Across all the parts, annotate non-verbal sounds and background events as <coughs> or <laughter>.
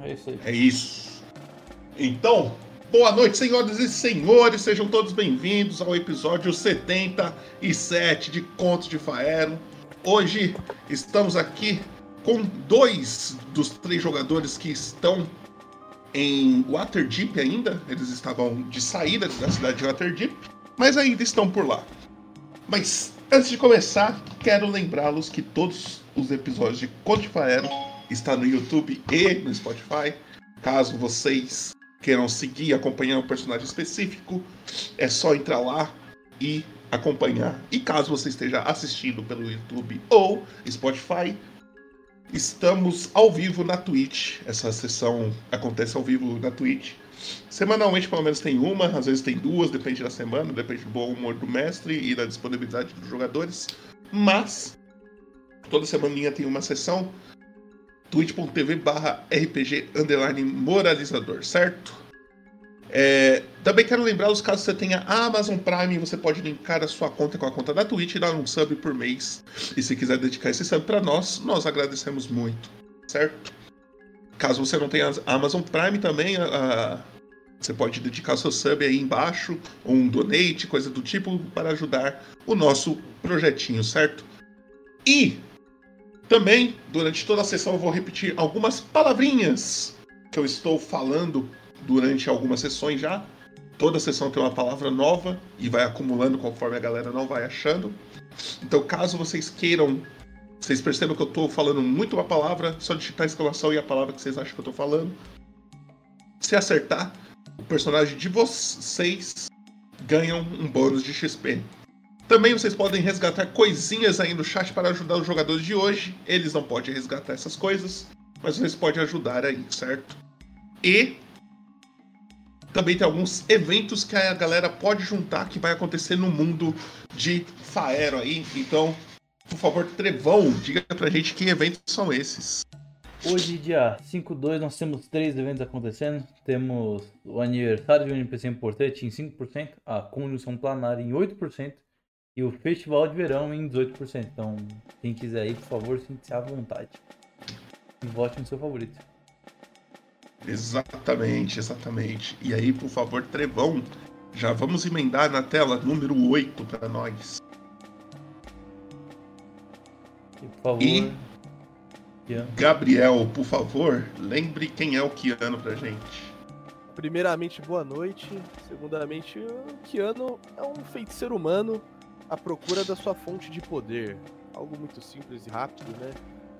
É isso aí. É isso. Então, boa noite, senhoras e senhores. Sejam todos bem-vindos ao episódio 77 de Contos de Faero. Hoje estamos aqui com dois dos três jogadores que estão em Waterdeep ainda. Eles estavam de saída da cidade de Waterdeep, mas ainda estão por lá. Mas antes de começar, quero lembrá-los que todos os episódios de Conto de Faero estão no YouTube e no Spotify. Caso vocês queiram seguir acompanhar um personagem específico, é só entrar lá e acompanhar. E caso você esteja assistindo pelo YouTube ou Spotify, estamos ao vivo na Twitch. Essa sessão acontece ao vivo na Twitch. Semanalmente, pelo menos, tem uma, às vezes tem duas, depende da semana, depende do bom humor do mestre e da disponibilidade dos jogadores. Mas, toda semaninha tem uma sessão twitch.tv barra rpg underline moralizador, certo? É, também quero lembrá-los, caso você tenha a Amazon Prime, você pode linkar a sua conta com a conta da Twitch e dar um sub por mês. E se quiser dedicar esse sub para nós, nós agradecemos muito, certo? Caso você não tenha a Amazon Prime também, a, a, você pode dedicar seu sub aí embaixo, ou um donate, coisa do tipo, para ajudar o nosso projetinho, certo? E também, durante toda a sessão, eu vou repetir algumas palavrinhas que eu estou falando durante algumas sessões já. Toda sessão tem uma palavra nova e vai acumulando conforme a galera não vai achando. Então, caso vocês queiram, vocês percebam que eu estou falando muito uma palavra, só digitar a exclamação e a palavra que vocês acham que eu estou falando. Se acertar, o personagem de vocês ganham um bônus de XP. Também vocês podem resgatar coisinhas aí no chat para ajudar os jogadores de hoje. Eles não podem resgatar essas coisas, mas vocês podem ajudar aí, certo? E também tem alguns eventos que a galera pode juntar que vai acontecer no mundo de Faero aí. Então, por favor, Trevão, diga pra gente que eventos são esses. Hoje, dia 5-2, nós temos três eventos acontecendo. Temos o aniversário de um NPC importante em 5%, a conjunção planar em 8% e o Festival de Verão em 18%. Então, quem quiser ir, por favor, sinta-se à vontade. E vote no seu favorito. Exatamente, exatamente. E aí, por favor, Trevão, já vamos emendar na tela número 8 para nós. E, por favor, E-. Gabriel, por favor, lembre quem é o Kiano pra gente. Primeiramente, boa noite. Segundamente, o Kiano é um feiticeiro humano à procura da sua fonte de poder. Algo muito simples e rápido, né?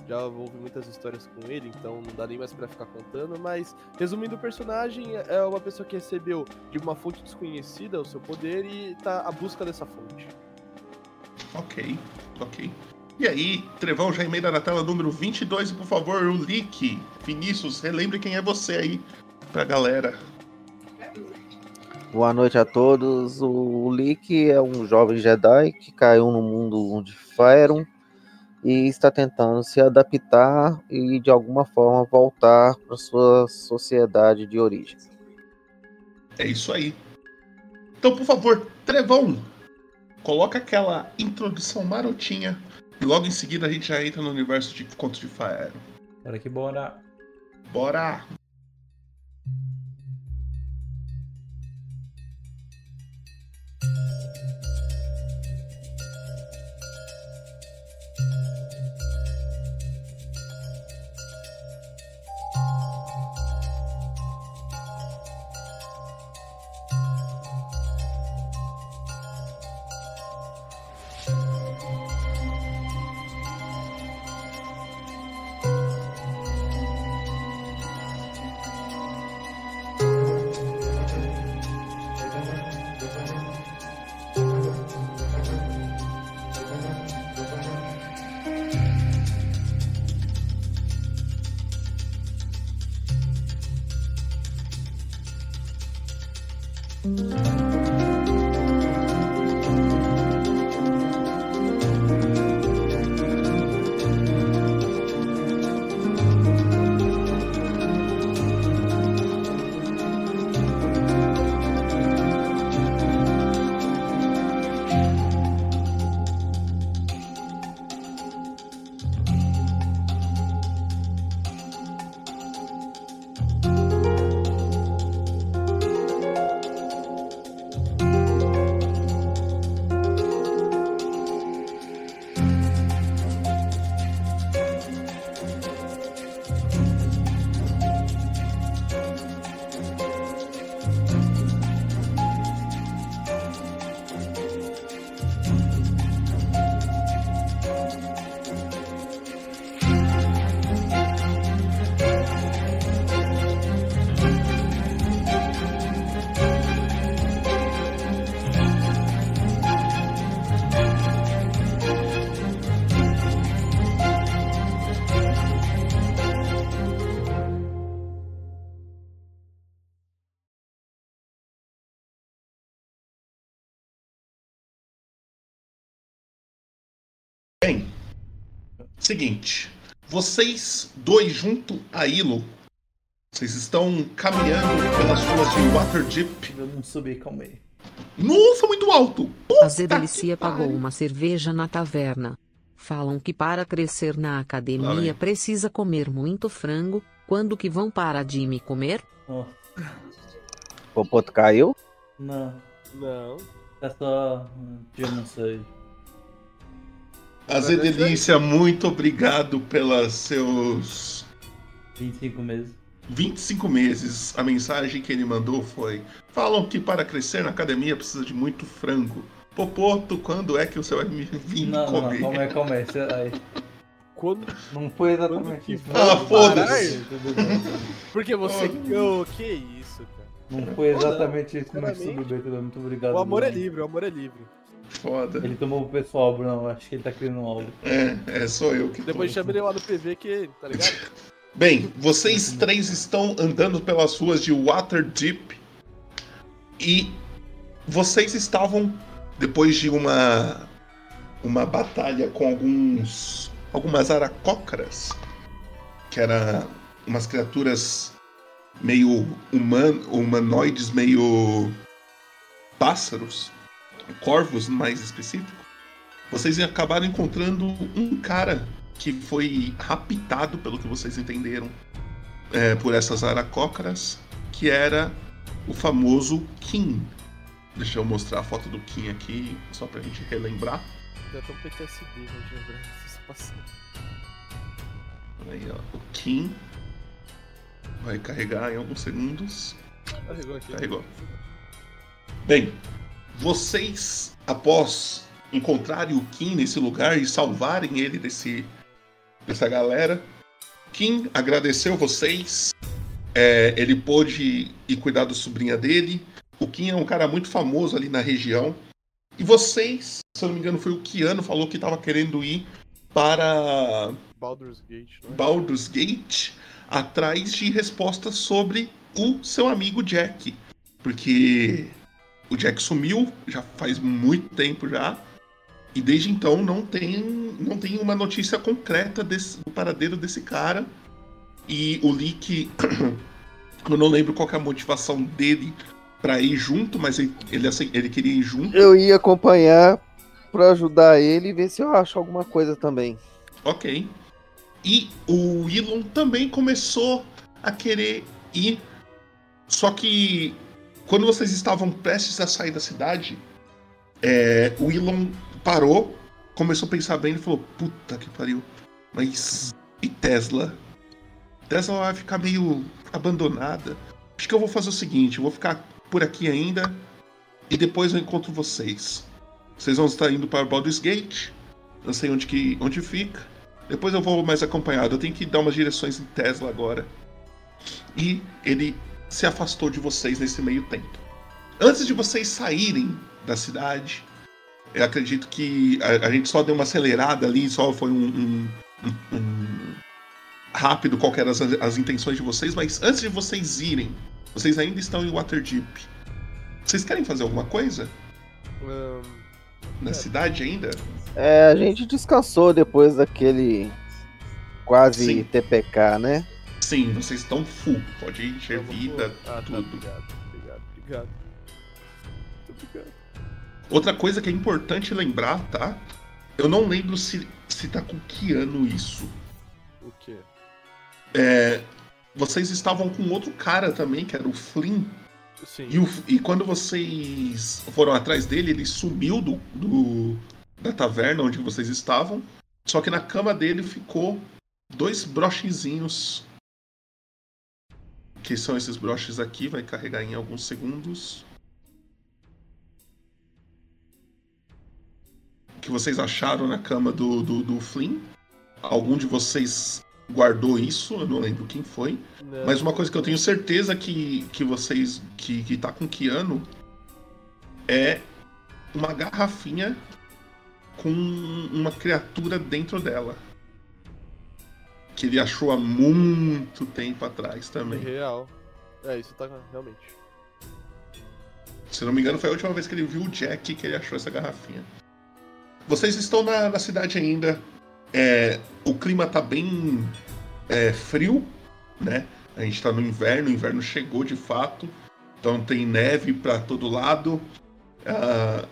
Já houve muitas histórias com ele, então não dá nem mais pra ficar contando, mas resumindo o personagem, é uma pessoa que recebeu de uma fonte desconhecida o seu poder e tá à busca dessa fonte. Ok, ok. E aí, Trevão já emenda na tela número 22 e, por favor, o Lick. Vinícius, relembre quem é você aí pra galera. Boa noite a todos. O Lick é um jovem Jedi que caiu no mundo de Faerun e está tentando se adaptar e de alguma forma voltar para sua sociedade de origem. É isso aí. Então, por favor, Trevão, coloca aquela introdução marotinha e logo em seguida a gente já entra no universo de Contos de Faero. Bora que bora. Bora! Seguinte, vocês dois junto a Ilo, vocês estão caminhando pelas ruas de Waterdeep. Eu não subi, calma aí. Nossa, muito alto! A Puta Zedelicia que pagou uma cerveja na taverna. Falam que para crescer na Lá academia vem. precisa comer muito frango. Quando que vão parar de me comer? Nossa, O Popoto caiu? não. Não. É só. Eu não sei. Azedelícia, muito obrigado pelos seus 25 meses. 25 meses. A mensagem que ele mandou foi: Falam que para crescer na academia precisa de muito frango. Popoto, quando é que você vai me <laughs> vir Não, não, comer? não, calma aí, calma aí. Aí. Quando... Não foi exatamente que isso. Ah, foda-se. Porque você. Ô, que isso, cara. Não foi exatamente isso, mas tudo bem, tudo bem. Muito obrigado. O amor é livre, o amor é livre. Foda. Ele tomou pro pessoal, Bruno. Acho que ele tá criando algo. É, é, sou eu que tô. Depois chama ele lá no PV que, tá ligado? <laughs> Bem, vocês três estão andando pelas ruas de Waterdeep e vocês estavam depois de uma uma batalha com alguns algumas aracócaras, que eram umas criaturas meio human, humanoides, meio pássaros, corvos mais específico. Vocês acabaram encontrando um cara que foi raptado, pelo que vocês entenderam, é, por essas aracócaras, que era o famoso Kim. Deixa eu mostrar a foto do Kim aqui, só pra gente relembrar. Dá até um PTSD, passagem. Aí, ó, o Kim. Vai carregar em alguns segundos. Carregou aqui. Carregou. Bem, vocês, após encontrarem o Kim nesse lugar e salvarem ele desse, dessa galera, Kim agradeceu vocês. É, ele pôde ir cuidar da sobrinha dele. O Kim é um cara muito famoso ali na região. E vocês, se eu não me engano, foi o Kiano falou que estava querendo ir para Baldur's Gate, é? Baldur's Gate atrás de respostas sobre o seu amigo Jack. Porque o Jack sumiu já faz muito tempo já. E desde então não tem, não tem uma notícia concreta desse, do paradeiro desse cara. E o Leak, <clears throat> eu não lembro qual é a motivação dele pra ir junto, mas ele, ele, acei- ele queria ir junto. Eu ia acompanhar pra ajudar ele e ver se eu acho alguma coisa também. Ok. E o Elon também começou a querer ir. Só que quando vocês estavam prestes a sair da cidade, é, o Elon parou, começou a pensar bem e falou: Puta que pariu. Mas e Tesla? Tesla vai ficar meio abandonada. Acho que eu vou fazer o seguinte: eu vou ficar por aqui ainda e depois eu encontro vocês. Vocês vão estar indo para Baldur's Gate. Não sei onde, que, onde fica. Depois eu vou mais acompanhado. Eu tenho que dar umas direções em Tesla agora. E ele se afastou de vocês nesse meio tempo. Antes de vocês saírem da cidade, eu acredito que a, a gente só deu uma acelerada ali, só foi um, um- um- um rápido qual eram as, as intenções de vocês, mas antes de vocês irem, vocês ainda estão em Waterdeep. Vocês querem fazer alguma coisa Ahn, na É. cidade ainda? É, a gente descansou depois daquele quase Sim. TPK, né? Sim, vocês estão full. Pode vamos vida, Ah, tá, tudo. obrigado, obrigado, obrigado. Muito obrigado. Outra coisa que é importante lembrar, tá? Eu não lembro se, se tá com que ano isso. O quê? É, vocês estavam com outro cara também, que era o Flynn. Sim. E, o- e quando vocês foram atrás dele, ele sumiu do, do- da taverna onde vocês estavam. Só que na cama dele ficou dois brochezinhos. Que são esses broches aqui, vai carregar em alguns segundos. Que vocês acharam na cama do, do, do Flynn. Algum de vocês guardou isso, eu não lembro quem foi. Não. Mas uma coisa que eu tenho certeza que, que vocês. que, que tá com Kiano é uma garrafinha com uma criatura dentro dela. Que ele achou há muito tempo atrás também. Real. É, isso tá realmente. Se não me engano, foi a última vez que ele viu o Jack que ele achou essa garrafinha. Vocês estão na, na cidade ainda. É, o clima tá bem é, frio, né? A gente tá no inverno, o inverno chegou de fato. Então tem neve para todo lado. Ah,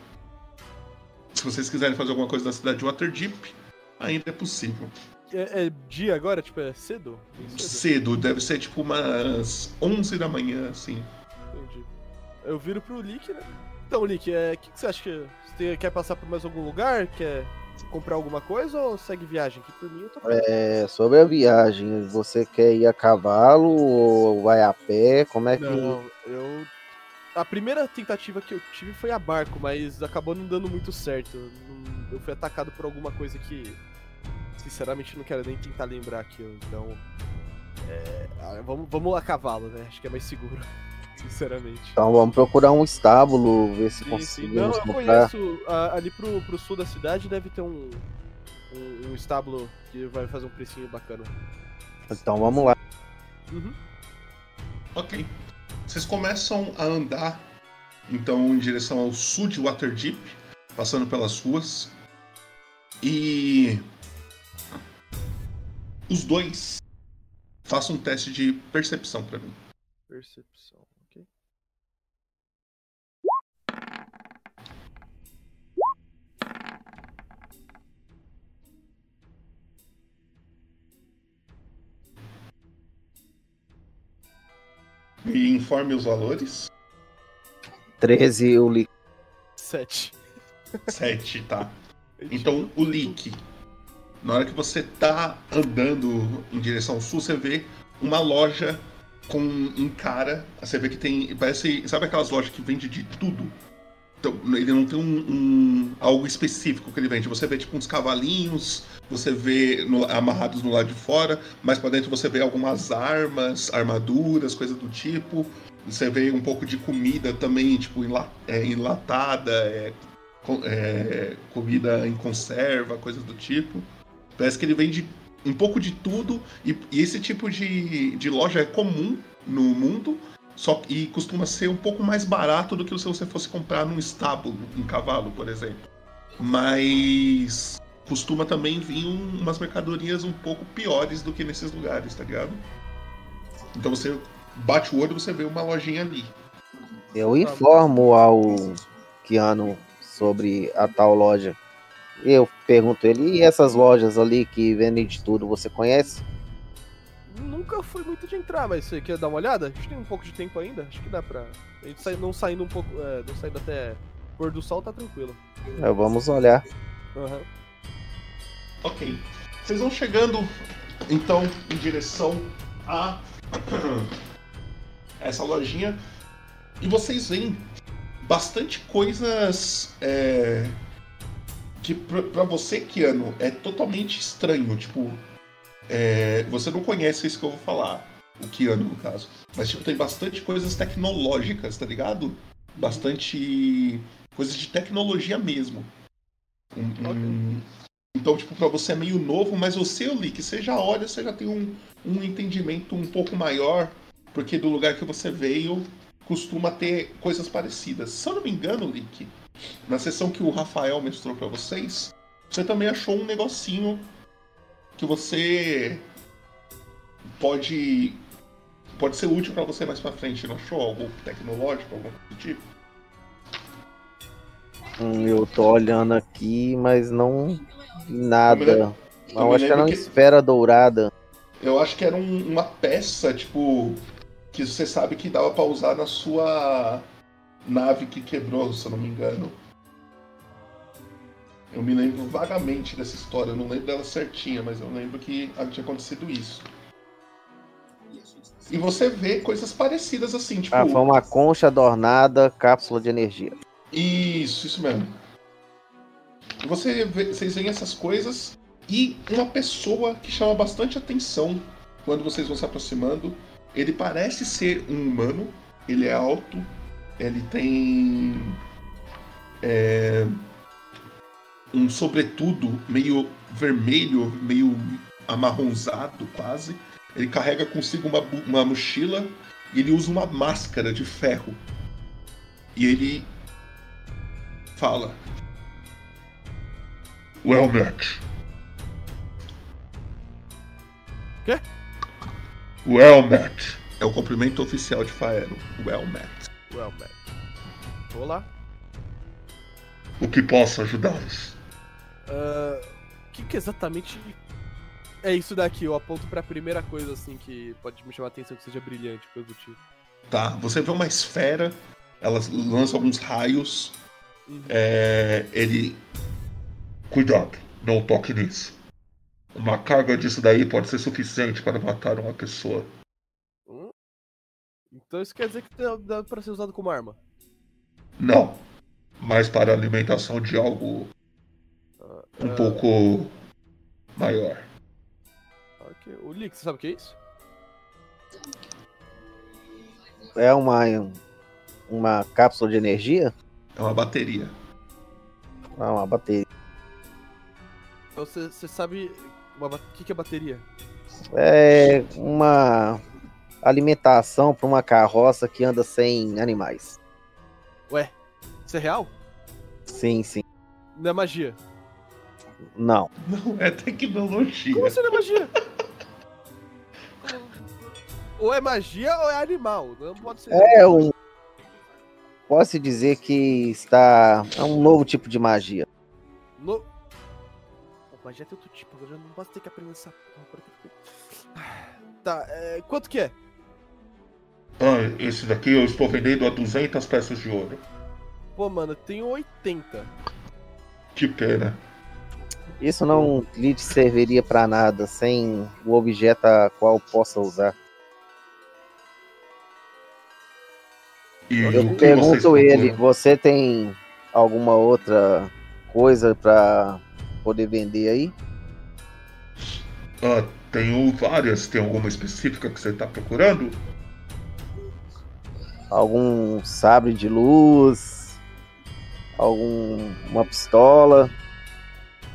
se vocês quiserem fazer alguma coisa na cidade de Waterdeep, ainda é possível. É, é dia agora? Tipo, é cedo? Cedo? Cedo, deve ser tipo umas 11 da manhã, assim. Entendi. Eu viro pro Lick, né? Então, Lick, o é, que, que você acha que. Você quer passar por mais algum lugar? Quer comprar alguma coisa ou segue viagem? Que por mim eu tô É, sobre a viagem, você quer ir a cavalo ou vai a pé? Como é que. Não, eu. A primeira tentativa que eu tive foi a barco, mas acabou não dando muito certo. Eu fui atacado por alguma coisa que. Sinceramente, não quero nem tentar lembrar aqui. Então. É, ah, vamos, vamos a cavalo, né? Acho que é mais seguro. <laughs> Sinceramente. Então vamos procurar um estábulo, ver se Sim, sim. Não, conseguimos eu comprar. conheço. ah, ali pro, pro sul da cidade deve ter um, um, um estábulo que vai fazer um precinho bacana. Então vamos lá. Uhum. Ok. Vocês começam a andar, então, em direção ao sul de Waterdeep, passando pelas ruas. E. Os dois. Façam um teste de percepção pra mim. Percepção, ok. E informe os valores. 13 eu li. Sete. 7, tá? <laughs> Então, o leak. Na hora que você tá andando em direção ao sul, você vê uma loja com um cara. Você vê que tem. Parece. Sabe aquelas lojas que vende de tudo? Então, ele não tem um, um- algo específico que ele vende. Você vê tipo uns cavalinhos, você vê no- amarrados no lado de fora, mas pra dentro você vê algumas armas, armaduras, coisas do tipo. Você vê um pouco de comida também, tipo, enla- é, enlatada, é, é, comida em conserva, coisas do tipo. Parece que ele vende um pouco de tudo e, e esse tipo de, de loja é comum no mundo só e costuma ser um pouco mais barato do que se você fosse comprar num estábulo, um cavalo, por exemplo. Mas costuma também vir um- umas mercadorias um pouco piores do que nesses lugares, tá ligado? Então você bate o olho e você vê uma lojinha ali. Eu informo ao Keanu sobre a tal loja. Eu pergunto ele, e essas lojas ali que vendem de tudo, você conhece? Nunca fui muito de entrar, mas você quer dar uma olhada? A gente tem um pouco de tempo ainda, acho que dá pra. A gente sai- não saindo um pouco. É, não saindo até pôr do sol, tá tranquilo. É, vamos olhar. Aham. Ok. Vocês vão chegando, então, em direção a <clears throat> essa lojinha e vocês veem bastante coisas é, que pra, pra você, Keanu, é totalmente estranho. Tipo, é, você não conhece isso que eu vou falar, o Keanu no caso. Mas tipo, tem bastante coisas tecnológicas, tá ligado? Bastante coisas de tecnologia mesmo. Um- um- então, tipo, pra você é meio novo, mas você, Lick, você já olha, você já tem um, um entendimento um pouco maior, porque do lugar que você veio costuma ter coisas parecidas. Se eu não me engano, Lick, na sessão que o Rafael mostrou pra vocês, você também achou um negocinho que você pode pode ser útil pra você mais pra frente, não achou? Algo tecnológico, algum do tipo? Hum, eu tô olhando aqui, mas não vi nada. Eu me acho que era uma que- esfera dourada. Eu acho que era um- uma peça, tipo, que você sabe que dava pra usar na sua nave que quebrou, se eu não me engano. Eu me lembro vagamente dessa história, eu não lembro dela certinha, mas eu lembro que tinha acontecido isso. E você vê coisas parecidas assim, tipo. Ah, foi uma concha adornada, cápsula de energia. Isso, isso mesmo. Você vê- vocês veem essas coisas e uma pessoa que chama bastante atenção quando vocês vão se aproximando. Ele parece ser um humano, ele é alto, ele tem é, um sobretudo meio vermelho, meio amarronzado quase. Ele carrega consigo uma, uma mochila e ele usa uma máscara de ferro. E ele fala. Well met. Quê? Well met. É o cumprimento oficial de Faero. Well met. Well, man. Vou lá. O que posso ajudá-los? Ah, O que, que exatamente é isso daqui? Eu aponto pra primeira coisa assim que pode me chamar a atenção que seja brilhante, coisa do tipo. Tá, você vê uma esfera, ela lança alguns raios. Uhum. É, ele. Cuidado, não toque nisso. Uma carga disso daí pode ser suficiente para matar uma pessoa. Então isso quer dizer que dá, dá pra ser usado como arma. Não. Mas para a alimentação de algo um Ah, pouco maior. ok. O Lick, você sabe o que é isso? É uma, uma cápsula de energia? É uma bateria. Ah, uma bateria. Então Você, você sabe o que, que é bateria? É uma alimentação para uma carroça que anda sem animais. Ué, isso é real? Sim, sim. Não é magia. Não. Não é tecnologia. Como assim não é magia? ou é magia ou é animal. Não pode ser. É um. Posso dizer que está. É um novo tipo de magia. No... Pô, magia tem outro tipo, eu já não posso ter que aprender essa porra. fiquei- Tá, é, quanto que é? Ah, esse daqui eu estou vendendo a 200 peças de ouro. Pô, mano, eu tenho 80. Que pena. Isso não lhe serviria para nada sem o objeto a qual possa usar. E Eu pergunto ele: você tem alguma outra coisa para poder vender aí? Ah, tenho várias. Tem alguma específica que você está procurando? Algum sabre de luz? Alguma pistola?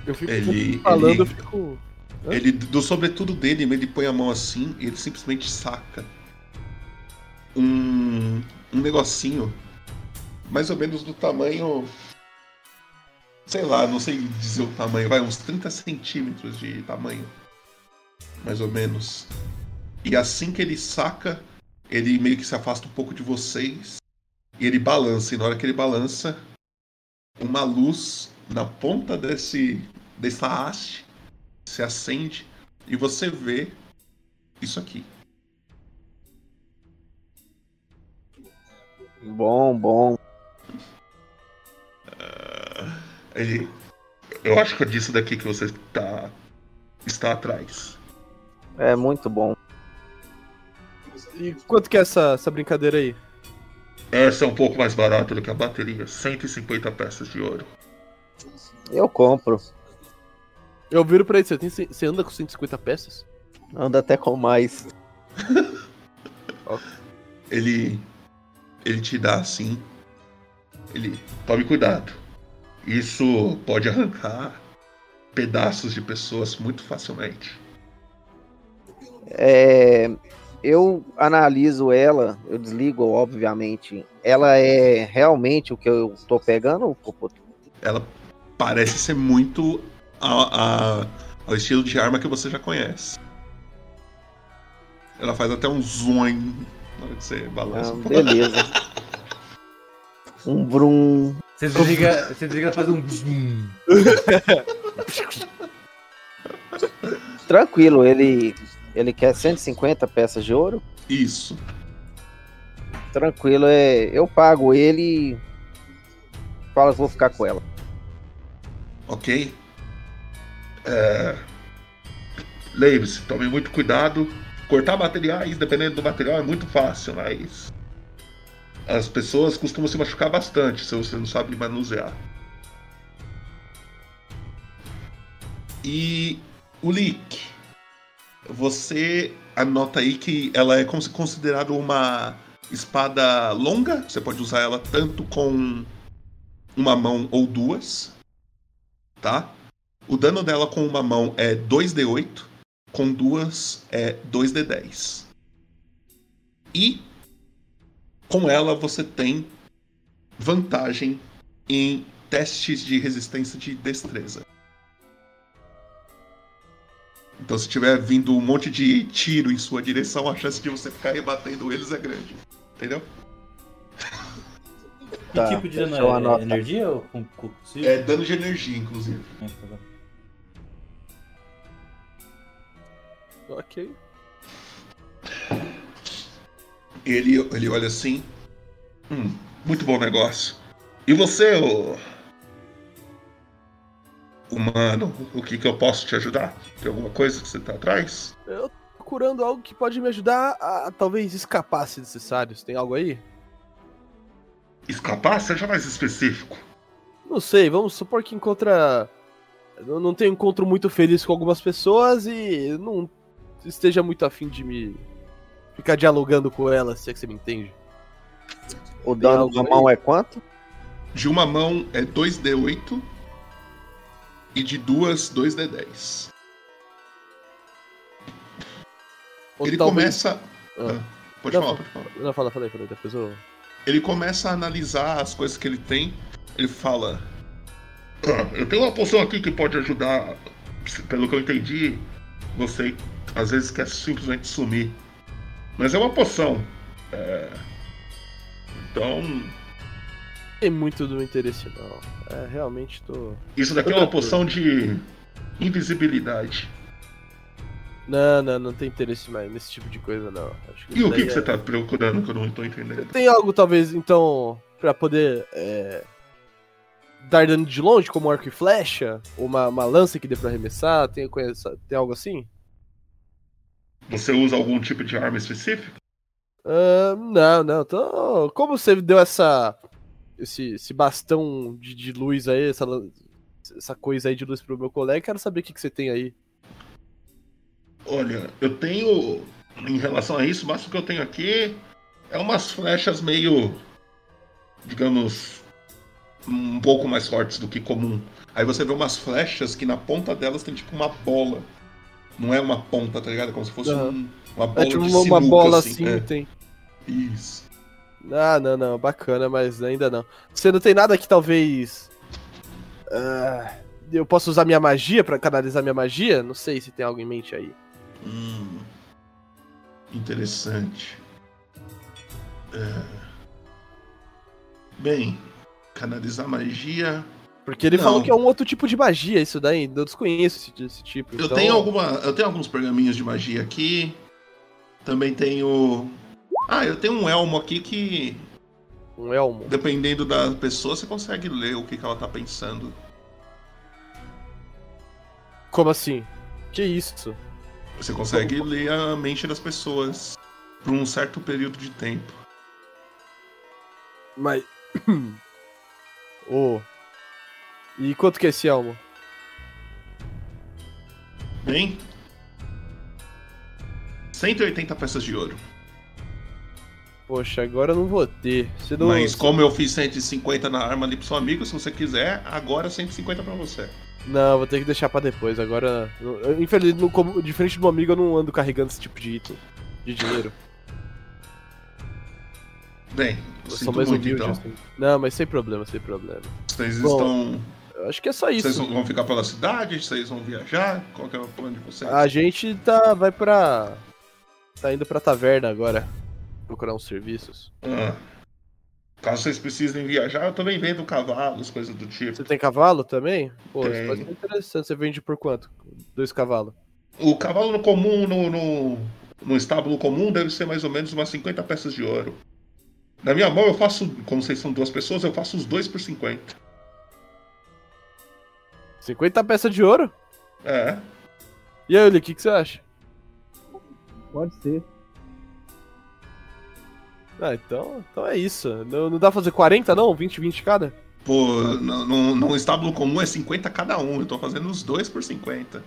Eu fico Ele- falando, ele- eu fico. Hã? Ele, do sobretudo dele, ele põe a mão assim e ele simplesmente saca um, um negocinho mais ou menos do tamanho. Sei lá, não sei dizer o tamanho, vai uns 30 centímetros de tamanho. Mais ou menos. E assim que ele saca, ele meio que se afasta um pouco de vocês e ele balança. E na hora que ele balança, uma luz na ponta desse dessa haste se acende e você vê isso aqui. Bom, bom. Ele, eu acho que é disso daqui que você está está atrás. É muito bom. E quanto que é essa, essa brincadeira aí? Essa é um pouco mais barata do que a bateria, 150 peças de ouro. Eu compro. Eu viro pra ele, você, tem, você anda com 150 peças? Anda até com mais. <laughs> Ele ele te dá assim. Ele tome cuidado. Isso pode arrancar pedaços de pessoas muito facilmente. É, eu analiso ela, eu desligo, obviamente. Ela é realmente o que eu tô pegando, Popoto? Ela parece ser muito a- a- ao estilo de arma que você já conhece. Ela faz até um zoom na hora que você balança. Ah, beleza. <laughs> Um brum. Você desliga, você desliga faz um. zoom. <laughs> Tranquilo, ele ele quer 150 peças de ouro. Isso. Tranquilo, é, eu pago ele e falo que vou ficar com ela. Ok? É... Lembre-se, tome muito cuidado. Cortar materiais, dependendo do material, é muito fácil, mas. As pessoas costumam se machucar bastante se você não sabe manusear. E o leak. Você anota aí que ela é cons- considerada uma espada longa. Você pode usar ela tanto com uma mão ou duas tá? O dano dela com uma mão é 2d8, com duas é 2d10. E com ela você tem vantagem em testes de resistência de destreza. Então se tiver vindo um monte de tiro em sua direção, a chance de você ficar rebatendo eles é grande. Entendeu? Que Tá, tipo de dano é? anotar. Energia ou com combustível? É dano de energia, inclusive. É, tá. Ok. Ele, ele olha assim. Hum, muito bom negócio. E você, ô. Humano, o que, que eu posso te ajudar? Tem alguma coisa que você tá atrás? Eu tô procurando algo que pode me ajudar a talvez escapar se necessário. Você tem algo aí? Escapar? Seja mais específico. Não sei, vamos supor que encontra. Eu não tenho um encontro muito feliz com algumas pessoas e não esteja muito afim de me ficar dialogando com elas, se é que você me entende. O dano da mão é quanto? De uma mão é 2d8 e de duas, 2d10. Ou Ele talvez- começa. Ah. Ah, pode Não, falar, pode falar. Não, fala, fala aí, fala aí, depois eu. Ele começa a analisar as coisas que ele tem. Ele fala: "Ah, Eu tenho uma poção aqui que pode ajudar. Pelo que eu entendi, você às vezes quer simplesmente sumir. Mas é uma poção. É, Então, Tem muito do interesse, não. É, realmente tô. isso daqui é uma poção de invisibilidade. Não, não, não tem interesse mais nesse tipo de coisa, não. E o que, que é- você tá procurando que eu não tô entendendo? Tem algo, talvez, então, pra poder é, dar dano de longe, como arco e flecha? Ou uma, uma lança que dê pra arremessar? Tem, conhece- tem algo assim? Você usa algum tipo de arma específica? Ah, não, não. Então, como você deu essa. Esse, esse bastão de, de luz aí, essa, essa coisa aí de luz pro meu colega, quero saber o que, que você tem aí. Olha, eu tenho. Em relação a isso, o que eu tenho aqui é umas flechas meio. digamos. um pouco mais fortes do que comum. Aí você vê umas flechas que na ponta delas tem tipo uma bola. Não é uma ponta, tá ligado? É como se fosse Aham. um- uma bola É tipo de uma, uma sinuca, bola assim. assim, é. tem. Isso. Ah, não, não, bacana, mas ainda não. Você não tem nada que talvez. ah, eu possa usar minha magia pra canalizar minha magia? Não sei se tem algo em mente aí. Hum, interessante. É. Bem, canalizar magia. Porque ele Não. falou que é um outro tipo de magia, isso daí. Eu desconheço esse, esse tipo. Eu então- tenho alguma. Eu tenho alguns pergaminhos de magia aqui. Também tenho. Ah, eu tenho um elmo aqui que, Um elmo. dependendo da pessoa, você consegue ler o que, que ela tá pensando. Como assim? Que isso? Você consegue ler a mente das pessoas por um certo período de tempo. Mas. <clears throat> Ô. E quanto que é esse elmo? Bem. 180 peças de ouro. Poxa, agora eu não vou ter. Não... Mas como eu fiz 150 na arma ali pro seu amigo, se você quiser, agora 150 pra você. Não, vou ter que deixar pra depois. Agora. Infelizmente, como- diferente do meu amigo, eu não ando carregando esse tipo de item. De dinheiro. Bem, Eu sinto mais muito humilde, então. assim. Não, mas sem problema, sem problema. Vocês Bom, estão. Eu acho que é só isso. Vocês vão ficar pela cidade? Vocês vão viajar? Qual que é o plano de vocês? A gente tá. vai pra. Tá indo pra taverna agora. Procurar uns serviços. Ah. Caso vocês precisem viajar, eu também vendo cavalos, coisas do tipo. Você tem cavalo também? Pô, isso Tenho. pode ser interessante. Você vende por quanto? Dois cavalos. O cavalo no comum, no, no, no estábulo comum, deve ser mais ou menos umas 50 peças de ouro. Na minha mão eu faço, como vocês são duas pessoas, eu faço os dois por 50. 50 peças de ouro? É. E aí, Uli, o que, que você acha? Pode ser. Ah, então, então é isso. Não, não dá pra fazer 40, não? 20, 20 cada? Pô, no, no, no estábulo comum é 50 cada um, eu tô fazendo os dois por 50. Eu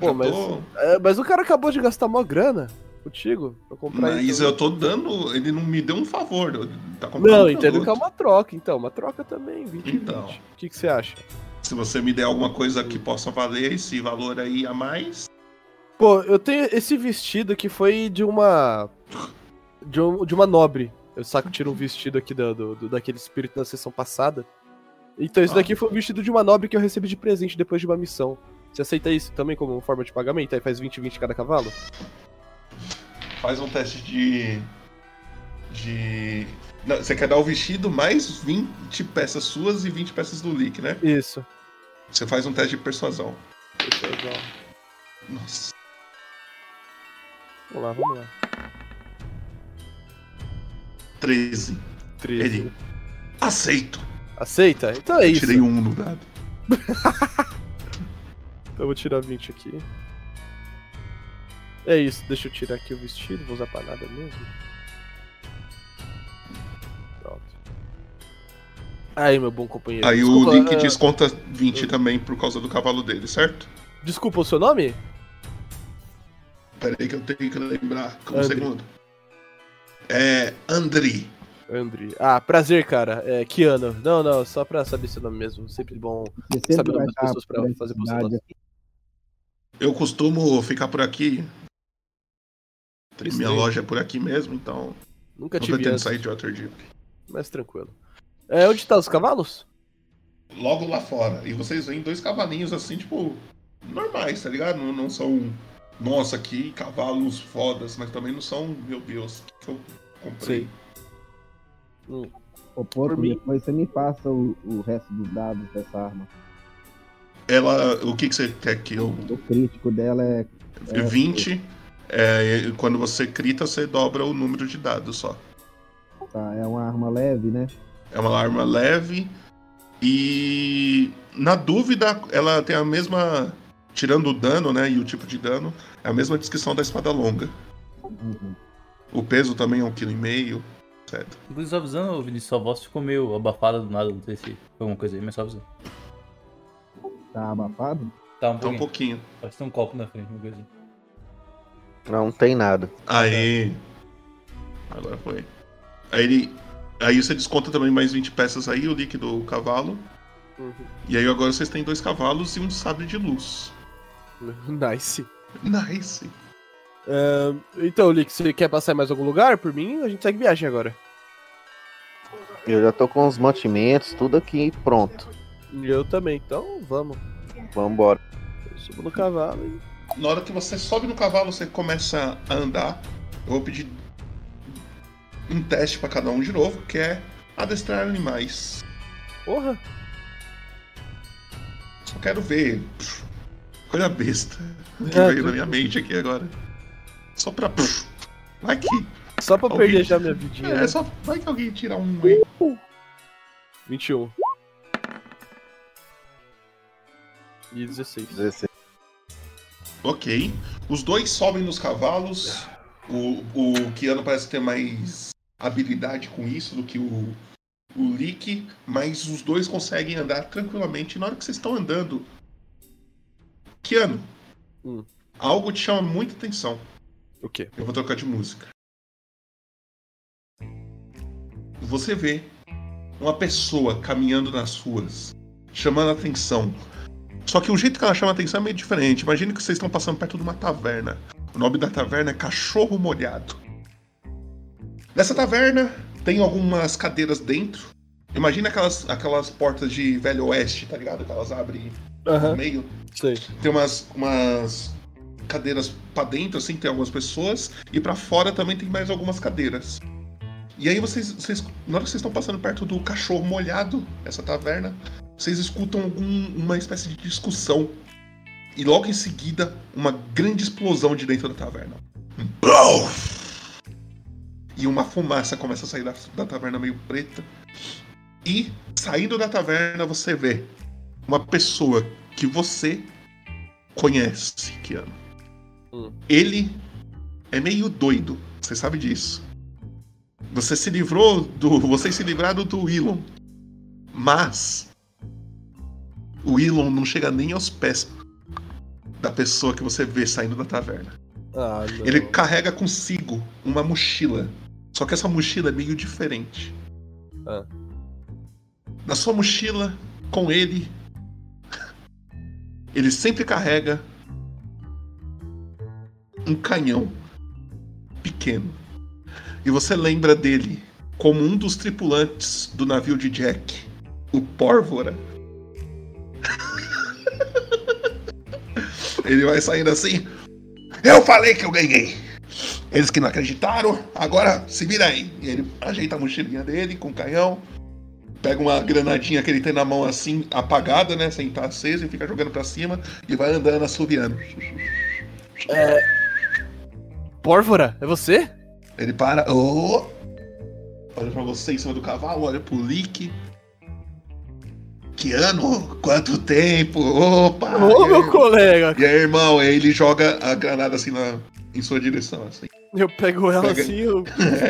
Pô, mas- tô- É, mas o cara acabou de gastar mó grana contigo pra comprar Mas isso. eu tô dando. Ele não me deu um favor. Tá Não, entendo que é uma troca, então. Uma troca também, 20 Então. 20. O que, que você acha? Se você me der alguma coisa que possa valer esse valor aí a mais. Pô, eu tenho esse vestido que foi de uma. De, um- de uma nobre. Eu saco, tiro um vestido aqui do, do- do- daquele espírito da sessão passada. Então, isso Ah. daqui foi um vestido de uma nobre que eu recebi de presente depois de uma missão. Você aceita isso também como forma de pagamento? Aí faz 20 20 cada cavalo? Faz um teste de. De. Não, você quer dar o vestido mais 20 peças suas e 20 peças do Lick, né? Isso. Você faz um teste de persuasão. Persuasão. Nossa. Vamos lá, vamos lá. 13. 13. Ele. Aceito. Aceita? Então é Eu isso. Tirei um no dado. <laughs> Eu vou tirar 20 aqui. É isso, deixa eu tirar aqui o vestido, vou usar pra nada mesmo. Pronto. Aí, meu bom companheiro. Aí desculpa, o Lick ah, desconta 20 eu- também por causa do cavalo dele, certo? Desculpa o seu nome? Pera aí que eu tenho que lembrar. Um Andri. segundo. É. Andri. Andri. Ah, prazer, cara. É Kiano. Não, não, só pra saber seu nome mesmo. Sempre bom Você saber sempre o nome das pessoas pra fazer postulação. Eu costumo ficar por aqui. Minha loja é por aqui mesmo, então. Nunca Não tive pretendo antes, sair de Waterdeep. mas tranquilo. É, onde tá os cavalos? Logo lá fora. E vocês veem dois cavalinhos assim, tipo. Normais, tá ligado? Não, não são. Nossa, que cavalos fodas, mas também não são, meu Deus, o que, eu comprei? Sei. Hum. Ô, Porco, Por mim- depois você me passa o, o resto dos dados dessa arma. Ela. O que, que você quer que eu. O crítico dela é. é 20. É, quando você crita, você dobra o número de dados só. tá, é uma arma leve, né? É uma arma leve. E na dúvida, ela tem a mesma. Tirando o dano, né? E o tipo de dano, é a mesma descrição da espada longa. Uhum. O peso também é um quilo e meio, etc. Inclusive, só avisando, Vinícius, sua voz ficou meio abafada do nada, não sei se foi alguma coisa aí, mas só avisando. Tá abafado? Tá um Tá um pouquinho. pouquinho. Pode ter um copo na frente, uma coisa assim. Não tem nada. Aí. Agora foi. Aí ele. Aí você desconta também mais 20 peças aí, o líquido do cavalo. Uhum. E aí agora vocês têm dois cavalos e um sabre de luz. <laughs> Nice. Nice. É, então, Lick, você quer passar em mais algum lugar por mim? A gente segue viagem agora. Eu já tô com os mantimentos, tudo aqui pronto. Eu também, então vamos. Vambora. Eu subo no cavalo e. Na hora que você sobe no cavalo, você começa a andar. Eu vou pedir um teste pra cada um de novo, que é adestrar animais. Porra! Só quero ver. Pff, Coisa besta. Que É, veio tu- na minha mente aqui agora. Só pra. Vai que. Só pra Alguém- perder já minha vidinha. É, né? só. Vai que alguém tira um aí. 21. E 16. 16. Ok. Os dois sobem nos cavalos. O, o Keanu parece ter mais habilidade com isso do que o, o Lick, mas os dois conseguem andar tranquilamente. Na hora que vocês estão andando, Keanu, Hum. algo te chama muita atenção. O quê? Eu vou trocar de música. Você vê uma pessoa caminhando nas ruas, chamando a atenção. Só que o jeito que ela chama atenção é meio diferente. Imagine que vocês estão passando perto de uma taverna. O nome da taverna é Cachorro Molhado. Nessa taverna tem algumas cadeiras dentro. Imagina aquelas, aquelas portas de Velho Oeste, tá ligado? Que elas abrem no Aham, meio. sei. Tem umas, umas cadeiras pra dentro, assim, tem algumas pessoas. E pra fora também tem mais algumas cadeiras. E aí vocês, vocês na hora que vocês estão passando perto do cachorro molhado, essa taverna, vocês escutam algum, uma espécie de discussão. E logo em seguida, uma grande explosão de dentro da taverna. E uma fumaça começa a sair da, da taverna meio preta. E, saindo da taverna, você vê uma pessoa que você conhece, Kiano. Hum. Ele é meio doido, você sabe disso. Você se livrou do. Vocês se livraram do Elon. Mas. O Elon não chega nem aos pés da pessoa que você vê saindo da taverna. Ah. Ele carrega consigo uma mochila. Só que essa mochila é meio diferente. Ah. Na sua mochila, com ele, ele sempre carrega um canhão pequeno. E você lembra dele como um dos tripulantes do navio de Jack, o Pórvora. <laughs> ele vai saindo assim. Eu falei que eu ganhei. Eles que não acreditaram, agora se vira aí. E ele ajeita a mochilinha dele com o canhão, pega uma granadinha que ele tem na mão assim, apagada, né? Sem estar acesa, e fica jogando pra cima e vai andando assoviando. Pórvora, é você? Ele para. Oh! Olha pra você em cima do cavalo, olha pro Lick. Que ano? Quanto tempo? Opa! Ô, aí, meu colega! E aí, irmão, aí ele joga a granada assim na, em sua direção, assim. Eu pego ela Pega- assim, eu...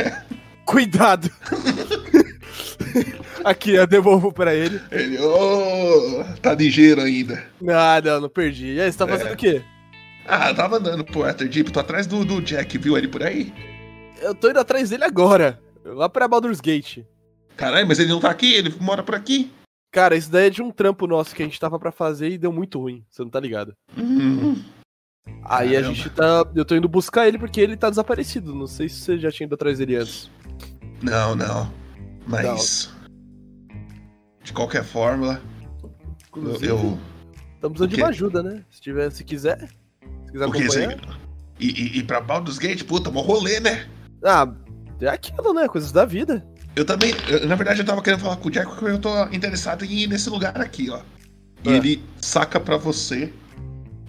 <laughs> Cuidado! <laughs> Aqui, eu devolvo pra ele. Ele, ô, tá ligeiro ainda. Ah, não, não perdi. E aí, você tá fazendo É. o quê? Ah, eu tava andando pro Waterdeep, tô atrás do, do Jack, viu ele por aí? Eu tô indo atrás dele agora. Lá pra Baldur's Gate. Caralho, mas ele não tá aqui, ele mora por aqui. Cara, isso daí é de um trampo nosso que a gente tava pra fazer e deu muito ruim. Você não tá ligado? Hum, Aí a Caramba. gente tá. Eu tô indo buscar ele porque ele tá desaparecido. Não sei se você já tinha ido atrás dele antes. não, não. Mas. De qualquer forma. Inclusive, eu estamos precisando de uma ajuda, né? Se tiver, se quiser. Se quiser você. acompanhar. E, e, e pra Baldur's Gate, puta, mó rolê, né? Ah, é aquilo, né? Coisas da vida. Eu também. eu- na verdade, eu tava querendo falar com o Jack porque eu tô interessado em ir nesse lugar aqui, ó. E É. ele saca pra você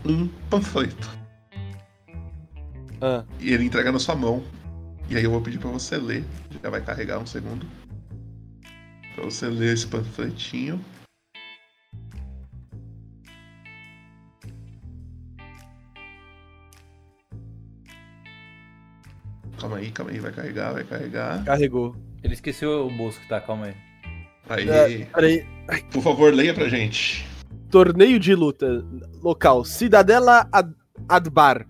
um panfleto. Ah, E ele entrega na sua mão. E aí eu vou pedir pra você ler. Já vai carregar um segundo. Pra você ler esse panfletinho. Calma aí, calma aí, vai carregar, vai carregar. carregou. Ele esqueceu o bolso que tá, calma aí. Aí, É, peraí. por favor, leia pra gente. Torneio de luta. Local. Cidadela Ad- Adbar.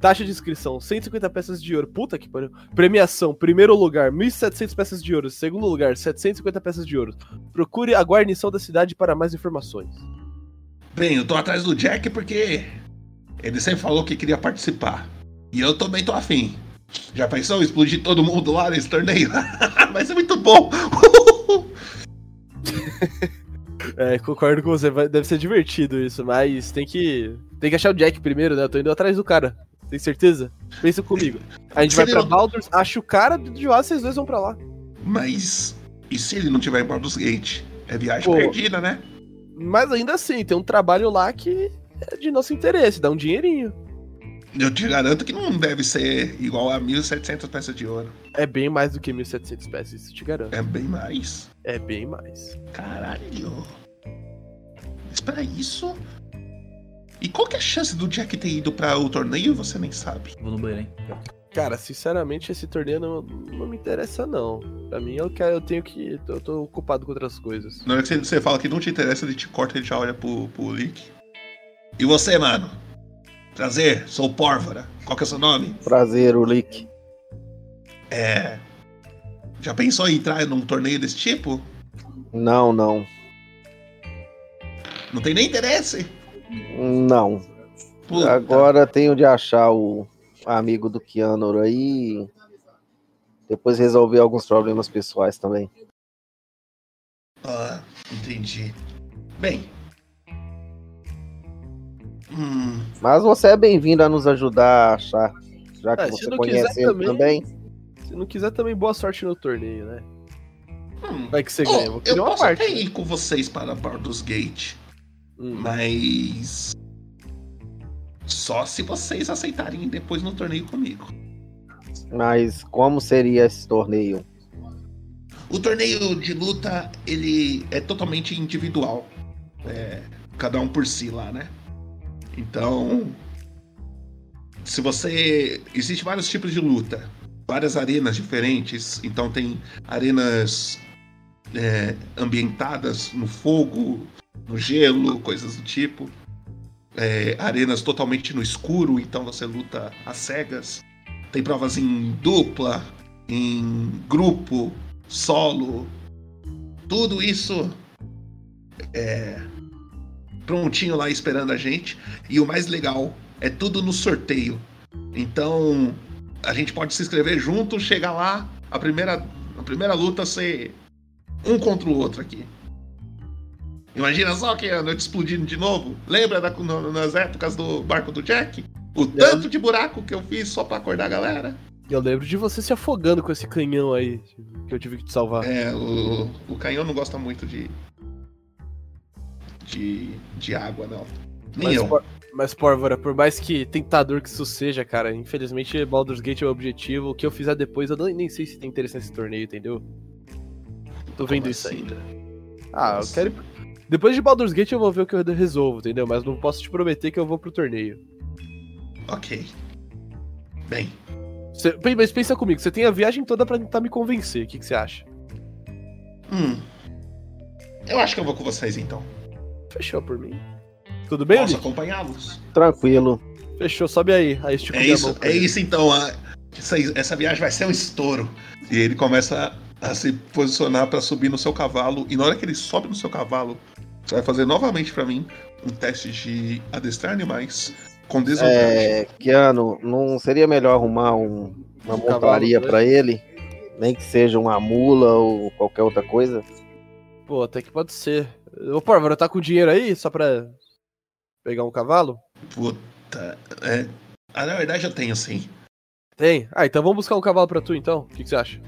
Taxa de inscrição, 150 peças de ouro. Puta que pariu. Premiação, primeiro lugar, 1.700 peças de ouro. Segundo lugar, 750 peças de ouro. Procure a guarnição da cidade para mais informações. Bem, eu tô atrás do Jack porque ele sempre falou que queria participar. E eu também tô afim. Já pensou explodir todo mundo lá nesse torneio? <laughs> Vai ser muito bom! <laughs> É, concordo com você, deve ser divertido isso, mas tem que. Tem que achar o Jack primeiro, né? Eu tô indo atrás do cara. Tem certeza? Pensa comigo. A gente Se vai pra não- Baldur's, acha o cara de lá, vocês dois vão pra lá. Mas e se ele não tiver em Baldur's Gate? É viagem Pô. perdida, né? Mas ainda assim, tem um trabalho lá que é de nosso interesse, dá um dinheirinho. Eu te garanto que não deve ser igual a 1.700 peças de ouro. É bem mais do que 1.700 peças, isso eu te garanto. É bem mais. É bem mais. Caralho. Espera isso. E qual que é a chance do Jack ter ido para o torneio você nem sabe? Vou no banheiro, hein? Cara, sinceramente, esse torneio não, não me interessa, não. Pra mim, eu, quero, eu tenho que. Eu tô ocupado com outras coisas. Na hora que você- fala que não te interessa, ele te corta e já olha pro, pro Lick. E você, mano? Prazer, sou o Pórvora. Qual que é o seu nome? Prazer, Ulick. É. Já pensou em entrar num torneio desse tipo? Não, não. Não tem nem interesse? Não. Puta. Agora tenho de achar o amigo do Keanu aí. e Depois resolver alguns problemas pessoais também. Ah, entendi. Bem. Hum, Mas você é bem-vindo a nos ajudar a achar. Já que Ah, você conhece ele também- também. Se não quiser, também boa sorte no torneio, né? hum. Vai que você Oh, ganha. Eu vou eu querer uma posso parte. até ir com vocês para Baldur's Gate, Hum. mas. Só se vocês aceitarem depois no torneio comigo. Mas como seria esse torneio? O torneio de luta, ele é totalmente individual. É, cada um por si lá, né? Então, se você. Existem vários tipos de luta, várias arenas diferentes. Então tem arenas é, ambientadas no fogo, no gelo, coisas do tipo. É, arenas totalmente no escuro, então você luta às cegas. Tem provas em dupla, em grupo, solo. Tudo isso é prontinho lá esperando a gente. E o mais legal é tudo no sorteio. Então a gente pode se inscrever junto, chegar lá, a primeira, a primeira luta ser um contra o outro aqui. Imagina só que a noite explodindo de novo. Lembra da- no- nas épocas do barco do Jack? O Eu- tanto de buraco que eu fiz só pra acordar a galera. Eu lembro de você se afogando com esse canhão aí que eu tive que te salvar. É, o, o canhão não gosta muito de. de. de água, não. Nem Mas, eu. Por- mas, Pórvora, por mais que tentador que isso seja, cara, infelizmente Baldur's Gate é o objetivo. O que eu fizer depois, eu não- nem sei se tem interesse nesse torneio, entendeu? Tô vendo Como isso assim? ainda. Ah, eu quero. Depois de Baldur's Gate eu vou ver o que eu resolvo, entendeu? Mas não posso te prometer que eu vou pro torneio. Ok. Bem, Cê- Bem, mas pensa comigo, você tem a viagem toda pra tentar me convencer. O que que você acha? hum. Eu acho que eu vou com vocês então. Fechou por mim. Tudo bem, Posso acompanhá-los? Tranquilo. Fechou, sobe aí. Aí estica É minha isso, é ele. isso então. a- essa, essa viagem vai ser um estouro. E ele começa a, a se posicionar pra subir no seu cavalo. E na hora que ele sobe no seu cavalo, você vai fazer novamente pra mim um teste de adestrar animais com desvantagem. É, Keanu, não seria melhor arrumar um- uma Um montaria né? pra ele? Nem que seja uma mula ou qualquer outra coisa? Pô, até que pode ser. Ô, Pórvora, tá com dinheiro aí só pra pegar um cavalo? Puta. É. Ah, na verdade eu tenho sim. Tem. Ah, então vamos buscar um cavalo pra tu então. O que, que você acha?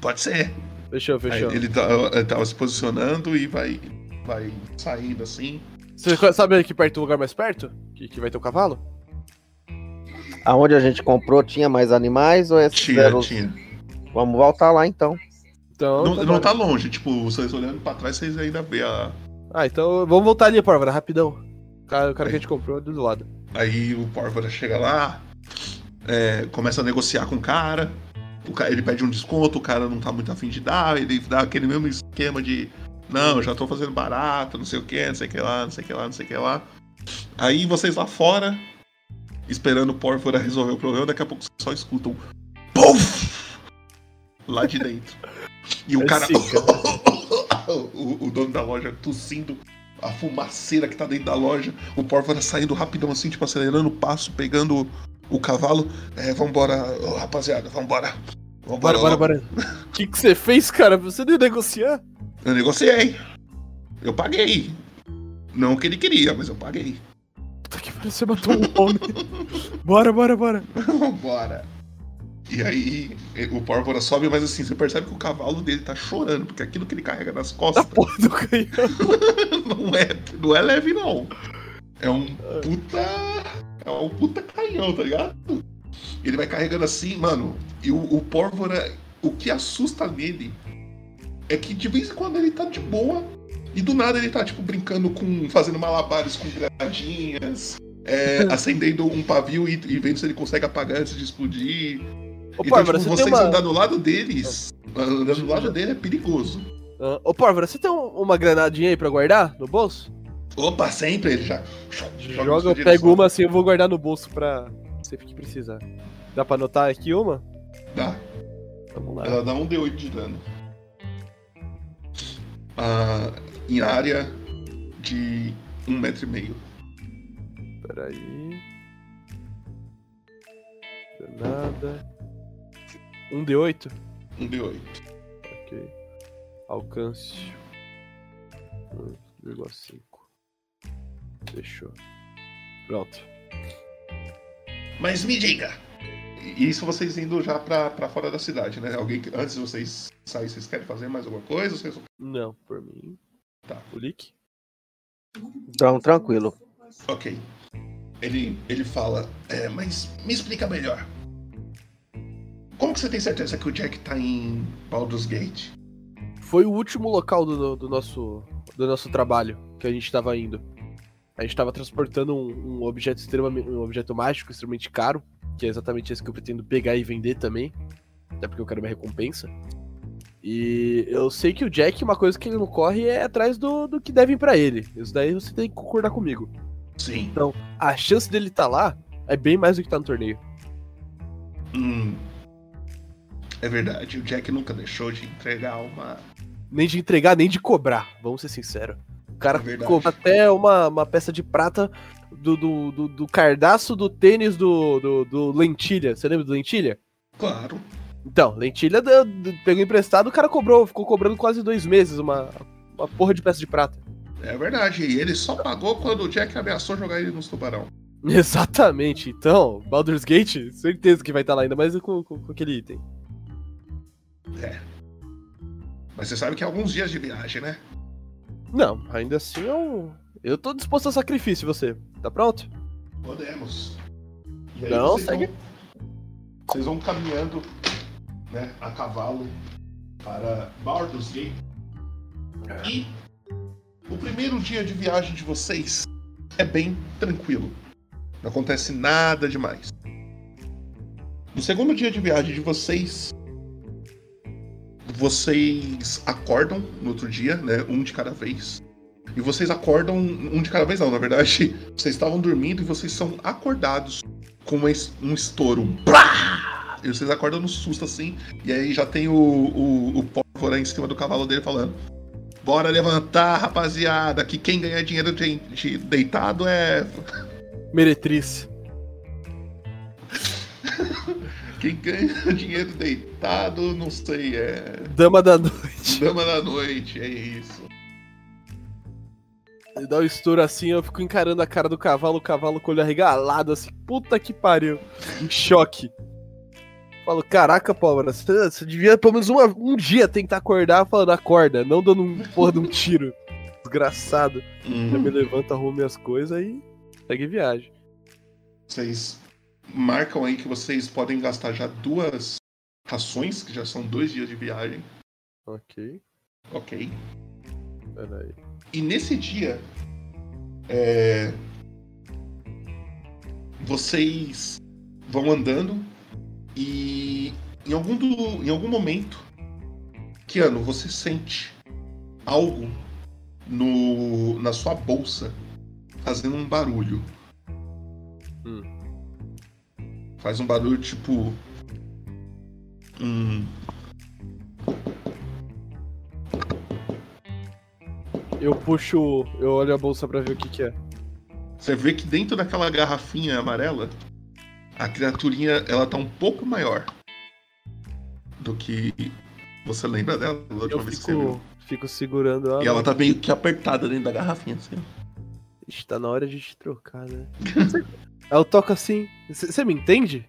Pode ser. Fechou, Aí fechou. ele, tá, ele tava se posicionando e vai, vai saindo assim. Você sabe aqui perto, o lugar mais perto? Que, que vai ter um cavalo? Aonde a gente comprou tinha mais animais ou esses Tinha, os- tinha. Vamos voltar lá então. Então. Não, tá não tá longe, tipo, vocês olhando pra trás, vocês ainda vê a. Ah, então vamos voltar ali, Pórvora, rapidão. O cara, o cara que a gente comprou é do lado. Aí o Pórvora chega lá, é, começa a negociar com o cara, o ca- Ele pede um desconto, o cara não tá muito afim de dar, ele dá aquele mesmo esquema de. Não, já tô fazendo barato, não sei o que, não sei o que lá, não sei o que lá, não sei o que lá. Aí vocês lá fora, esperando o Pórvora resolver o problema, daqui a pouco vocês só escutam. PUF! Lá de dentro. E o É cara. sim, <laughs> o, o dono da loja tossindo a fumaceira que tá dentro da loja. O Pórvora saindo rapidão assim, tipo, acelerando o passo, pegando o cavalo. É, vambora, ô, rapaziada, vambora. Vambora, Bora, bora. O que, que você fez, cara? Você deu negociar? Eu negociei. Eu paguei. Não o que ele queria, mas eu paguei. Puta que pariu, você matou um homem. <laughs> bora, bora, bora. Vambora. E aí, o Pórvora sobe, mas assim, você percebe que o cavalo dele tá chorando, porque aquilo que ele carrega nas Da costas porra do canhão. <laughs> não, é, não é leve, não. É um puta. É um puta canhão, tá ligado? Ele vai carregando assim, mano. E o, o Pórvora, o que assusta nele é que de vez em quando ele tá de boa. E do nada ele tá, tipo, brincando com. fazendo malabares com granadinhas. é, <laughs> acendendo um pavio e, e vendo se ele consegue apagar antes de explodir. Ô, então, tipo, você vocês uma... andar do lado deles. Andando do lado dele é perigoso. Ah, Ô, Pórvora, você tem um- uma granadinha aí pra guardar no bolso? Opa, sempre ele já. Joga, sua eu direção. pego uma assim, eu vou guardar no bolso pra sempre que precisar. Dá pra anotar aqui uma? Dá. Vamos lá. Ela dá um D8 de dano. Ah, em área de um metro e meio. Peraí. Nada. Um D8? Um D8. Ok. Alcance. 1,5. Fechou. Pronto. Mas me diga. E Isso vocês indo já pra, pra fora da cidade, né? Alguém que, antes de vocês saírem, vocês querem fazer mais alguma coisa? Vocês... Não, por mim. Tá. O Lick? Então, tranquilo. Ok. Ele, ele fala, é, mas me explica melhor. Como que você tem certeza que o Jack tá em Baldur's Gate? Foi o último local do, do nosso do nosso trabalho que a gente tava indo. A gente tava transportando um, um objeto extremamente um objeto mágico extremamente caro, que é exatamente esse que eu pretendo pegar e vender também, até porque eu quero minha recompensa. E eu sei que o Jack, uma coisa que ele não corre é atrás do, do que devem pra ele. Isso daí você tem que concordar comigo. Sim. A chance dele tá lá é bem mais do que tá no torneio. Hum. É verdade, o Jack nunca deixou de entregar uma. Nem de entregar, nem de cobrar, vamos ser sinceros. O cara É cobra até uma, uma peça de prata do, do, do, do cardaço do tênis do, do, do Lentilha. Você lembra do Lentilha? Claro. Então, Lentilha deu- pegou emprestado, o cara cobrou, ficou cobrando quase dois meses uma, uma porra de peça de prata. É verdade, e ele só pagou quando o Jack ameaçou jogar ele nos tubarão. <laughs> Exatamente. Então, Baldur's Gate, certeza que vai estar lá ainda mais com, com, com aquele item. Mas você sabe que é alguns dias de viagem, né? Não, ainda assim eu. Eu tô disposto a sacrifício, você. Tá pronto? Podemos. E aí Não, vocês segue. Vão, vocês vão caminhando né, a cavalo para Baldur's Gate. E o primeiro dia de viagem de vocês é bem tranquilo. Não acontece nada demais. No segundo dia de viagem de vocês, vocês acordam no outro dia, né? Um de cada vez. E vocês acordam um de cada vez, não, na verdade, <laughs> vocês estavam dormindo e vocês são acordados com um estouro. Brá! E vocês acordam no susto assim, e aí já tem o, o, o pólvora em cima do cavalo dele falando: Bora levantar, rapaziada, que quem ganhar dinheiro de, de deitado é. Meretriz. <laughs> Quem ganha <laughs> dinheiro deitado, não sei, é. Dama da noite. Dama da noite, é isso. Ele dá um estouro assim, eu fico encarando a cara do cavalo, o cavalo com o olho arregalado, assim, puta que pariu. Em choque. Falo, caraca, Pólvora, você, você devia pelo menos uma- um dia tentar acordar falando, acorda, não dando um <laughs> porra de um tiro. Desgraçado. Já me levanta, arrumo minhas coisas e segue viagem. Vocês marcam aí que vocês podem gastar já duas rações, que já são dois dias de viagem. Ok, Ok. peraí. E nesse dia, é, vocês vão andando e em algum, do, em algum momento, Keanu, você sente algo no, na sua bolsa fazendo um barulho. Hum. Faz um barulho tipo. Um, Eu puxo, eu olho a bolsa pra ver o que que é. Você vê que dentro daquela garrafinha amarela, a criaturinha ela tá um pouco maior do que você lembra dela da última Eu vez que você viu. fico, fico segurando ela. E ela tá meio que apertada dentro da garrafinha, assim. Ixi, tá na hora de te trocar, né? <laughs> Ela toca assim. Você me entende?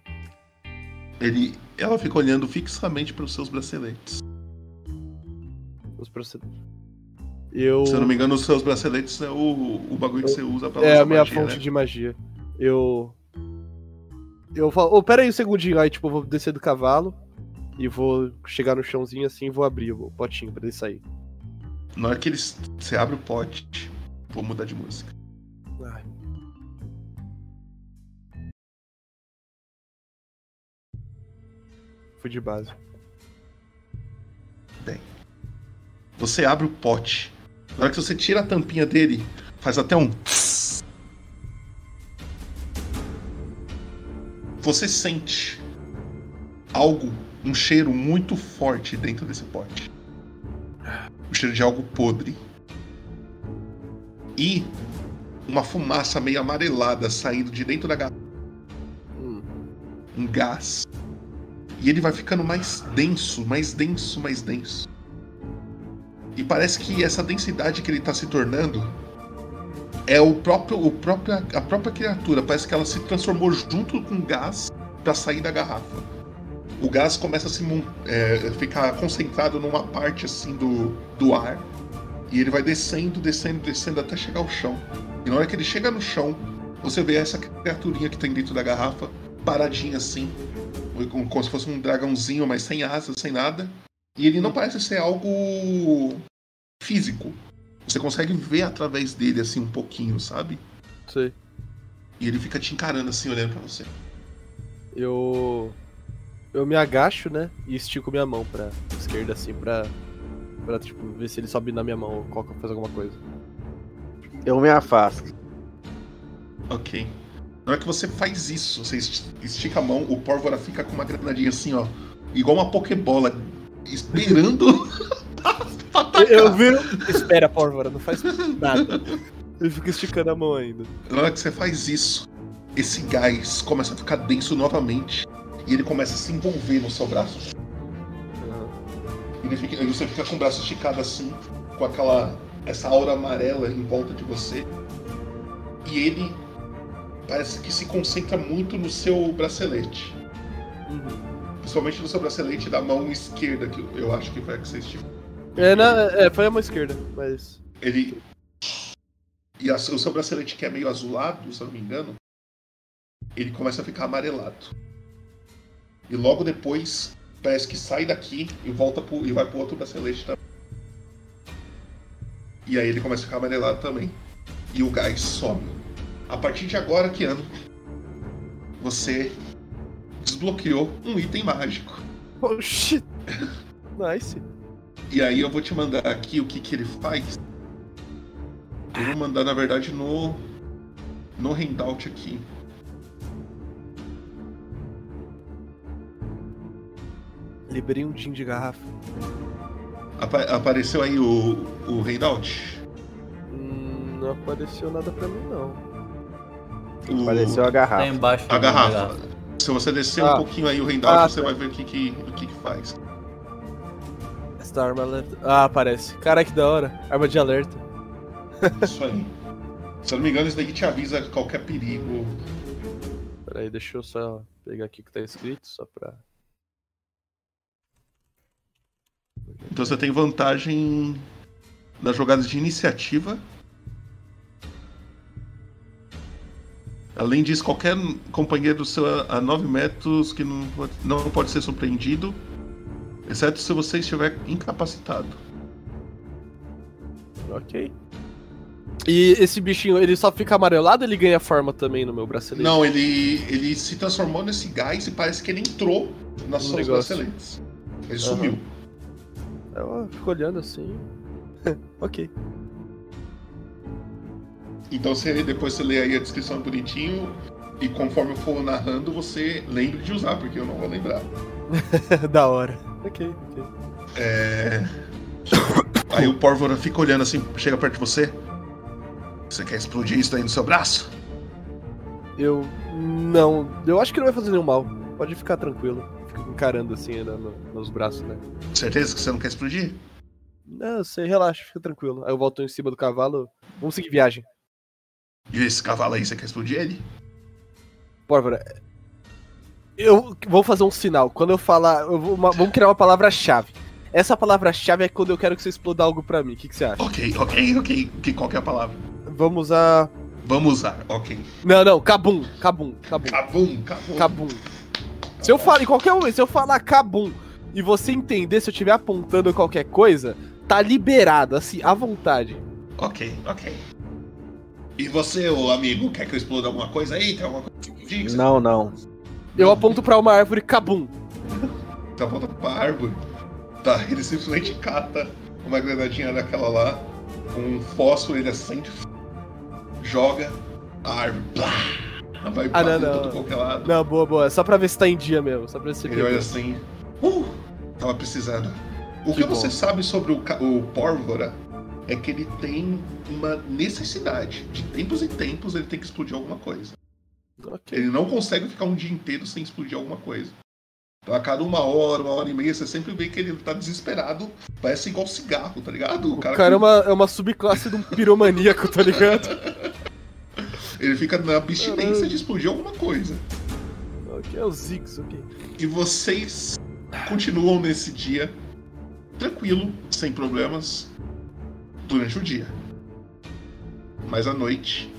Ele, ela fica olhando fixamente para os seus braceletes. Os procedimentos. Eu. Se eu não me engano, os seus braceletes é o, o bagulho que você usa pra É a minha magia, fonte né? de magia. Eu. Eu falo. Ô, pera aí um segundinho. Aí, tipo, eu vou descer do cavalo. E vou chegar no chãozinho assim e vou abrir o potinho pra ele sair. Na hora que eles, você abre o pote, vou mudar de música. Ai. Fui de base. Você abre o pote. Na hora que você tira a tampinha dele, faz até um. Você sente algo, um cheiro muito forte dentro desse pote. O cheiro de algo podre. E uma fumaça meio amarelada saindo de dentro da garrafa. Hum. Um gás. E ele vai ficando mais denso, mais denso, mais denso. E parece que essa densidade que ele tá se tornando é o próprio, o a própria criatura. Parece que ela se transformou junto com o gás para sair da garrafa. O gás começa a se é, ficar concentrado numa parte assim do, do ar. E ele vai descendo, descendo, descendo até chegar ao chão. E na hora que ele chega no chão, você vê essa criaturinha que tem dentro da garrafa, paradinha assim, como se fosse um dragãozinho, mas sem asas, sem nada. E ele não parece ser algo físico. Você consegue ver através dele assim um pouquinho, sabe? Sei. E ele fica te encarando assim, olhando pra você. Eu. Eu me agacho, né? E estico minha mão pra esquerda, assim, pra. Pra, tipo, ver se ele sobe na minha mão ou faz alguma coisa. Eu me afasto. Ok. Na hora que você faz isso, você esti- estica a mão, o pólvora fica com uma granadinha assim, ó. Igual uma pokebola. Esperando. <laughs> pra atacar. Eu vi. Espera, pólvora, não faz nada. <laughs> Ele fica esticando a mão ainda. Na hora que você faz isso, esse gás começa a ficar denso novamente. E ele começa a se envolver no seu braço. Ele fica- e você fica com o braço esticado assim, com aquela essa aura amarela em volta de você. E ele parece que se concentra muito no seu bracelete. Uhum. Principalmente no seu bracelete da mão esquerda, que eu acho que foi a que você estive. É, na, é, foi a mão esquerda, mas. Ele. E a- o seu bracelete que é meio azulado, se eu não me engano, ele começa a ficar amarelado. E logo depois, parece que sai daqui e volta pro, e vai pro outro bracelete também. E aí ele começa a ficar amarelado também. E o gás some. A partir de agora, Keanu, você desbloqueou um item mágico. Oh <laughs> shit! Nice. E aí eu vou te mandar aqui o que, que ele faz. Eu vou mandar, na verdade, no. No handout aqui. Liberei um gin de garrafa. Apa- apareceu aí o, o handout? Hum, não apareceu nada pra mim, não. O- Apareceu a Tá garrafa. embaixo. a da garrafa. Se você descer Ah. um pouquinho aí o handout, Ah, você tá. vai ver o que, que, o que, que faz. Esta arma alerta. Ah, aparece. Cara, que da hora. Arma de alerta. Isso aí. Se eu não me engano, isso daí te avisa qualquer perigo. Pera aí, deixa eu só pegar aqui o que tá escrito, só pra. Então você tem vantagem nas jogadas de iniciativa. Além disso, qualquer companheiro seu a 9 metros que não pode, não pode ser surpreendido, exceto se você estiver incapacitado. Ok. E esse bichinho, ele só fica amarelado ou ele ganha forma também no meu bracelete? Não, ele, ele se transformou nesse gás e parece que ele entrou nas No suas negócio. braceletes. Ele Aham. sumiu. Eu fico olhando assim. <laughs> ok. Então você depois você lê aí a descrição bonitinho e conforme eu for narrando, você lembre de usar, porque eu não vou lembrar. <laughs> da hora. Ok, ok. É... Aí o Pórvora fica olhando assim, chega perto de você. Você quer explodir isso aí no seu braço? Eu. Não. Eu acho que não vai fazer nenhum mal. Pode ficar tranquilo. Fica encarando assim né, no- nos braços, né? Certeza que você não quer explodir? Não, você relaxa, fica tranquilo. Aí eu volto em cima do cavalo. Vamos seguir viagem. E esse cavalo aí, você quer explodir ele? Pórvora. Eu vou fazer um sinal. Quando eu falar. Eu vou uma- vamos criar uma palavra-chave. Essa palavra-chave é quando eu quero que você exploda algo pra mim. O que, que você acha? Ok, ok, ok. Que, qual que é a palavra? Vamos a. Vamos usar, ok. Não, não, cabum, cabum, cabum, Cabum, cabum. cabum. Se eu falar em qualquer momento, se eu falar cabum e você entender, se eu estiver apontando qualquer coisa, tá liberado, assim, à vontade. Ok, ok. E você, ô amigo, quer que eu exploda alguma coisa aí? Tem alguma coisa você- Não, não. Eu aponto pra uma árvore, cabum. Tá voltando pra árvore. Tá, <laughs> ele simplesmente cata uma granadinha daquela lá, com um fósforo, ele acende, joga a árvore. Plá, vai Ah, não, não. todo qualquer lado. Não, boa, boa. É só pra ver se tá em dia mesmo. Só pra ver se Ele olha assim. Uh, tava precisando. O que, Que você sabe sobre o, o Pórvora é que ele tem uma necessidade. De tempos em tempos ele tem que explodir alguma coisa. Ok. Ele não consegue ficar um dia inteiro sem explodir alguma coisa. Então a cada uma hora, uma hora e meia, você sempre vê que ele tá desesperado. Parece igual cigarro, tá ligado? O cara é uma, é uma subclasse de um piromaníaco, tá ligado? <laughs> Ele fica na abstinência de explodir alguma coisa. ok, é o Ziggs, ok. E vocês continuam nesse dia tranquilo, sem problemas, durante o dia. Mas à noite,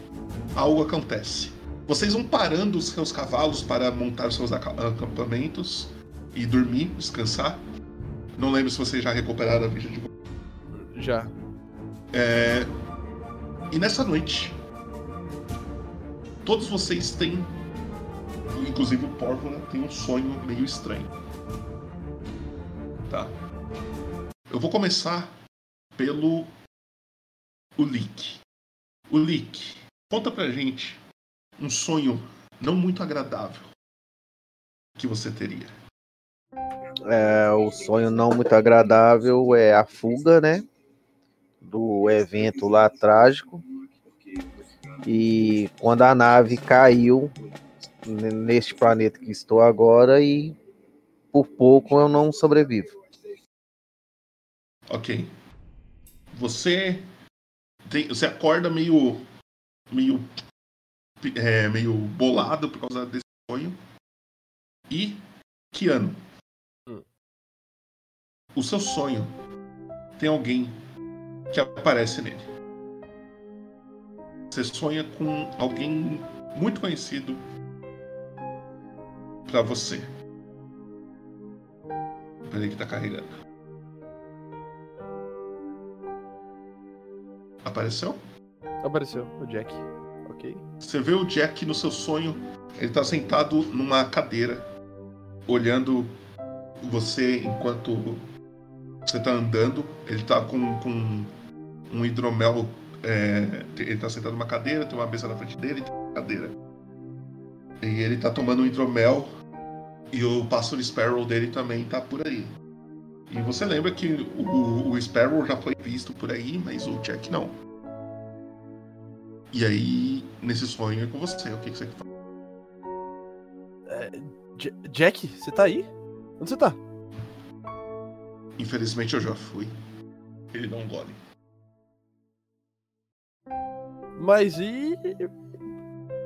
algo acontece. Vocês vão parando os seus cavalos para montar os seus aca- acampamentos e dormir, descansar. Não lembro se vocês já recuperaram a ficha de Já. É, E nessa noite, todos vocês têm, inclusive o Pórvora, tem um sonho meio estranho. Tá? Eu vou começar pelo o Lick. O Lick, conta pra gente um sonho não muito agradável que você teria. É, o sonho não muito agradável é a fuga, né? Do evento lá trágico. E quando a nave caiu neste planeta que estou agora e por pouco eu não sobrevivo. Ok. Você tem- você acorda meio. meio. é, meio bolado por causa desse sonho. E. Kiano. Hum. O seu sonho tem alguém que aparece nele. Você sonha com alguém muito conhecido pra você. Peraí que tá carregando. Apareceu? Apareceu o Jack. Ok. Você vê o Jack no seu sonho. Ele tá sentado numa cadeira, olhando você enquanto você tá andando. Ele tá com, com um hidromel. é, ele tá sentado numa cadeira, tem uma mesa na frente dele, tem uma cadeira. E ele tá tomando um hidromel. E o pássaro Sparrow dele também tá por aí. E você lembra que o, o Sparrow já foi visto por aí, mas o Jack não. E aí, nesse sonho é com você. O que, que você faz? J- Jack, você tá aí? Onde você tá? Infelizmente eu já fui. Ele não gole. Mas e.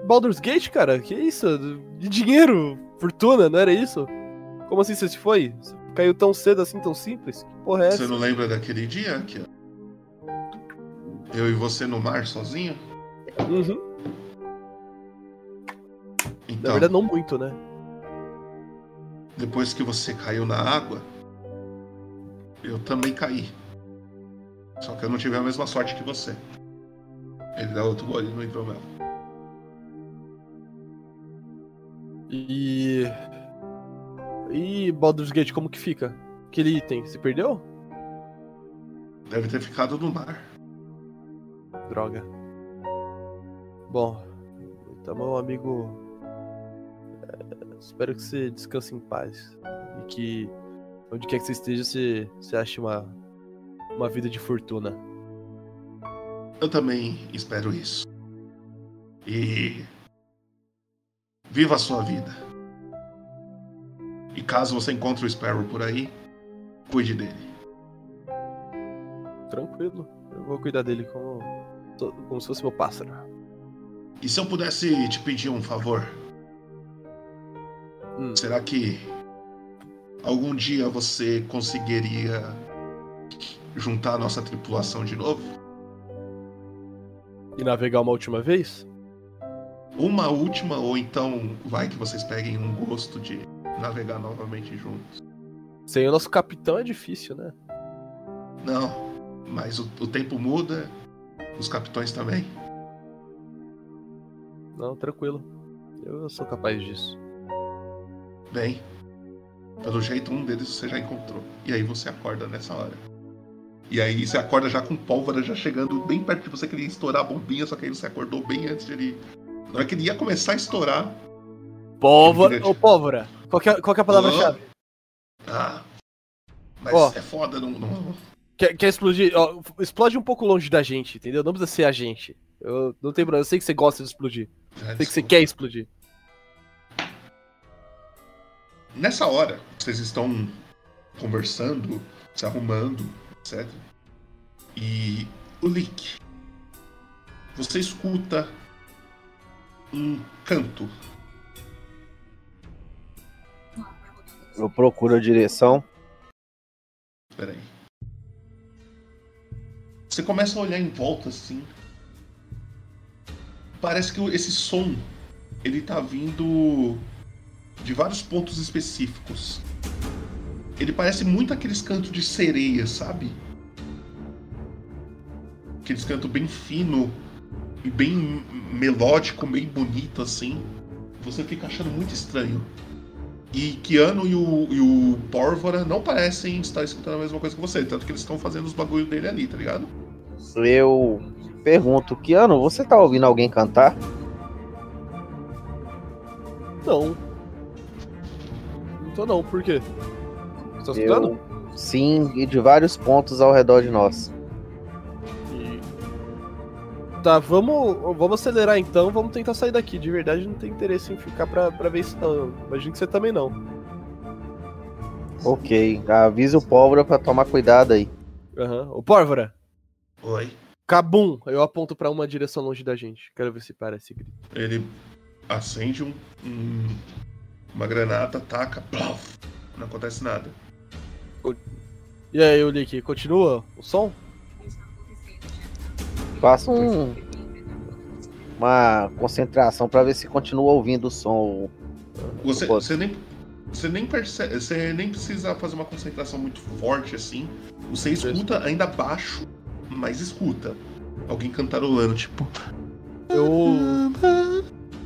Baldur's Gate, cara? Que isso? De dinheiro? Fortuna, não era isso? Como assim você se foi? Você caiu tão cedo assim, tão simples? Que porra é Você essa? não lembra daquele dia que eu e você no mar sozinho? Uhum. Na Então, verdade, não muito, né? depois que você caiu na água, eu também caí. Só que eu não tive a mesma sorte que você. Ele dá outro gole no hidromel. E. E Baldur's Gate, como que fica? Aquele item, se perdeu? Deve ter ficado no mar. Droga. Bom, então, meu amigo. é, espero que você descanse em paz. E que onde quer que você esteja, você, você ache uma, uma vida de fortuna. Eu também espero isso. E. Viva a sua vida. E caso você encontre o Sparrow por aí, cuide dele. Tranquilo. Eu vou cuidar dele como, como se fosse meu pássaro. E se eu pudesse te pedir um favor? Hum. Será que algum dia você conseguiria juntar a nossa tripulação de novo? E navegar uma última vez? Uma última, ou então vai que vocês peguem um gosto de navegar novamente juntos? Sem o nosso capitão é difícil, né? Não, mas o, o tempo muda, os capitões também. Não, tranquilo. Eu sou capaz disso. Bem, pelo jeito um deles você já encontrou. E aí você acorda nessa hora. E aí você acorda já com pólvora já chegando bem perto de você, que ele ia estourar a bombinha, só que aí você acordou bem antes de ele. Na hora que ele ia começar a estourar. Pólvora. Pólvora. Qual que é, qual que é a palavra-chave? Ah. Mas Ó. é foda, não. não- Quer, quer explodir? Ó, explode um pouco longe da gente, entendeu? Não precisa ser a gente. Eu não tem problema. Eu sei que você gosta de explodir. é, sei que você quer explodir. Nessa hora, vocês estão conversando, se arrumando, etc. E o Lick. Você escuta um canto. Eu procuro a direção. Peraí. Você começa a olhar em volta assim. Parece que esse som ele tá vindo de vários pontos específicos. Ele parece muito aqueles cantos de sereia, sabe? Aqueles cantos bem fino e bem melódico, bem bonito assim. Você fica achando muito estranho. E Keanu e o, e o Pórvora não parecem estar escutando a mesma coisa que você, tanto que eles estão fazendo os bagulho dele ali, tá ligado? Eu pergunto, Keanu, você tá ouvindo alguém cantar? Não. Não tô não, por quê? Você tá escutando? Eu... Sim, e de vários pontos ao redor de nós. Tá, vamos, vamos acelerar então, vamos tentar sair daqui. De verdade, não tem interesse em ficar pra, pra ver isso não. Imagino que você também não. Ok, avise o pólvora pra tomar cuidado aí. Aham. Ô, Pórvora, Oi. Cabum! Eu aponto pra uma direção longe da gente. Quero ver se grito. Ele acende um, um- uma granada, taca, plof, não acontece nada. E aí, Ulik, continua o som? Faço um, uma concentração pra ver se continua ouvindo o som. Você, você nem você nem percebe, você nem precisa fazer uma concentração muito forte assim. Você escuta ainda baixo, mas escuta. Alguém cantarolando, tipo. Eu.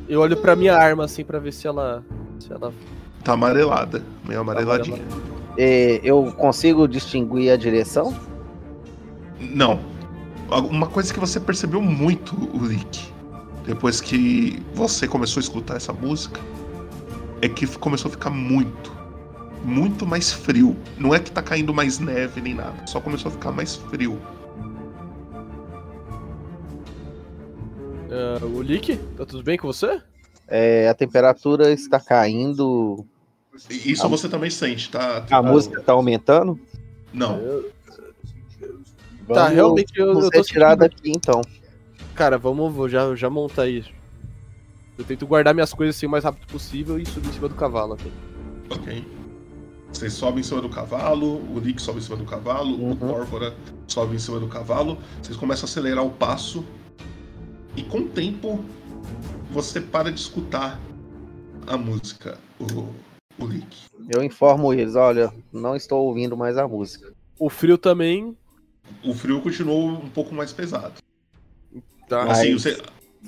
Eu olho pra minha arma assim pra ver se ela. Se ela. Tá amarelada, meio amareladinha. É, eu consigo distinguir a direção? Não. Uma coisa que você percebeu muito, Ulik, depois que você começou a escutar essa música, é que começou a ficar muito, muito mais frio. Não é que tá caindo mais neve nem nada, só começou a ficar mais frio. Uh, Ulik, tá tudo bem com você? É, a temperatura está caindo. E Isso A- você também sente, tá? A música está aumentando? Não. Tá, Vamos realmente eu, eu tô retirar sentindo... daqui então. Cara, vamos, vou já, já montar aí. Eu tento guardar minhas coisas assim o mais rápido possível e subir em cima do cavalo aqui. Ok. Vocês sobem em cima do cavalo, o Nick sobe em cima do cavalo, Uhum. o Pórvora sobe em cima do cavalo. Vocês começam a acelerar o passo. E com o tempo, você para de escutar a música, o, o Lick. Eu informo eles, olha, não estou ouvindo mais a música. O frio também. O frio continuou um pouco mais pesado. Tá. Assim, você,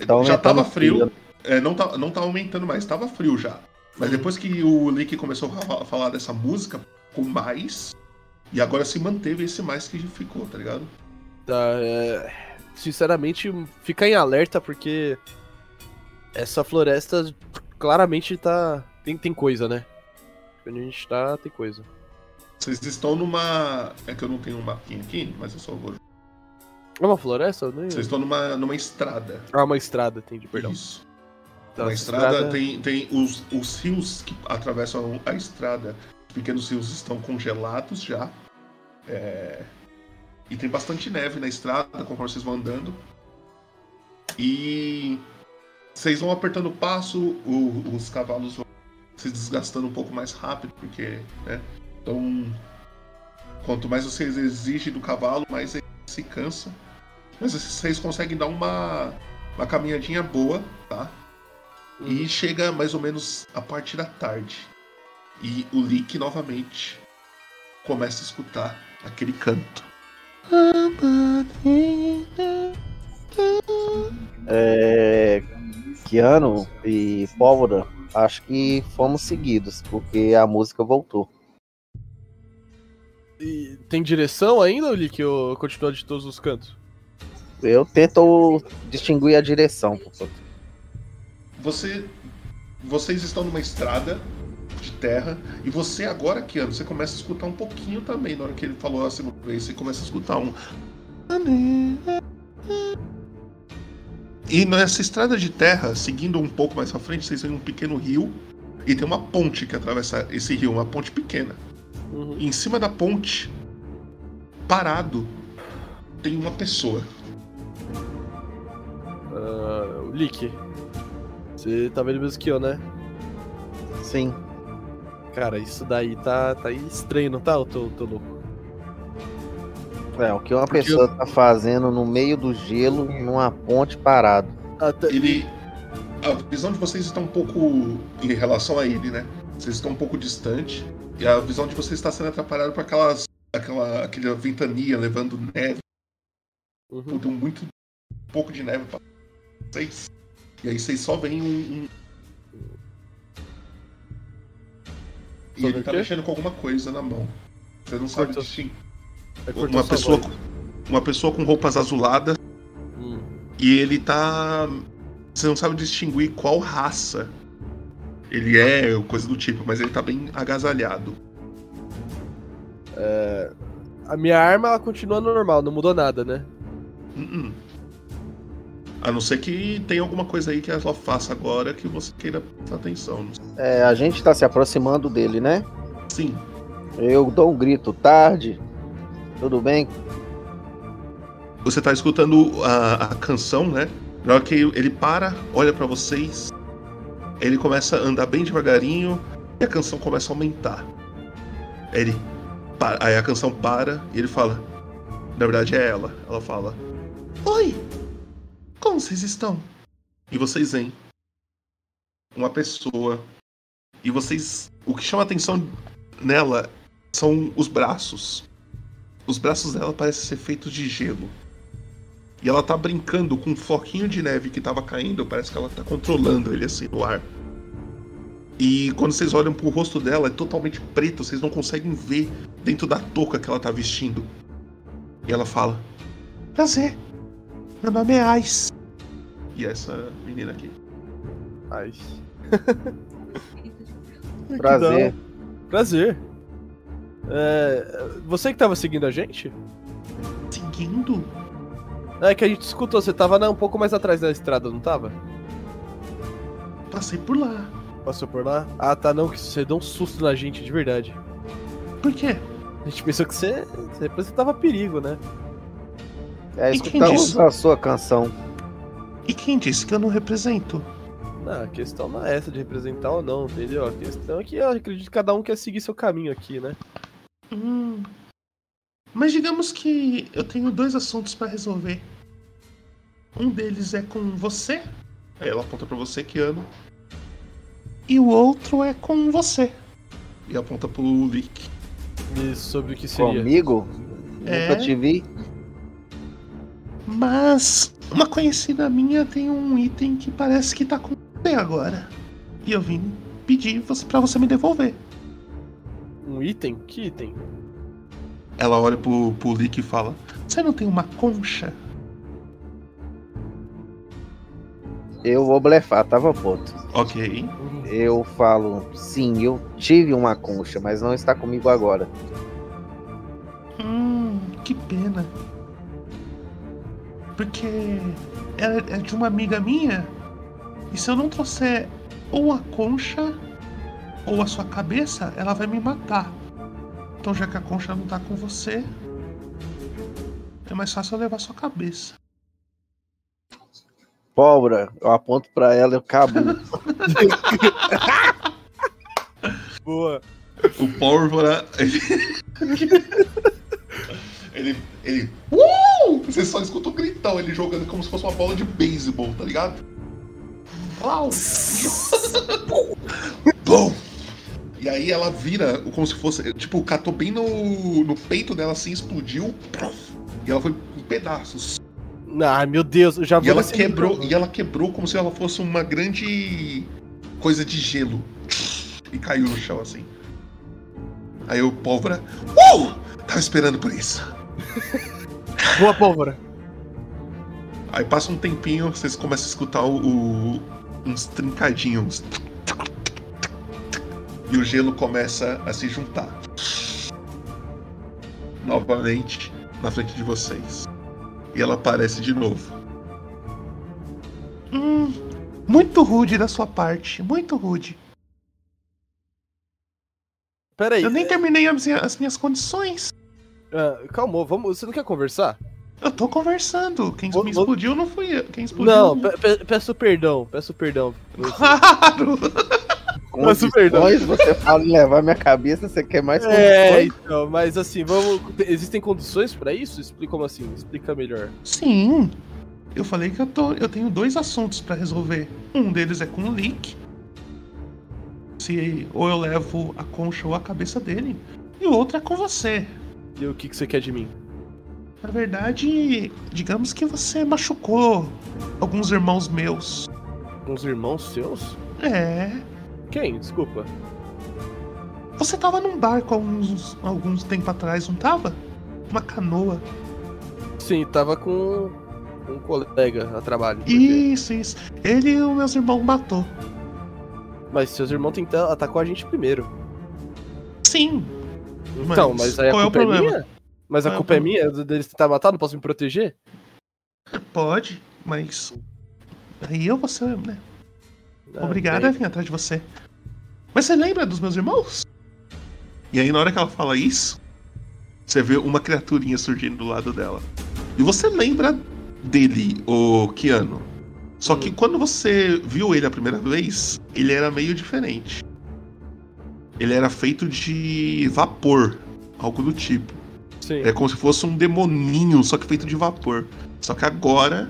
tá já tava o frio, é, não, tá, não tá aumentando mais, tava frio já. Mas Uhum. depois que o Lick começou a fa- falar dessa música, ficou mais. E agora se manteve esse mais que ficou, tá ligado? Tá, é, Sinceramente, fica em alerta porque essa floresta claramente tá. Tem, tem coisa, né? Onde a gente tá, tem coisa. Vocês estão numa. É que eu não tenho um mapinha aqui, mas eu só vou. É uma floresta? Vocês estão numa, numa estrada. Ah, uma estrada, entendi, perdão. Isso. Na essa estrada, tem, tem os, os rios que atravessam a estrada. Os pequenos rios estão congelados já. É, E tem bastante neve na estrada conforme vocês vão andando. E vocês vão apertando o passo, o- os cavalos vão se desgastando um pouco mais rápido, porque, né? Então, quanto mais vocês exigem do cavalo, mais ele se cansa. Mas vocês conseguem dar uma, uma caminhadinha boa, tá? E chega mais ou menos a parte da tarde. E o Lick novamente começa a escutar aquele canto. É, Keanu e Pólvora, acho que fomos seguidos, porque a música voltou. E tem direção ainda, Oli, que eu continuo de todos os cantos? Eu tento distinguir a direção. pô. Você, vocês estão numa estrada de terra e você agora, Keanu, você começa a escutar um pouquinho também. Na hora que ele falou a segunda vez, você começa a escutar um. E nessa estrada de terra, seguindo um pouco mais pra frente, vocês veem um pequeno rio e tem uma ponte que atravessa esse rio, uma ponte pequena. Uhum. E em cima da ponte, parado, tem uma pessoa. O Lick. Você tá vendo mesmo que eu, né? Sim. Cara, isso daí tá, tá estranho, não tá? Eu tô, tô louco. É, o que uma Porque pessoa tá fazendo no meio do gelo, numa ponte parado. Até... Ele. A visão de vocês está um pouco em relação a ele, né? Vocês estão um pouco distante. E a visão de vocês está sendo atrapalhada por aquelas. Aquela, aquela ventania levando neve. Uhum. Muito pouco de neve pra vocês. E aí vocês só veem um. um... E ele tá mexendo com alguma coisa na mão. Você não sabe Cortou- distinguir. É Uma pessoa, com, uma pessoa com roupas azuladas Hum. e ele tá. Você não sabe distinguir qual raça ele é, coisa do tipo, mas ele tá bem agasalhado. A minha arma, ela continua normal, não mudou nada, né? Uh-uh. A não ser que tenha alguma coisa aí que ela faça agora que você queira prestar atenção. É, a gente tá se aproximando dele, né? Sim, Eu dou um grito, tarde. Tudo bem? você tá escutando a, a canção, né? Na hora que ele para, olha pra vocês, ele começa a andar bem devagarinho e a canção começa a aumentar. Ele. pa- Aí a canção para e ele fala. Na verdade é ela. Ela fala: Oi! Como vocês estão? E vocês veem uma pessoa. E vocês. O que chama atenção nela são os braços. Os braços dela parecem ser feitos de gelo. E ela tá brincando com um floquinho de neve que tava caindo. Parece que ela tá controlando ele assim no ar. E quando vocês olham pro rosto dela, é totalmente preto, vocês não conseguem ver dentro da touca que ela tá vestindo. E ela fala: Prazer, meu nome é Ice. E essa menina aqui. Ai. <laughs> Prazer. Prazer. É, você que tava seguindo a gente? Seguindo? É que a gente escutou, você tava né, um pouco mais atrás da estrada, não tava? Passei por lá. Passou por lá? Ah, tá, não, que você deu um susto na gente, de verdade. Por quê? A gente pensou que você, você representava perigo, né? É, escutamos disse? a sua canção. E quem disse que eu não represento? Não, a questão não é essa de representar ou não, entendeu? A questão é que eu acredito que cada um quer seguir seu caminho aqui, né? Hum. Mas digamos que eu tenho dois assuntos pra resolver. Um deles é com você. Aí ela aponta pra você, Keanu. E o outro é com você. E aponta pro Lick. E sobre o que seria? Comigo? É. Nunca te vi. Mas uma conhecida minha tem um item que parece que tá com você agora. E eu vim pedir para você me devolver. Um item? Que item? Ela olha pro, pro Lick e fala: Você não tem uma concha? Eu vou blefar, tava puto. Ok. Eu falo, sim, eu tive uma concha, mas não está comigo agora. Hum, que pena. Porque ela é de uma amiga minha. E se eu não trouxer ou a concha ou a sua cabeça, ela vai me matar. Então já que a concha não tá com você, é mais fácil eu levar sua cabeça. Pólvora, eu aponto pra ela e eu cabo. <laughs> Boa. O Pólvora. Ele. <laughs> ele. ele uh! Você só escuta o gritão, ele jogando como se fosse uma bola de beisebol, tá ligado? Uau! Bom! <laughs> E aí ela vira como se fosse. Tipo, catou bem no, no peito dela assim, explodiu. E ela foi em pedaços. Ah, meu Deus, eu já E vou ela quebrou, e ela quebrou como se ela fosse uma grande coisa de gelo. E caiu no chão assim. Aí o pólvora. Uh! Tava esperando por isso. <laughs> Boa pólvora. Aí passa um tempinho, vocês começam a escutar o, o- uns trincadinhos. E o gelo começa a se juntar. Novamente na frente de vocês. E ela aparece de novo. Hum, muito rude da sua parte, muito rude. Pera aí. Eu nem terminei as minhas, as minhas condições. ah, calma, vamos. Você não quer conversar? Eu tô conversando. Quem Vou- me vou- explodiu não fui eu. Quem explodiu. Não, pe- peço perdão, peço perdão. <laughs> Claro! Condições, você fala em levar minha cabeça, você quer mais É, condições? então, mas assim, vamos. Existem condições pra isso? Explica como assim? Explica melhor. Sim. Eu falei que eu, tô, eu tenho dois assuntos pra resolver. Um deles é com o Lick. Se ou eu levo a concha ou a cabeça dele. E o outro é com você. E o que, que você quer de mim? Na verdade, digamos que você machucou alguns irmãos meus. Os irmãos seus? É. Quem? Desculpa. Você tava num barco há uns, alguns tempo atrás, não tava? Uma canoa. Sim, tava com um colega a trabalho. Isso, isso. Ele e os meus irmãos matou. Mas seus irmãos tentam atacar a gente primeiro. Sim. Então, Mas mas aí a é culpa é, problema? minha? Mas a é culpa é minha? Deles tentar matar? Não posso me proteger? Pode, mas. Aí eu vou ser, né? Ah, Obrigado a bem. vir atrás de você. Mas você lembra dos meus irmãos? E aí, na hora que ela fala isso, você vê uma criaturinha surgindo do lado dela. E você lembra dele, o Keanu. Só que Hum. quando você viu ele a primeira vez, ele era meio diferente. Ele era feito de vapor, algo do tipo. Sim. É como se fosse um demoninho, só que feito de vapor. Só que agora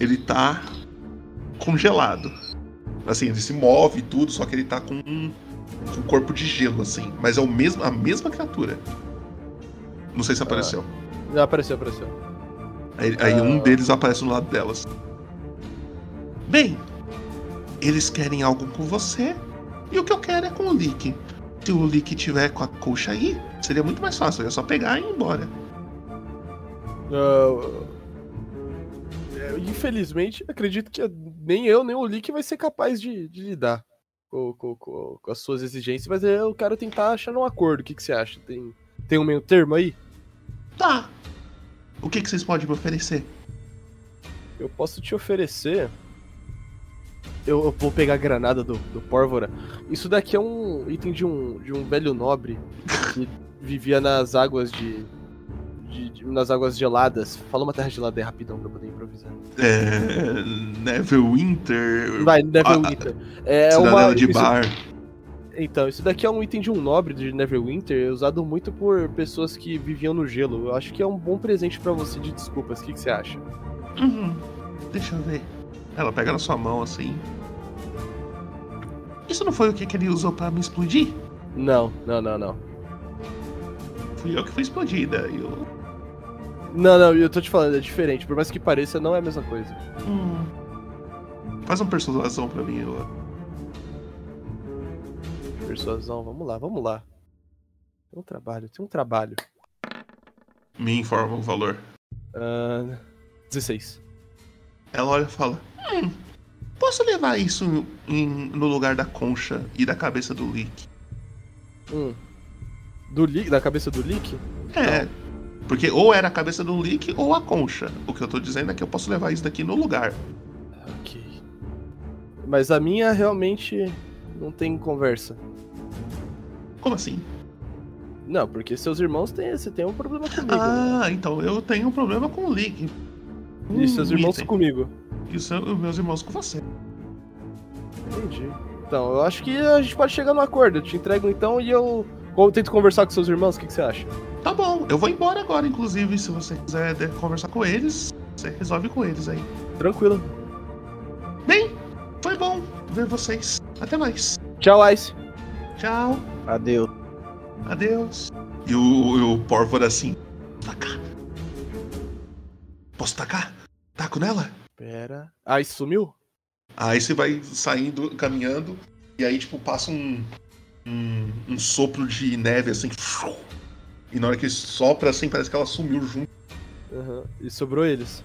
ele tá congelado. Assim, ele se move e tudo, só que ele tá com um, com um corpo de gelo, assim. Mas é o mesmo, a mesma criatura. Não sei se apareceu. Já apareceu, apareceu. Aí, aí Ah. um deles aparece no lado delas. Bem, eles querem algo com você. E o que eu quero é com o Lick. Se o Lick tiver com a colcha aí, seria muito mais fácil. É só pegar e ir embora. Ah, é, infelizmente, acredito que nem eu, nem o Lick vai ser capaz de, de lidar com, com- com- com as suas exigências, mas eu quero tentar achar um acordo. O que, que você acha? Tem, tem um meio termo aí? Tá. O que, que vocês podem me oferecer? Eu posso te oferecer. Eu, eu vou pegar a granada do, do Pórvora. Isso daqui é um item de um, de um velho nobre que vivia nas águas de, nas águas geladas. Fala uma terra gelada aí rapidão pra eu poder improvisar. É. Neverwinter. Vai, Neverwinter. É Cidadela uma. de isso- bar. Então, isso daqui é um item de um nobre de Neverwinter, usado muito por pessoas que viviam no gelo. Eu acho que é um bom presente pra você de desculpas. O que, que você acha? Uhum. Deixa eu ver. Ela pega na sua mão assim. Isso não foi o que, que ele usou pra me explodir? Não, não, não, não. Fui eu que fui explodida. Eu... Não, não, eu tô te falando, é diferente. Por mais que pareça, não é a mesma coisa. Hum. Faz uma persuasão pra mim. Eu... Persuasão, vamos lá, vamos lá. Tem um trabalho, tem um trabalho. Me informa o valor. Ah, 16. Ela olha e fala: Hum, posso levar isso em- no lugar da concha e da cabeça do Lick? Hum. Do Lick, da cabeça do Lick? É. Porque ou era a cabeça do Lick ou a concha. O que eu tô dizendo é que eu posso levar isso daqui no lugar. Ok. Mas a minha realmente não tem conversa. Como assim? Não, porque seus irmãos têm, você tem um problema comigo. né? Ah, então eu tenho um problema com o Lick. E seus Um irmãos item. comigo. E os meus irmãos com você. Entendi. Então, eu acho que a gente pode chegar no acordo. Eu te entrego então e eu, eu tento conversar com seus irmãos. O que, que você acha? Tá bom, eu vou embora agora, inclusive. Se você quiser conversar com eles, você resolve com eles aí. Tranquilo. Bem, foi bom ver vocês. Até mais. Tchau, Ice. Tchau. Adeus. Adeus. E o, o Pórvora assim. Tacar. Posso tacar? Taco nela? Pera. Ice sumiu? Aí você vai saindo, caminhando, e aí, tipo, passa um, um, um sopro de neve assim. E na hora que sopra assim, parece que ela sumiu junto. Aham. E sobrou eles.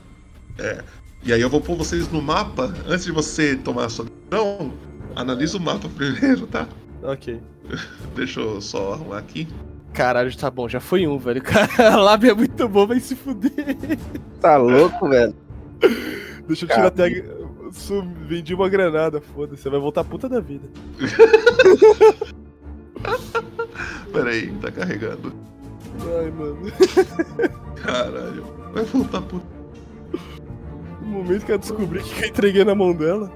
E aí eu vou pôr vocês no mapa. Antes de você tomar a sua decisão, analisa o mapa primeiro, tá? Ok. <laughs> Deixa eu só arrumar aqui. Caralho, tá bom, já foi um, velho. <laughs> Cara, a lábia é muito bom, vai se fuder. Tá louco, velho? Deixa eu tirar até. Vendi uma granada, foda-se. Você vai voltar puta da vida. <laughs> <laughs> Pera aí, tá carregando. Ai, mano. <laughs> Caralho. Vai voltar pro. No momento que eu descobri que eu entreguei na mão dela,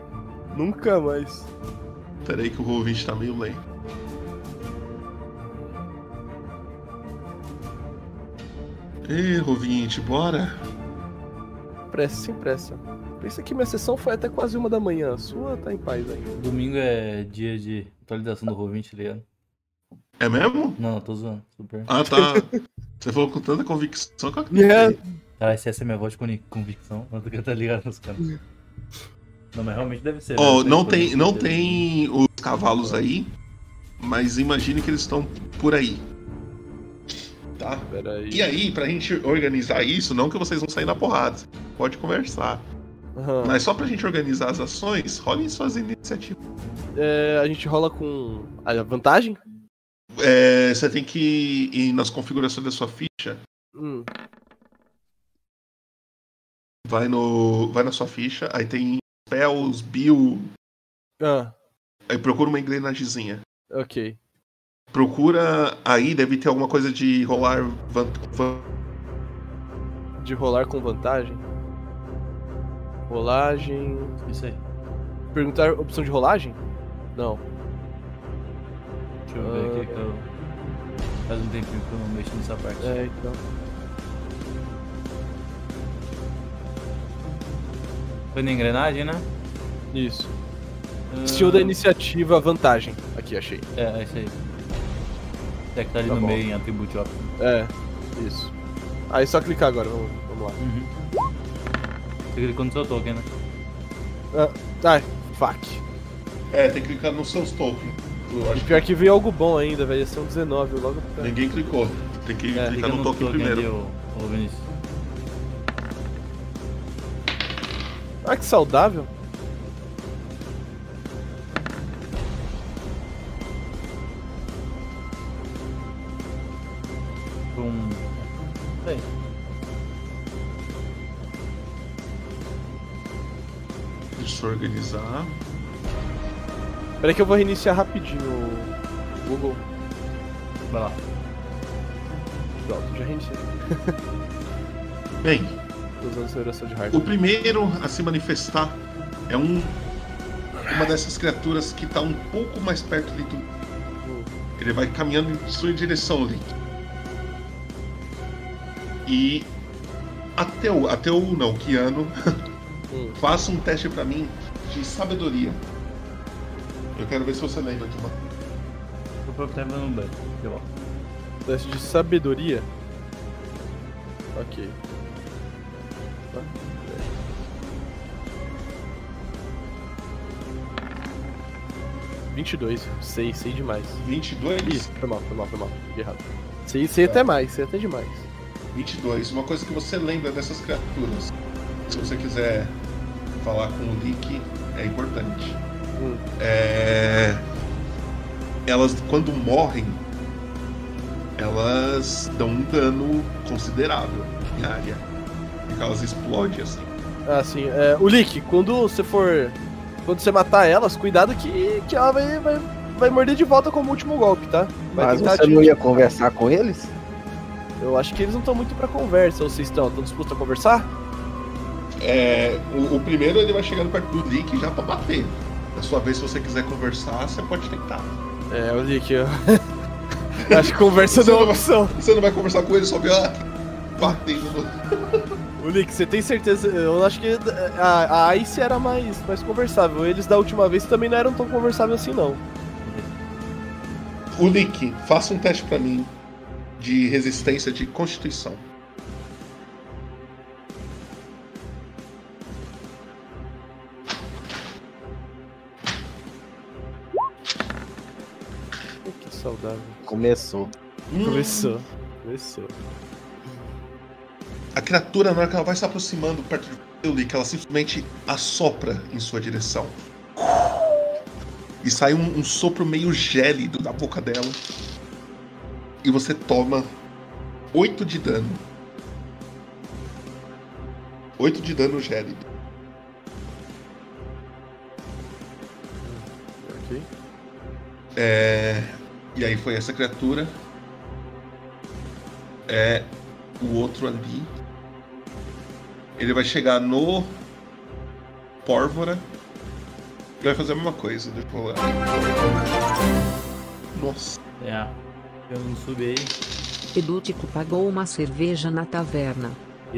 nunca mais. Pera aí que o Roll20 tá meio lento. Ih, Roll20, bora? Pressa, sem pressa. Pensa que minha sessão foi até quase uma da manhã. A sua tá em paz ainda. Domingo é dia de atualização do Roll20, tá ligado? É mesmo? Não, tô zoando. Super. Ah, tá. Você falou com tanta convicção que eu É. acreditei. Cara, se essa é minha voz de convi- convicção, não tô tá ligado nos caras. Não, mas realmente deve ser. Ó, né? não Tem não tem os cavalos aí, mas imagine que eles estão por aí. Tá? Pera aí. E aí, pra gente organizar isso, não que vocês vão sair na porrada, pode conversar. Aham. Mas só pra gente organizar as ações, rolem suas iniciativas. É, a gente rola com a vantagem? É, você tem que ir nas configurações da sua ficha, Hum. vai, no, vai na sua ficha, aí tem spells, build, Ah, aí procura uma engrenagemzinha. ok. Procura aí, deve ter alguma coisa de rolar van- van- de rolar com vantagem. Rolagem. Isso aí. Perguntar opção de rolagem? Não. Deixa eu ver aqui que eu. Faz um tempinho que eu não mexo nessa parte. É, então. Foi na engrenagem, né? Isso. Ah, Estilo da iniciativa, vantagem. Aqui, achei. É, é isso aí. É que tá ali Tá no bom. meio em Attribute Option. É, isso. Aí só clicar agora, vamos, vamos lá. Uhum. Você clicou no seu token, né? Ai, fuck. É, tem que clicar nos seus tokens. Eu E pior que veio algo bom ainda, velho. Ia ser um 19 logo pra... ninguém clicou. Tem que É, clicar Clica no token primeiro. ali, ô, ô Vinícius. Ah, que saudável. Um. Deixa eu organizar. Peraí que eu vou reiniciar rapidinho o Google. Vai lá. Pronto, já reiniciei. <laughs> Bem, Tô usando aceleração de o primeiro a se manifestar é um uma dessas criaturas que tá um pouco mais perto ali do. Hum. Ele vai caminhando em sua direção, Link. E até o até o não, Kiano, <laughs> Hum. faça um teste pra mim de sabedoria. Eu quero ver se você lembra de uma. O próprio time no banho. Sei lá. Teste de sabedoria. Ok. Tá. 22, sei, sei demais. 22? Ih, foi mal, foi mal, foi mal. Fiquei errado. Sei, sei até mais, sei até demais. 22. Uma coisa que você lembra dessas criaturas. Se você quiser falar com o Lick, é importante. Hum. É... Elas, quando morrem, elas dão um dano considerável em área. Porque elas explodem assim. Ah, sim. É, o Lick, quando você for. Quando você matar elas, cuidado que, que ela vai, vai, vai morder de volta como último golpe, tá? Vai Mas você te- não ia conversar com eles? Eu acho que eles não estão muito pra conversa. Ou vocês estão? Estão dispostos a conversar? É, o, o primeiro ele vai chegando perto do Lick já pra bater. Da sua vez, se você quiser conversar, você pode tentar. É, o Lick, eu. <laughs> acho que conversa não é uma opção. Você não vai conversar com ele sobre batendo no. <laughs> O Lick, você tem certeza? Eu acho que a, a Ice era mais, mais conversável. Eles da última vez também não eram tão conversáveis assim, não. O Lick, faça um teste pra mim de resistência de constituição. Começou. Começou. Começou. A criatura, na hora que ela vai se aproximando perto de você, Lick, ela simplesmente assopra em sua direção. E sai um, um sopro meio gélido da boca dela. E você toma 8 de dano. 8 de dano gélido. Ok. É... E aí foi essa criatura. É o outro ali. Ele vai chegar no Pórvora. E vai fazer a mesma coisa. Deixa eu rolar. Nossa. É. Eu não subi aí. Edútico pagou uma cerveja na taverna.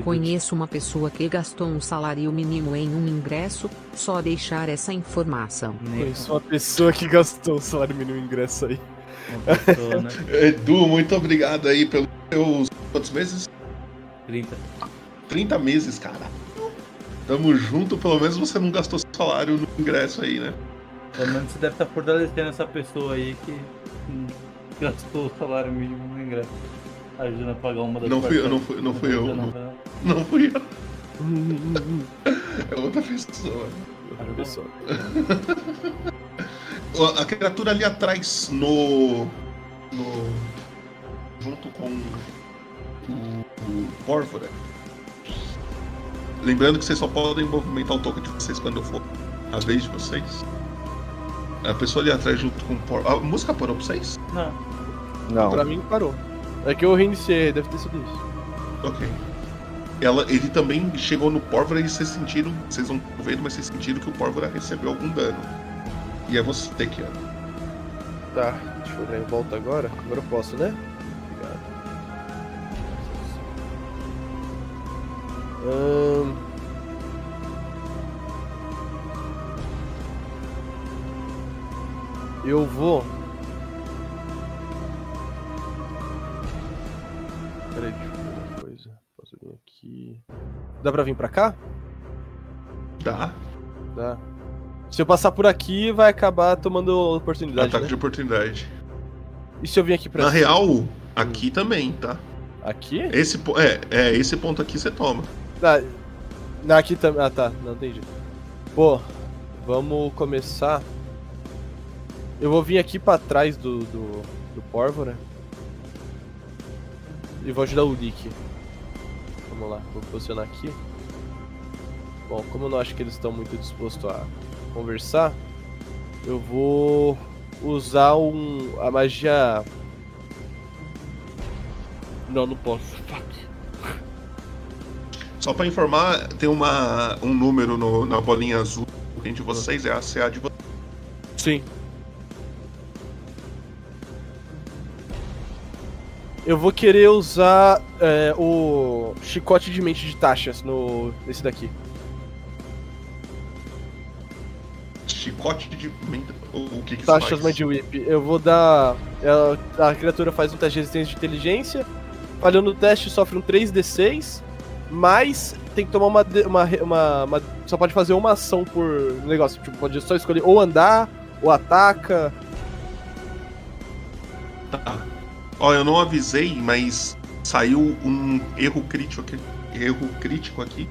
Conheço uma pessoa que gastou um salário mínimo em um ingresso, só deixar essa informação. Conheço uma pessoa que gastou o salário mínimo ingresso aí. Pessoa, né? <laughs> Edu, muito obrigado aí pelos seus. Quantos meses? 30. 30 meses, cara. Tamo junto, pelo menos você não gastou seu salário no ingresso aí, né? Pelo menos você deve estar fortalecendo essa pessoa aí que gastou o salário mínimo no ingresso. Ajudando a pagar uma das Não fui eu, não fui- não fui eu, Não, não. não. Não fui eu. <laughs> É outra pessoa. Outra pessoa. <laughs> A criatura ali atrás, no. no junto com o, o Pórvora. Lembrando que vocês só podem movimentar o token de vocês quando for a vez de vocês. A pessoa ali atrás junto com o Pórvora. A música parou pra vocês? Não. Não. Pra mim parou. É que eu reiniciei, deve ter sido isso. Ok. ela, ele também chegou no Pórvora e vocês sentiram, vocês não estão vendo, mas vocês sentiram que o Pórvora recebeu algum dano. E é você, Kiana. Tá, deixa eu ver, volta agora. Agora eu posso, né? Obrigado. Ahn. Eu vou. Peraí, deixa eu ver uma coisa. Posso vir aqui. Dá pra vir pra cá? Dá. Dá. Se eu passar por aqui, vai acabar tomando oportunidade. Ataque Né? de oportunidade. E se eu vim aqui pra Na cima? real, aqui também, tá? Aqui? Esse, é, é, esse ponto aqui você toma. Ah, não, aqui também. Ah, tá. Não entendi. Pô, vamos começar. Eu vou vir aqui pra trás do, do, do Pórvora. E vou ajudar o Lick. Vamos lá, vou posicionar aqui. Bom, como eu não acho que eles estão muito dispostos a conversar, eu vou usar um, a magia. Não, não posso. Fuck. Só pra informar, tem uma, um número no- na bolinha azul de vocês, é a CA de vocês. Sim. Eu vou querer usar é, o chicote de mente de taxas no nesse daqui. Chicote de. menta- O o que que Taxas faz? Mind Whip. Eu vou dar. ela- a criatura faz um teste de resistência de inteligência. Falhando no teste, sofre um 3d6. Mas tem que tomar uma, de- uma, uma- uma- Só pode fazer uma ação por negócio. Tipo, pode só escolher ou andar, ou ataca. Tá. Ó, eu não avisei, mas saiu um erro crítico aqui. Erro crítico aqui.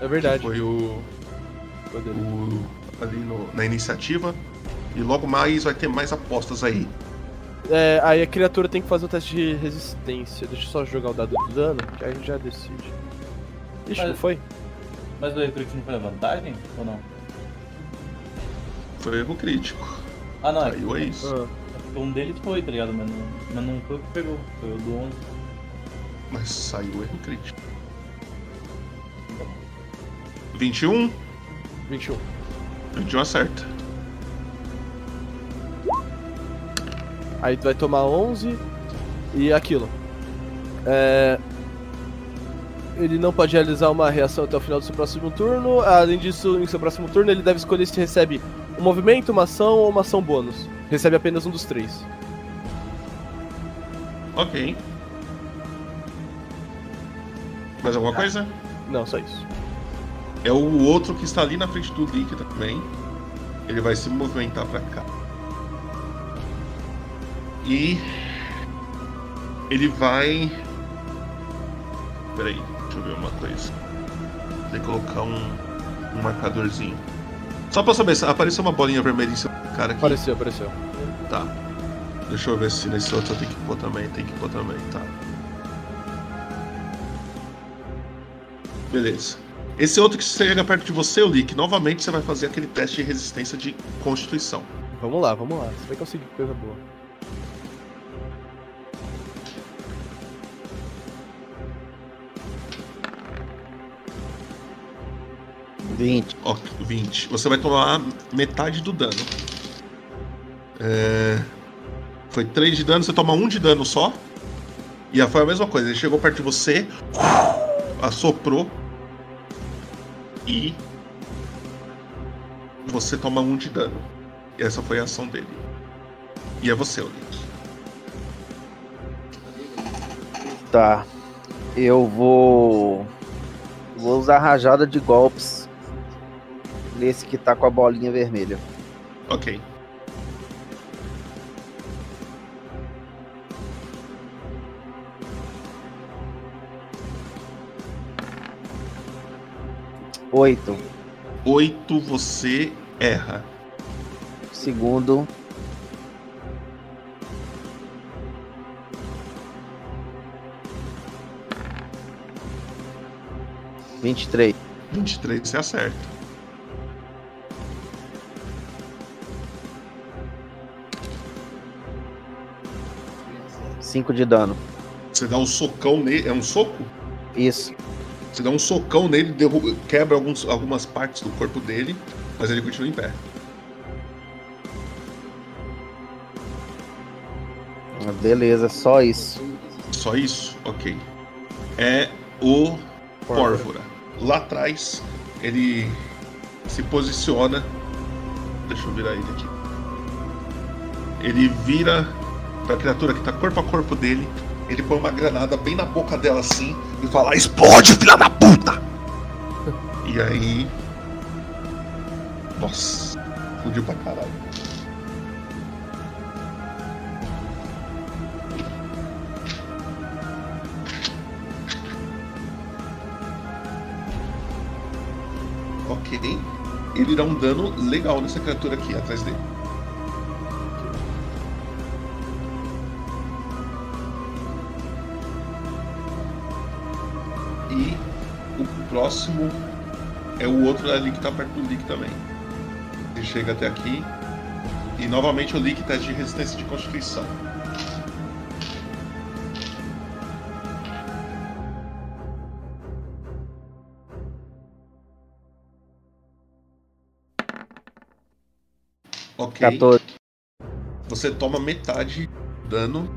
É verdade. Foi o. O ali no- na iniciativa. E logo mais vai ter mais apostas aí. É, aí a criatura tem que fazer o teste de resistência. Deixa eu só jogar o dado do dano, que aí a gente já decide. Ixi, Mas- não foi? Mas o recruit não foi a vantagem? Ou não? Foi erro crítico. Ah, não. É Saiu é isso. Ah, que um deles foi, tá ligado? Mas não, mas não foi o que pegou. Foi o do 11. Mas saiu erro crítico. 21. 21. 21 acerta. Aí tu vai tomar 11 e aquilo. É... Ele não pode realizar uma reação até o final do seu próximo turno. Além disso, em seu próximo turno, ele deve escolher se recebe um movimento, uma ação ou uma ação bônus. Recebe apenas um dos três. Ok. Mais alguma coisa? Não, só isso. É o outro que está ali na frente do Lick também. Ele vai se movimentar pra cá. E. Ele vai. Peraí, deixa eu ver uma coisa. Tem que colocar um, um marcadorzinho. Só pra saber, se apareceu uma bolinha vermelha em cima do cara aqui. Apareceu, apareceu. Tá. Deixa eu ver se nesse outro eu tenho que pôr também. Tem que pôr também, tá. Beleza. Esse outro que chega perto de você, o Lick, novamente você vai fazer aquele teste de resistência de constituição. Vamos lá, vamos lá. Você vai conseguir coisa boa. Vinte. Ó, 20. Você vai tomar metade do dano. É... Foi 3 de dano, você toma 1 de dano só. E foi a mesma coisa, ele chegou perto de você, assoprou e você toma 1 de dano. E essa foi a ação dele. E é você, Olick. Tá. Eu vou. Vou usar rajada de golpes. Nesse que tá com a bolinha vermelha. Ok. Oito. 8 você erra. Segundo. Vinte e três. 23 você acerta. Cinco de dano. Você dá um socão nele. É um soco? Isso. Você dá um socão nele, derruba, quebra alguns, algumas partes do corpo dele, mas ele continua em pé. Beleza, só isso. Só isso? Ok. É o Pórvora. Lá atrás, ele se posiciona. Deixa eu virar ele aqui. Ele vira pra criatura que tá corpo a corpo dele. Ele põe uma granada bem na boca dela assim e fala: Explode, filha da puta! <laughs> E aí. Nossa, explodiu pra caralho. Ok. Ele dá um dano legal nessa criatura aqui atrás dele. Próximo é o outro ali que tá perto do Lick também. Ele chega até aqui. E novamente o Lick teste de resistência de constituição. Ok. 14. Você toma metade dano.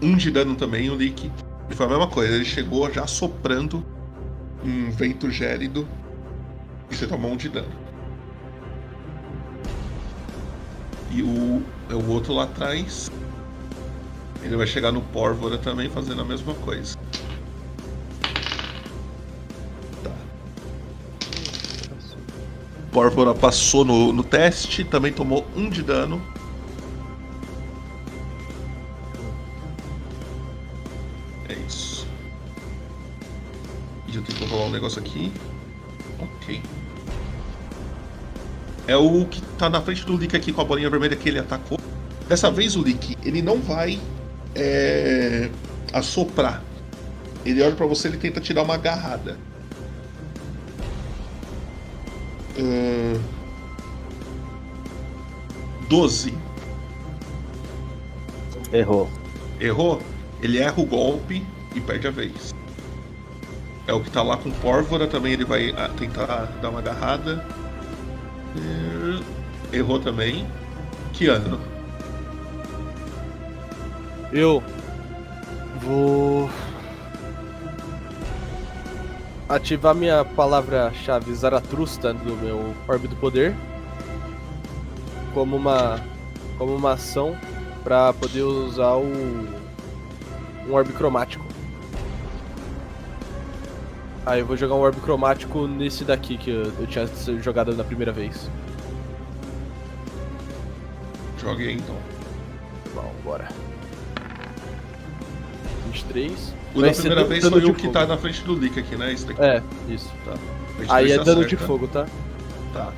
Um de dano também, o Lick. E foi a mesma coisa, ele chegou já soprando um vento gélido. E você tomou um de dano. E o, é o outro lá atrás. Ele vai chegar no Pórvora também fazendo a mesma coisa. Tá. Pórvora passou no, no teste, também tomou um de dano. Negócio aqui. Ok. É o que tá na frente do Lick aqui com a bolinha vermelha que ele atacou. Dessa vez o Lick, ele não vai é, assoprar. Ele olha pra você e ele tenta te dar uma agarrada. Ahn, 12. Errou. Errou? Ele erra o golpe e perde a vez. É o que tá lá com pórvora também, ele vai ah, tentar dar uma agarrada. Errou também. Que ano? Eu vou ativar minha palavra-chave Zaratrusta do meu Orbe do Poder como uma como uma ação para poder usar o um orbe cromático. Aí eu vou jogar um orbe cromático nesse daqui que eu, eu tinha jogado na primeira vez. Jogue aí então. Bom, bora. 23. O da primeira vez foi de o que fogo. tá na frente do Lick aqui, né? Esse daqui. É, isso, tá. 23 Aí é tá dano de certo, né? fogo, tá? Tá.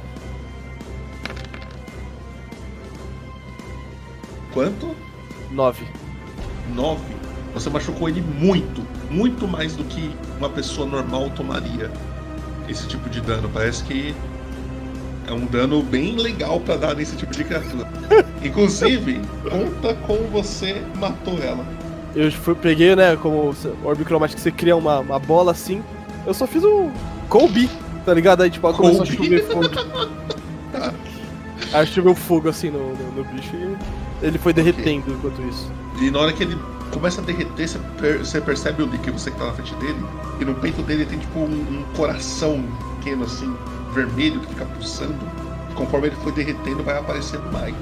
Quanto? 9. 9. Você machucou ele muito, muito mais do que uma pessoa normal tomaria esse tipo de dano. Parece que é um dano bem legal pra dar nesse tipo de criatura. <laughs> Inclusive, conta como você matou ela. Eu fui, peguei, né, como orbe cromático, você cria uma, uma bola assim. Eu só fiz um Colby, tá ligado? Aí, tipo, ela começou a chover fogo. <laughs> Tá. Aí choveu fogo assim no, no, no bicho e ele foi derretendo enquanto isso. E na hora que ele começa a derreter, você, per- você percebe o Lick, você que tá na frente dele, e no peito dele tem tipo um, um coração pequeno assim, vermelho, que fica pulsando. Conforme ele foi derretendo, vai aparecendo mais.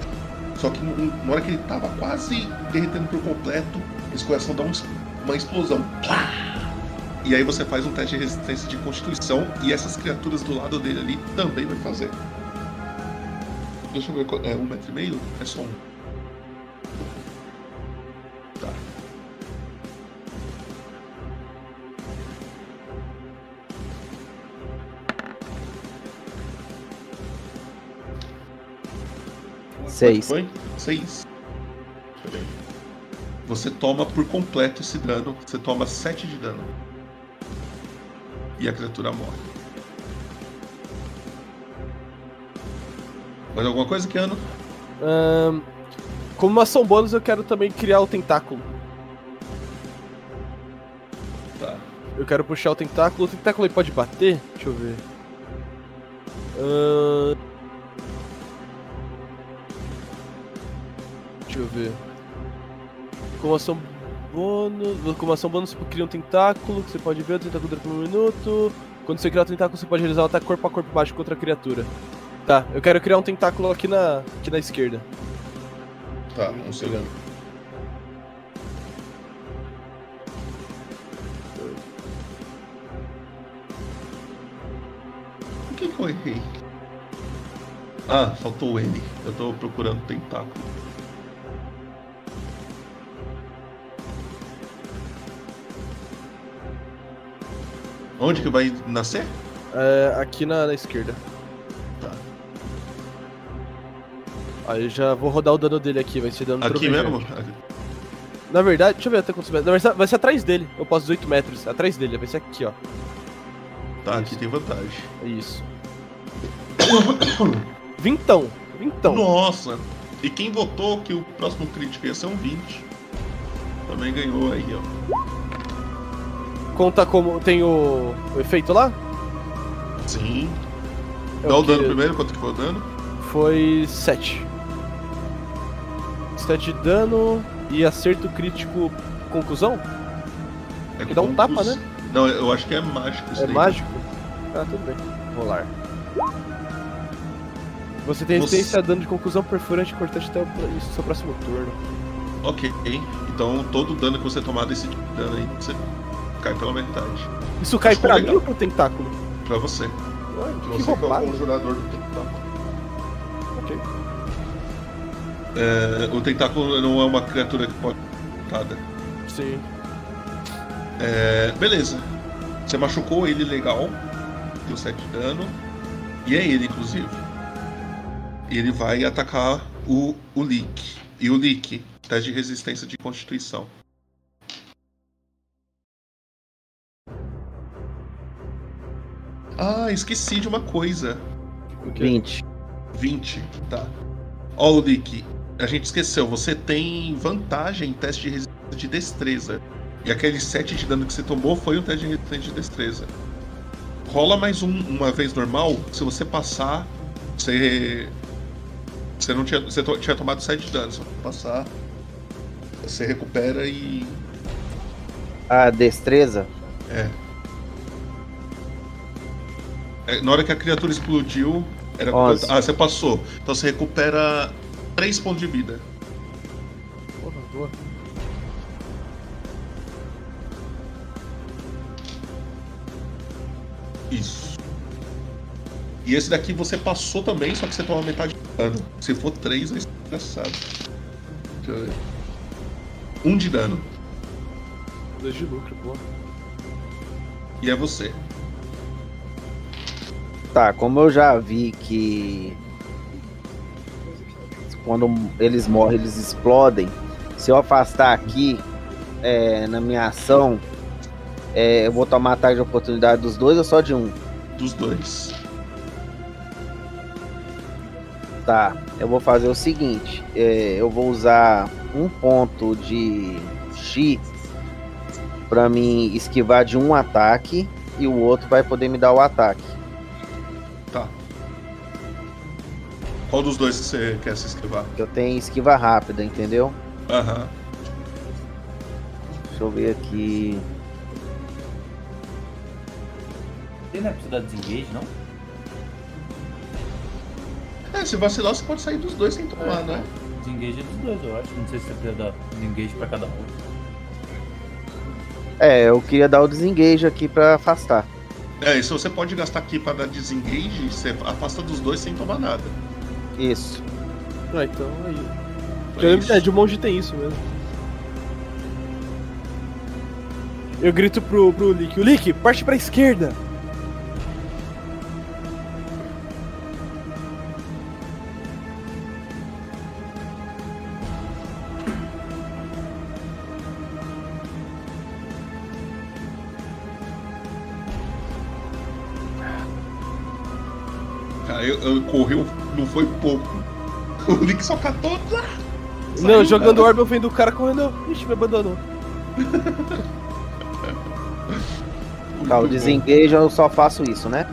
Só que na hora que ele tava quase derretendo por completo, esse coração dá um uma explosão. E aí você faz um teste de resistência de constituição, e essas criaturas do lado dele ali também vai fazer. Deixa eu ver, é um metro e meio? É só um. Seis. Foi? Seis. Você toma por completo esse dano. Você toma 7 de dano. E a criatura morre. Mais alguma coisa, Keanu? Ahn, como uma ação bônus, eu quero também criar o tentáculo. Tá. Eu quero puxar o tentáculo. O tentáculo ele pode bater? Deixa eu ver. Ahn. Deixa eu ver. Com ação bônus. Com ação bônus você cria um tentáculo que você pode ver. O tentáculo dura por um minuto. Quando você criar o tentáculo, você pode realizar um ataque corpo a corpo baixo contra a criatura. Tá, eu quero criar um tentáculo aqui na, aqui na esquerda. Tá, um segundo. O que que eu errei? Ah, faltou o N. Eu tô procurando tentáculo. Onde que vai nascer? É, aqui na, na esquerda. Tá. Aí já vou rodar o dano dele aqui, vai ser dano Aqui mesmo? Na verdade, deixa eu ver até quantos metros. Vai, ser, vai ser atrás dele. Eu posso 18 metros. Atrás dele, vai ser aqui, ó. Tá, aqui tem vantagem. É isso. <coughs> Vintão. Vintão. Nossa! E quem votou que o próximo crítico ia ser um 20? Também ganhou aí, ó. Conta como. Tem o, o efeito lá? Sim. É Dá o que- dano primeiro, quanto que foi o dano? Foi 7. 7 de dano e acerto crítico conclusão? É Que dá um tapa, né? Não, eu acho que é mágico isso É daí. mágico? Ah, tudo bem. Rolar. Você tem Você- resistência a dano de conclusão perfurante cortante até o seu próximo turno. Ok, então todo dano que você tomar desse de dano aí, você cai pela metade. Isso cai Ficou pra mim ou pro tentáculo? Pra você. Ué, que Você que é o conjurador do tentáculo. Ok. É, o tentáculo não é uma criatura que pode ser matada. Sim. É, beleza. Você machucou ele legal. Deu 7 de dano. E é ele, inclusive. E ele vai atacar o, o Leak. E o Leak, teste de resistência de constituição. Ah, esqueci de uma coisa. O quê? 20. 20, tá. Ó, o Leak, a gente esqueceu. Você tem vantagem em teste de resistência de destreza. E aquele 7 de dano que você tomou foi um teste de resistência de destreza. Rola mais um uma vez normal. Se você passar, você. Você não tinha. Você to- tinha tomado 7 de dano. Se você passar, você recupera e. A destreza. É. É, Na hora que a criatura explodiu, era Onze. Ah, você passou. Então você recupera 3 pontos de vida. Porra, boa. Isso. E esse daqui você passou também, só que você toma metade de dano. Se for 3, vai ser engraçado. Deixa eu ver. 1 um de dano. Dois de lucro, pô. E é você. Tá, como eu já vi que quando eles morrem, eles explodem. Se eu afastar aqui é, na minha ação, é, eu vou tomar ataque de oportunidade dos dois ou só de um? Dos dois. Tá, eu vou fazer o seguinte: é, eu vou usar um ponto de X pra mim esquivar de um ataque e o outro vai poder me dar o ataque. Qual dos dois que você quer se esquivar? Eu tenho esquiva rápida, entendeu? Aham. Deixa eu ver aqui. Ele não é precisa dar desengage, não? É, se vacilar, você pode sair dos dois sem tomar, É. né? Desengage é dos dois, eu acho. Não sei se você precisa dar desengage pra cada um. É, eu queria dar o desengage aqui pra afastar. É, e se você pode gastar aqui pra dar desengage, você afasta dos dois sem tomar nada. Isso. Ah, então aí. É Eu lembro isso. é, de um monte tem isso mesmo. Eu grito pro, pro Lick, o Lick, parte pra esquerda! Cara, eu, eu correu, não foi pouco. O Nick só catou. ah, Não, saiu, jogando cara. orbe eu vendo o cara correndo, ixi, me abandonou. Tá, o desengage eu só faço isso, né?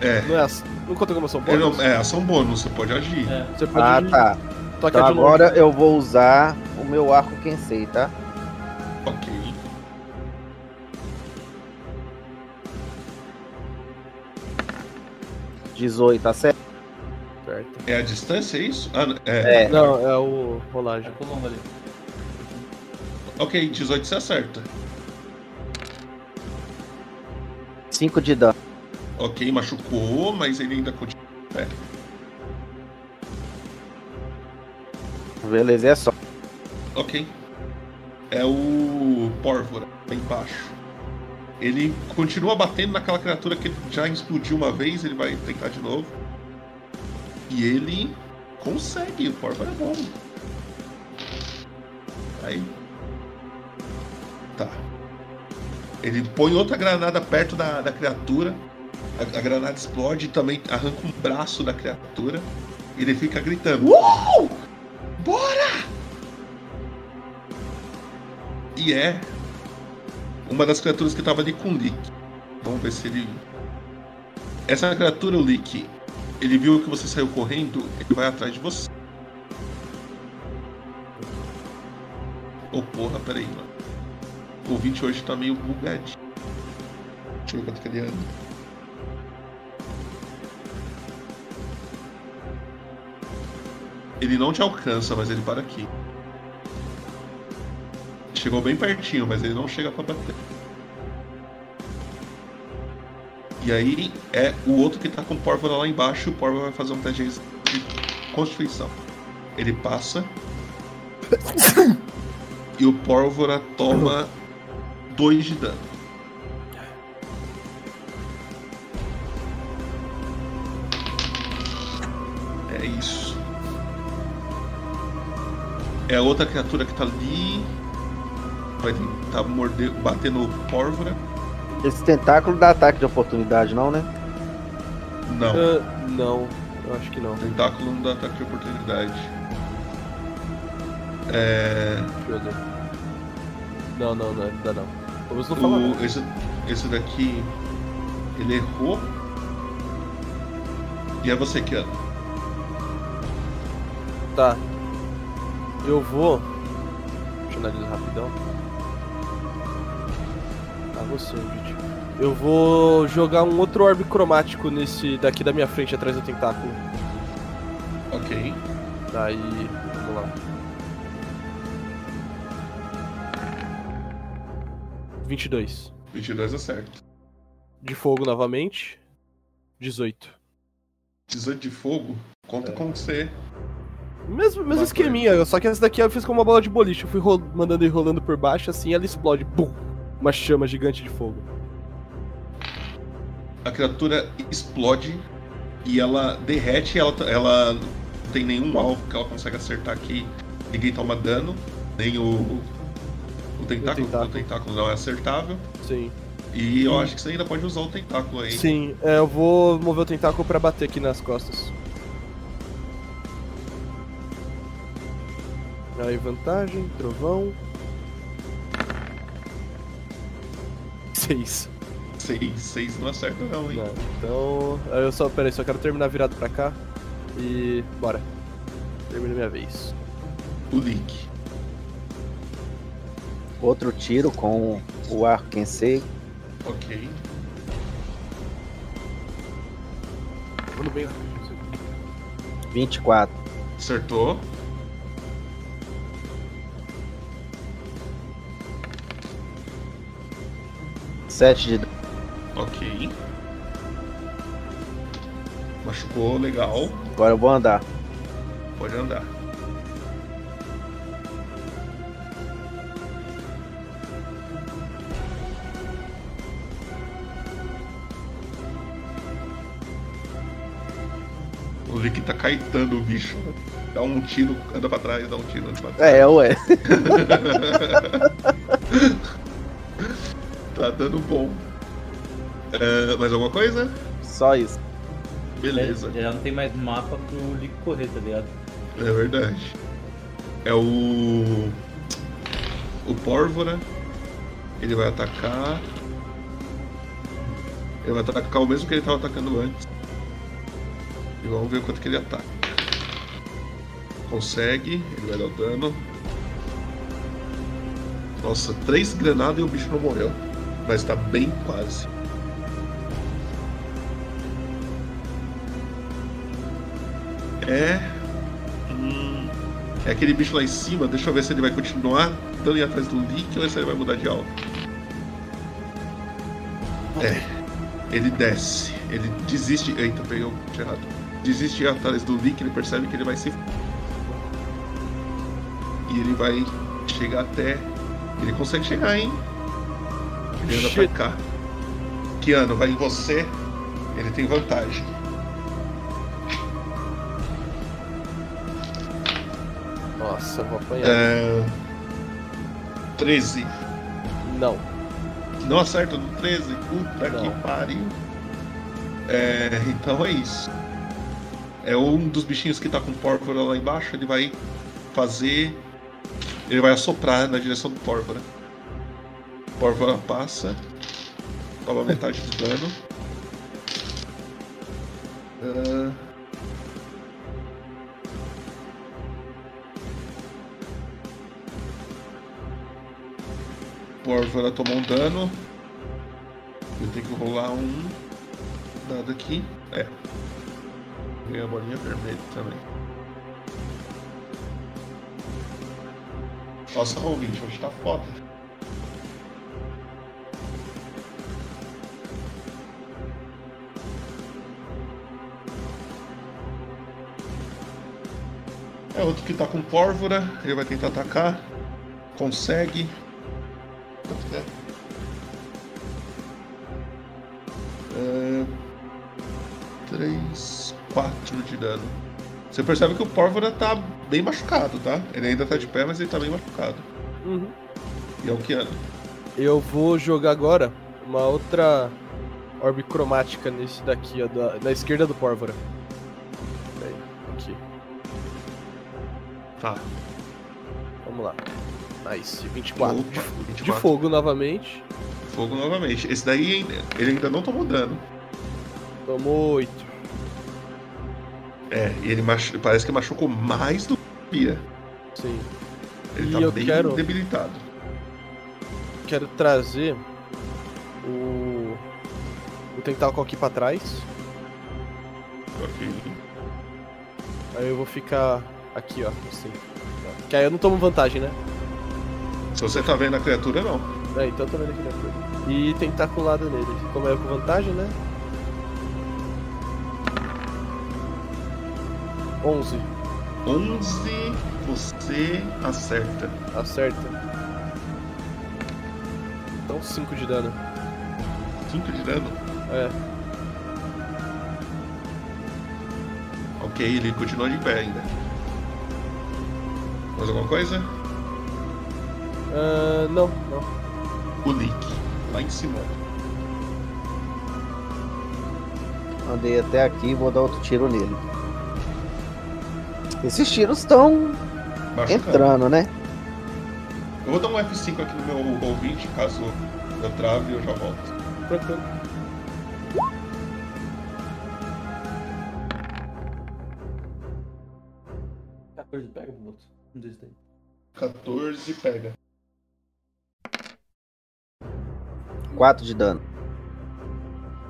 É. Não, é, não conta como ação Ele bônus? não- é ação bônus, você pode agir. É. Você pode Ah, agir- tá. Então agora eu vou usar o meu arco Kensei, tá? Ok. R$18, tá certo? Certo. É a distância, é isso? Ah, é. É. Não, é o rolagem. Tô longo ali. Ok, 18 você acerta. 5 de dano. Ok, machucou, mas ele ainda continua. É. Beleza, é só. Ok. É o Pórvora, lá embaixo. Ele continua batendo naquela criatura que já explodiu uma vez, ele vai tentar de novo. E ele consegue, o Pórvora é bom. Aí. Tá. Ele põe outra granada perto da, da criatura. A, a granada explode e também arranca um braço da criatura. E ele fica gritando: Uou! Bora! E é uma das criaturas que tava ali com o Lick. Vamos ver se ele. Essa criatura, o Lick, ele viu que você saiu correndo, ele vai atrás de você. Ô porra, peraí, mano. O 20 hoje tá meio bugadinho. Deixa eu ver quanto que ele anda. Ele não te alcança, mas ele para aqui. Chegou bem pertinho, mas ele não chega pra bater. E aí é o outro que tá com o Pórvora lá embaixo. O Pórvora vai fazer um teste de Constituição. Ele passa. e o Pórvora toma 2 de dano. É isso. É a outra criatura que tá ali. Vai tentar morder, bater no Pórvora. Esse tentáculo dá ataque de oportunidade, não, né? Não. Ah, não, eu acho que não. Tentáculo não dá ataque de oportunidade. É. Deixa eu ver. Não, não, não, ainda não. Vamos não falar. O, esse, esse daqui. Ele errou. E é você que anda. Tá. Eu vou. Deixa eu analisar rapidão. Você, gente. Eu vou jogar um outro orbe cromático nesse daqui da minha frente, atrás do tentáculo. Ok. Daí. Vamos lá. 22. 22 acerta. De fogo novamente. 18. 18 de fogo. Conta com você. Mesmo, mesmo esqueminha, só que essa daqui eu fiz com uma bola de boliche. Eu fui mandando e rolando por baixo, assim ela explode. Bum! Uma chama gigante de fogo. A criatura explode e ela derrete. Ela, ela não tem nenhum alvo que ela consegue acertar aqui. Ninguém toma dano. Nem o. O tentáculo. tentáculo. O tentáculo não é acertável. Sim. E eu acho que você ainda pode usar o tentáculo aí. Sim, é, eu vou mover o tentáculo pra bater aqui nas costas. Aí, vantagem, trovão. Seis. 6, 6 não acerta não, hein? Não, então. Eu só. Pera aí, só quero terminar virado pra cá. E. Bora. Termina minha vez. O Link. Outro tiro com o arco Kensei. Ok. Vamos bem. 24. Acertou. Sete de dano. Ok. Machucou, legal. Agora eu vou andar. Pode andar. O Vic tá caetando o bicho. Dá um tiro, anda pra trás, dá um tiro, anda pra trás. É, ué. <laughs> Tá dando bom. É, mais alguma coisa? Só isso. Beleza. Já não tem mais mapa pro Lick correr, tá ligado? É verdade. É o. O Pórvora. Ele vai atacar. Ele vai atacar o mesmo que ele tava atacando antes. E vamos ver quanto que ele ataca. Consegue, ele vai dar o dano. Nossa, três granadas e o bicho não morreu. Mas tá bem quase. É. Hum, é aquele bicho lá em cima. Deixa eu ver se ele vai continuar dando ir atrás do Leak ou se ele vai mudar de alvo. É. Ele desce. Ele desiste. Eita, peguei o errado. Desiste atrás do Leak. Ele percebe que ele vai se. E ele vai chegar até. Ele consegue chegar, hein? Ele anda pra cá. Keanu, vai em você. Ele tem vantagem. Nossa, eu vou apanhar. É... 13. Não. Não acerta no 13? Puta Não. que pariu. É, então é isso. É um dos bichinhos que tá com pólvora lá embaixo, ele vai fazer. Ele vai assoprar na direção do pólvora. Pólvora passa. Toma metade do dano. Ah. Pólvora tomou um dano. Eu tenho que rolar um dado aqui. É. Ganhei a bolinha vermelha também. Nossa, ouvinte, hoje tá foda. É outro que tá com pólvora, ele vai tentar atacar. Consegue. Quanto que é? É, 3, 4 de dano. Você percebe que o Pórvora tá bem machucado, tá? Ele ainda tá de pé, mas ele tá bem machucado. Uhum. E é o Keanu. Eu vou jogar agora uma outra orbe cromática nesse daqui, ó, da, na esquerda do Pórvora. Tá. Vamos lá. Nice, 24. Opa, de, 24. de fogo novamente. Fogo novamente. Esse daí ainda- ele ainda não tomou dano. Tomou 8. É, e ele machu... parece que machucou mais do que Pia. Sim. Ele E tá eu bem quero- debilitado. Quero trazer o. O tentáculo aqui pra trás. Ok. Aí eu vou ficar aqui, ó. Assim. Que aí eu não tomo vantagem, né? Se você tá vendo a criatura, não. É, então eu tô vendo na frente. E tentaculada nele. Como é com vantagem, né? 11. 11, você acerta. Acerta. Então 5 de dano. 5 de dano. É. Ok, ele continua de pé ainda. Mais alguma coisa? Ah, não, não. O Nick, lá em cima. Andei até aqui e vou dar outro tiro nele. Esses tiros estão entrando, né? Eu vou dar um F5 aqui no meu ouvinte, caso eu trave eu já volto. Tranquilo. Catorze pega pro outro. Um desses daí. 14 pega. 4 de dano.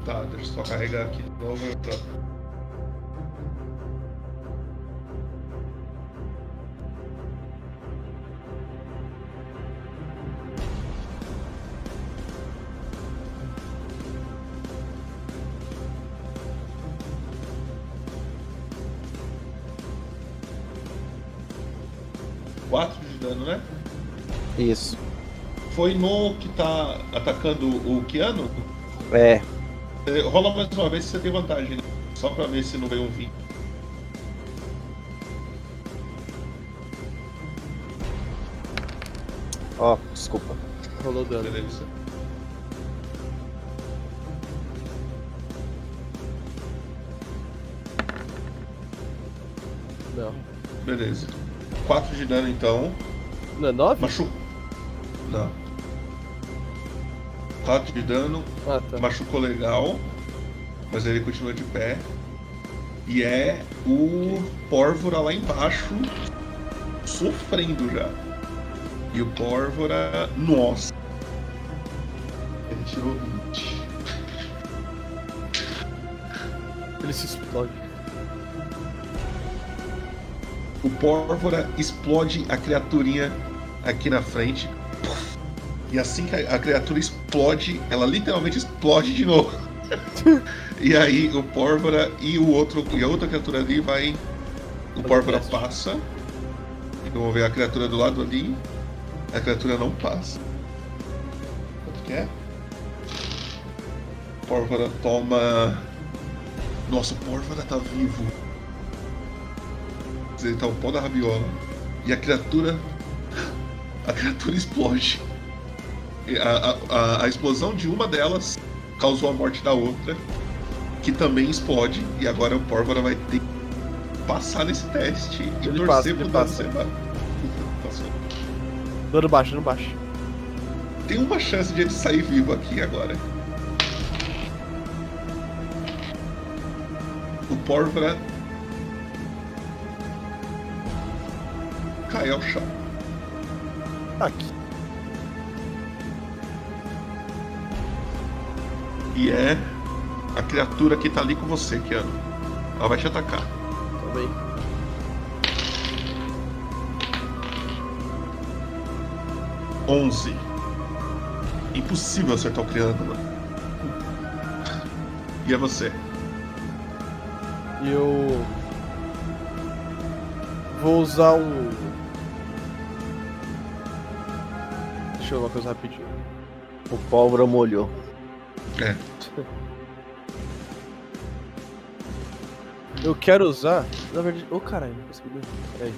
Tá, deixa eu só carregar aqui de novo. troco. Dano, né? Isso. Foi no que tá atacando o Keanu? É. É, Rola mais uma vez se você tem vantagem, né? Só pra ver se não veio um 20. Ó, desculpa. Rolou dano. Beleza. Não. Beleza. 4 de dano então. Não é 9? Machu. Não. 4 de dano, Ah, tá. machucou legal, mas ele continua de pé. E é o Pórvora lá embaixo sofrendo já. E o Pórvora, nossa. Ele tirou 20. Ele se explode. O Pórvora explode a criaturinha aqui na frente. E assim que a a criatura explode, ela literalmente explode de novo. <laughs> e aí o Pórvora e o outro e a outra criatura ali vai. O Pórvora passa. Vamos ver a criatura do lado ali. A criatura não passa. Quanto que é? O Pórvora toma. Nossa, o Pórvora tá vivo. Ele tá o pó da rabiola. E a criatura. <laughs> A criatura explode. A, a, a, explosão de uma delas causou a morte da outra, que também explode. E agora o Pórvora vai ter que passar nesse teste e Ele torcer passa, pro ele dano passa. ser. <laughs> Dano baixo, dano baixo. Tem uma chance de ele sair vivo aqui agora. O Pórvora cai ao chão. Aqui. E é a criatura que tá ali com você, Keanu. Ela vai te atacar. Também. Onze. Impossível acertar o triângulo. E é você. Eu. Vou usar um. Deixa eu ver uma coisa rapidinho. O pólvora molhou. É. <laughs> Eu quero usar. Na verdade. Ô caralho, não consegui. Peraí.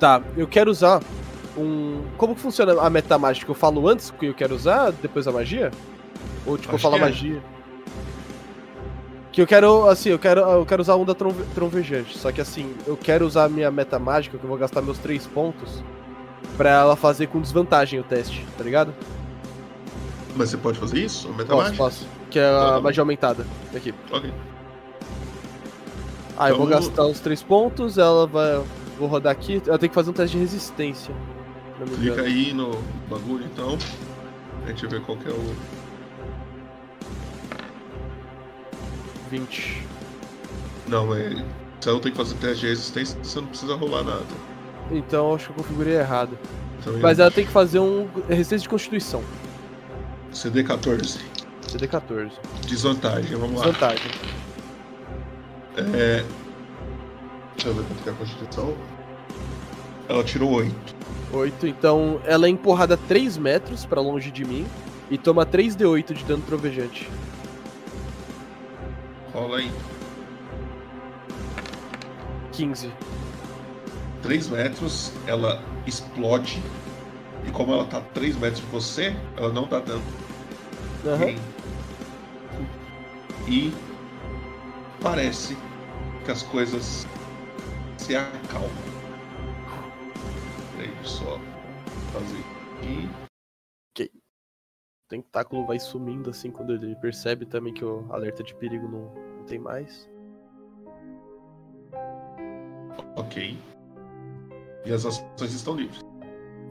Tá, eu quero usar um. Como que funciona a meta mágica? Eu falo antes que eu quero usar, depois a magia? Ou tipo, eu Acho falo a que é. Que eu quero, assim, eu quero, eu quero usar a onda tronve- trovejante. Só que assim, eu quero usar a minha meta mágica, que eu vou gastar meus três pontos, pra ela fazer com desvantagem o teste, tá ligado? Mas você pode fazer isso? Meta Posso, mágica? posso. Que é a bom. magia aumentada. Aqui. Ok. Ah, eu vou Então- gastar os três pontos, ela vai. Vou rodar aqui. Ela tem que fazer um teste de resistência. Clica aí no bagulho então. A gente vê qual que é o. 20. Não, é. Você não tem que fazer teste de resistência, você não precisa rolar nada. Então acho que eu configurei errado. Então, Mas ela tem que fazer um resistência de constituição. CD 14. CD14. Desvantagem, vamos lá. Desvantagem. É... Deixa eu ver quanto que é a constituição. Ela tirou 8. 8. Então ela é empurrada 3 metros pra longe de mim e toma 3d8 de dano trovejante. Rola aí. 15. 3 metros, ela explode. E como ela tá 3 metros de você, ela não dá dano. Aham. E parece que as coisas se acalmam. Peraí, só fazer aqui. O tentáculo vai sumindo assim quando ele percebe também que o alerta de perigo não, não tem mais. Ok. E as ações estão livres.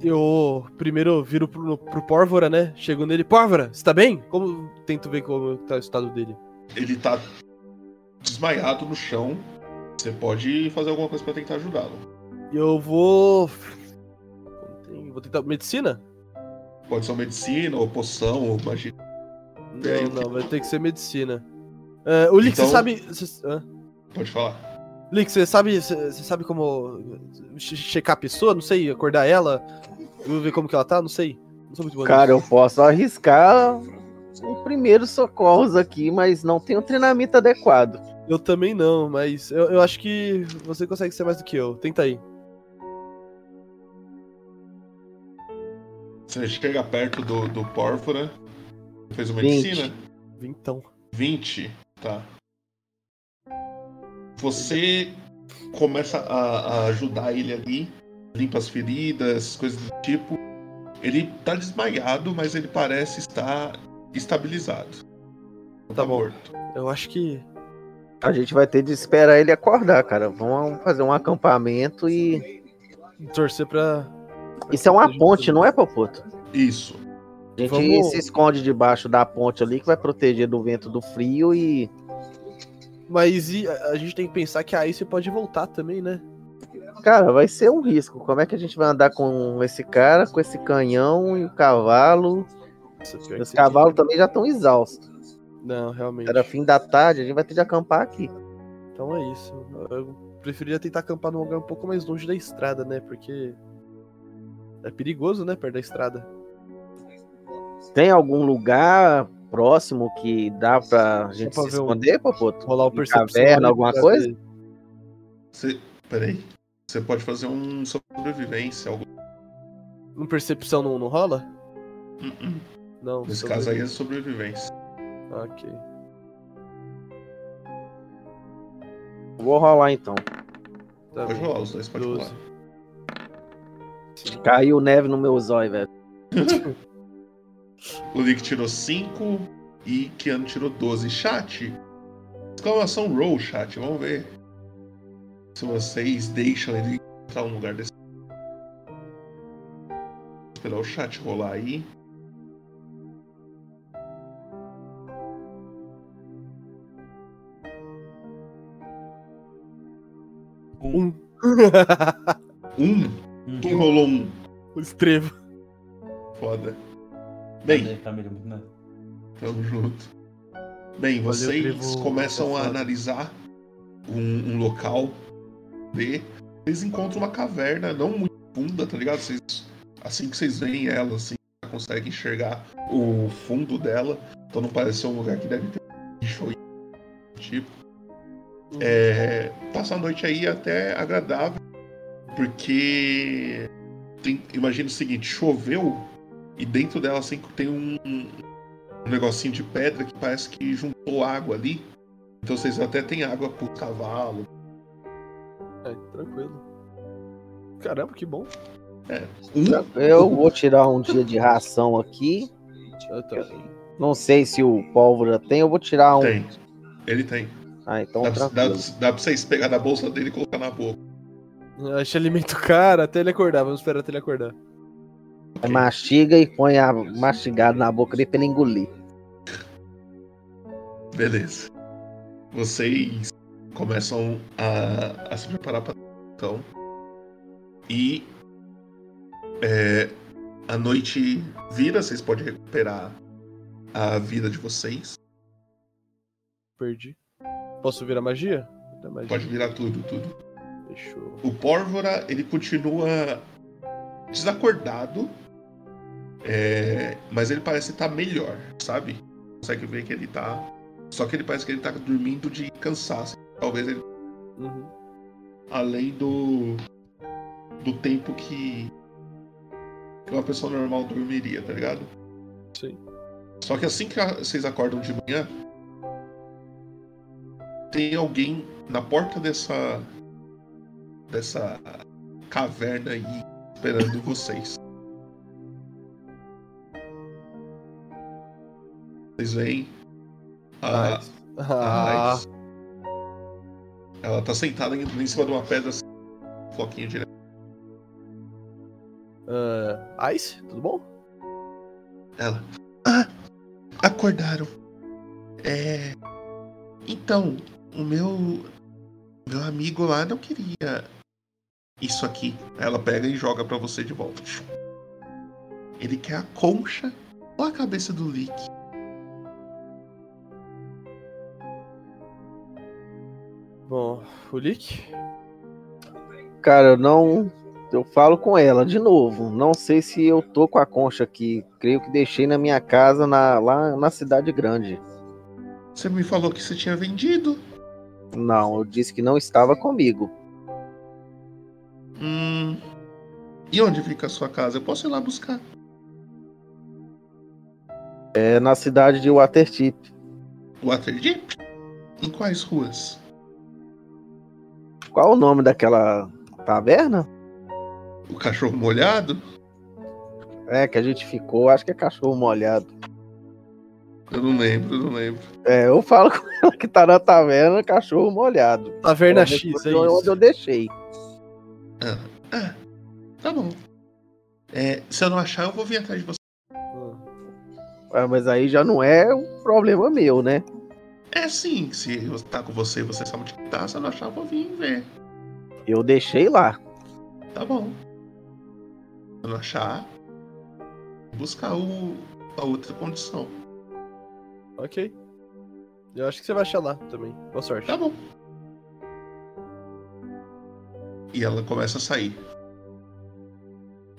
Eu primeiro viro pro, pro Pórvora, né? Chego nele, Pórvora, você tá bem? Como tento ver como tá o estado dele? Ele tá desmaiado no chão. Você pode fazer alguma coisa pra tentar ajudá-lo. Eu vou. Vou tentar. Medicina? Pode ser uma medicina, ou poção, ou magia. E aí, Não, não, vai ter que ser medicina. É, o Lick, Então- você sabe. Você, hã? Pode falar. Lick, você sabe. Você sabe como. che- checar a pessoa? Não sei, acordar ela? Ver como que ela tá? Não sei. Não sou muito bom Cara, eu posso arriscar um primeiro socorros aqui, mas não tenho treinamento adequado. eu também não, mas eu, eu acho que você consegue ser mais do que eu. Tenta aí. Você chega perto do, do Pórfora. Fez uma 20. medicina. Vintão. 20, tá. Você começa a, a ajudar ele ali, limpa as feridas, coisas do tipo. Ele tá desmaiado, mas ele parece estar estabilizado. Não Tá bom. morto. Eu acho que. A gente vai ter de esperar ele acordar, cara. Vamos fazer um acampamento e. Torcer pra. Isso é uma ponte, não é, Popoto? Isso. A gente Vamos- se esconde debaixo da ponte ali que vai proteger do vento do frio e. Mas e a gente tem que pensar que a Ace pode voltar também, né? Cara, vai ser um risco. Como é que a gente vai andar com esse cara, com esse canhão e o cavalo? Nossa, Os você cavalos também já estão exaustos. Não, realmente. Era fim da tarde, a gente vai ter de acampar aqui. Então é isso. Eu preferia tentar acampar num lugar um pouco mais longe da estrada, né? Porque. É perigoso, né? Perto da estrada. Tem algum lugar próximo que dá pra gente pra se ver um- esconder, Popoto? Rolar o De percepção. caverna, alguma pra coisa? ver. Você. Peraí. Você pode fazer um sobrevivência. Algo... Um percepção não, não rola? Uh-uh. Não. Nesse caso aí é sobrevivência. Ok. Vou rolar então. Tá Pode bem. rolar, os dois pode rolar. Caiu neve no meu zóio, velho. O Lick tirou 5 e Keanu tirou 12. Chat. Exclamação roll, chat. Vamos ver. Se vocês deixam ele entrar um lugar desse. Esperar o chat rolar aí. Um. Um. <laughs> Quem rolou um? o estrevo. Foda. Bem, né? Tamo junto. Bem, vocês começam a analisar um, um local, ver. Vocês encontram uma caverna não muito funda, tá ligado? Vocês, assim que vocês veem ela, assim, conseguem enxergar o fundo dela. Então não parece ser um lugar que deve ter bicho aí, tipo. É, passar a noite aí até agradável, porque tem, imagina o seguinte, choveu e dentro dela assim, tem um, um negocinho de pedra que parece que juntou água ali. Então vocês até têm água pro cavalo. É, tranquilo. Caramba, que bom. Um, Eu vou tirar um dia de ração aqui. Ah, tá. Não sei se o pólvora tem, eu vou tirar um. tem. Ele tem. Ah, então Dá, pra- dá, dá pra vocês pegar da bolsa dele e colocar na boca. Acho alimento cara até ele acordar. Vamos esperar até ele acordar. Aí Mastiga e põe a mastigado na boca dele pra ele engolir. Beleza. Vocês começam a, a se preparar para então e é, a noite vira, vocês podem recuperar a vida de vocês. Perdi. Posso virar magia? Magia. Pode virar tudo, tudo. Fechou. O Pórvora, ele continua desacordado, é, mas ele parece estar melhor, sabe? Consegue ver que ele tá. Só que ele parece que ele tá dormindo de cansaço. Talvez ele, Uhum. além do do tempo que, que uma pessoa normal dormiria, tá ligado? Sim. Só que assim que vocês acordam de manhã, tem alguém na porta dessa dessa caverna aí esperando vocês. Vocês veem a, Nice. a Ah, Ice. Ela tá sentada em, cima de uma pedra, assim, um floquinho de ah, Ice, tudo bom? Ela. Ah! Acordaram. É. Então, o meu. Meu amigo lá não queria isso aqui. Ela pega e joga pra você de volta. Ele quer a concha ou a cabeça do Lick? Bom, o Lick? Cara, eu não. Eu falo com ela de novo. Não sei se eu tô com a concha aqui. Creio que deixei na minha casa na- lá na cidade grande. Você me falou que você tinha vendido. Não, eu disse que não estava comigo. Hum. E onde fica a sua casa? Eu posso ir lá buscar. É na cidade de Waterdeep. Waterdeep? Em quais ruas? Qual o nome daquela taverna? O cachorro molhado? É, que a gente ficou, acho que é cachorro molhado. Eu não lembro, eu não lembro. É, eu falo com <laughs> ela que tá na taverna, cachorro molhado. Taverna X, é respondeu onde isso. eu deixei. Ah, tá bom. É, se eu não achar, eu vou vir atrás de você. Ah, mas aí já não é um problema meu, né? É sim, se eu tá com você e você sabe onde que tá, se eu não achar, eu vou vir ver. Eu deixei lá. Tá bom. Se eu não achar, vou buscar o, a outra condição. Ok. Eu acho que você vai achar lá também. Boa sorte. Tá bom. E ela começa a sair.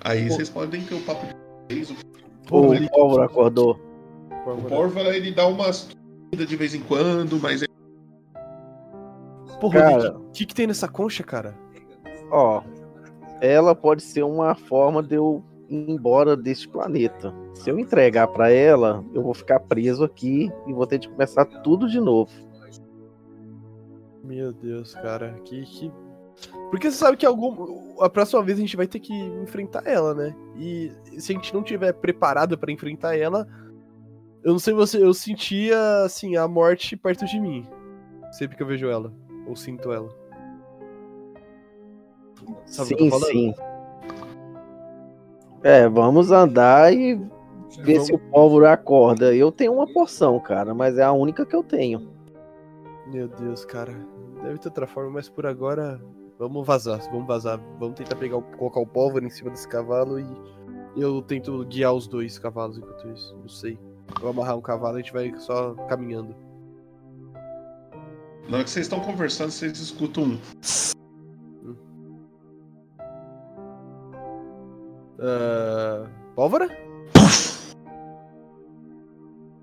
Aí Pô. vocês podem ter o papo de vocês. O Pólvora acordou. O Pórvora, ele dá umas de vez em quando, mas ele- Porra, Cara. o que, que tem nessa concha, cara? Ó, ela pode ser uma forma de eu ir embora deste planeta. Se eu entregar pra ela, eu vou ficar preso aqui e vou ter de começar tudo de novo. Meu Deus, cara. Que. que... Porque você sabe que algum... a próxima vez a gente vai ter que enfrentar ela, né? E se a gente não tiver preparado pra enfrentar ela, eu não sei você, eu sentia assim a morte perto de mim. Sempre que eu vejo ela ou sinto ela. Sabe o que sim, sim. É, vamos andar e ver Vamos- se o pólvora acorda. Eu tenho uma porção, cara, mas é a única que eu tenho. Meu Deus, cara. Deve ter outra forma, mas por agora vamos vazar, vamos vazar. Vamos tentar pegar o, colocar o pólvora em cima desse cavalo e eu tento guiar os dois cavalos enquanto isso. Não sei. Vou amarrar um cavalo e a gente vai só caminhando. na hora que vocês estão conversando, vocês escutam um. Ah, pólvora?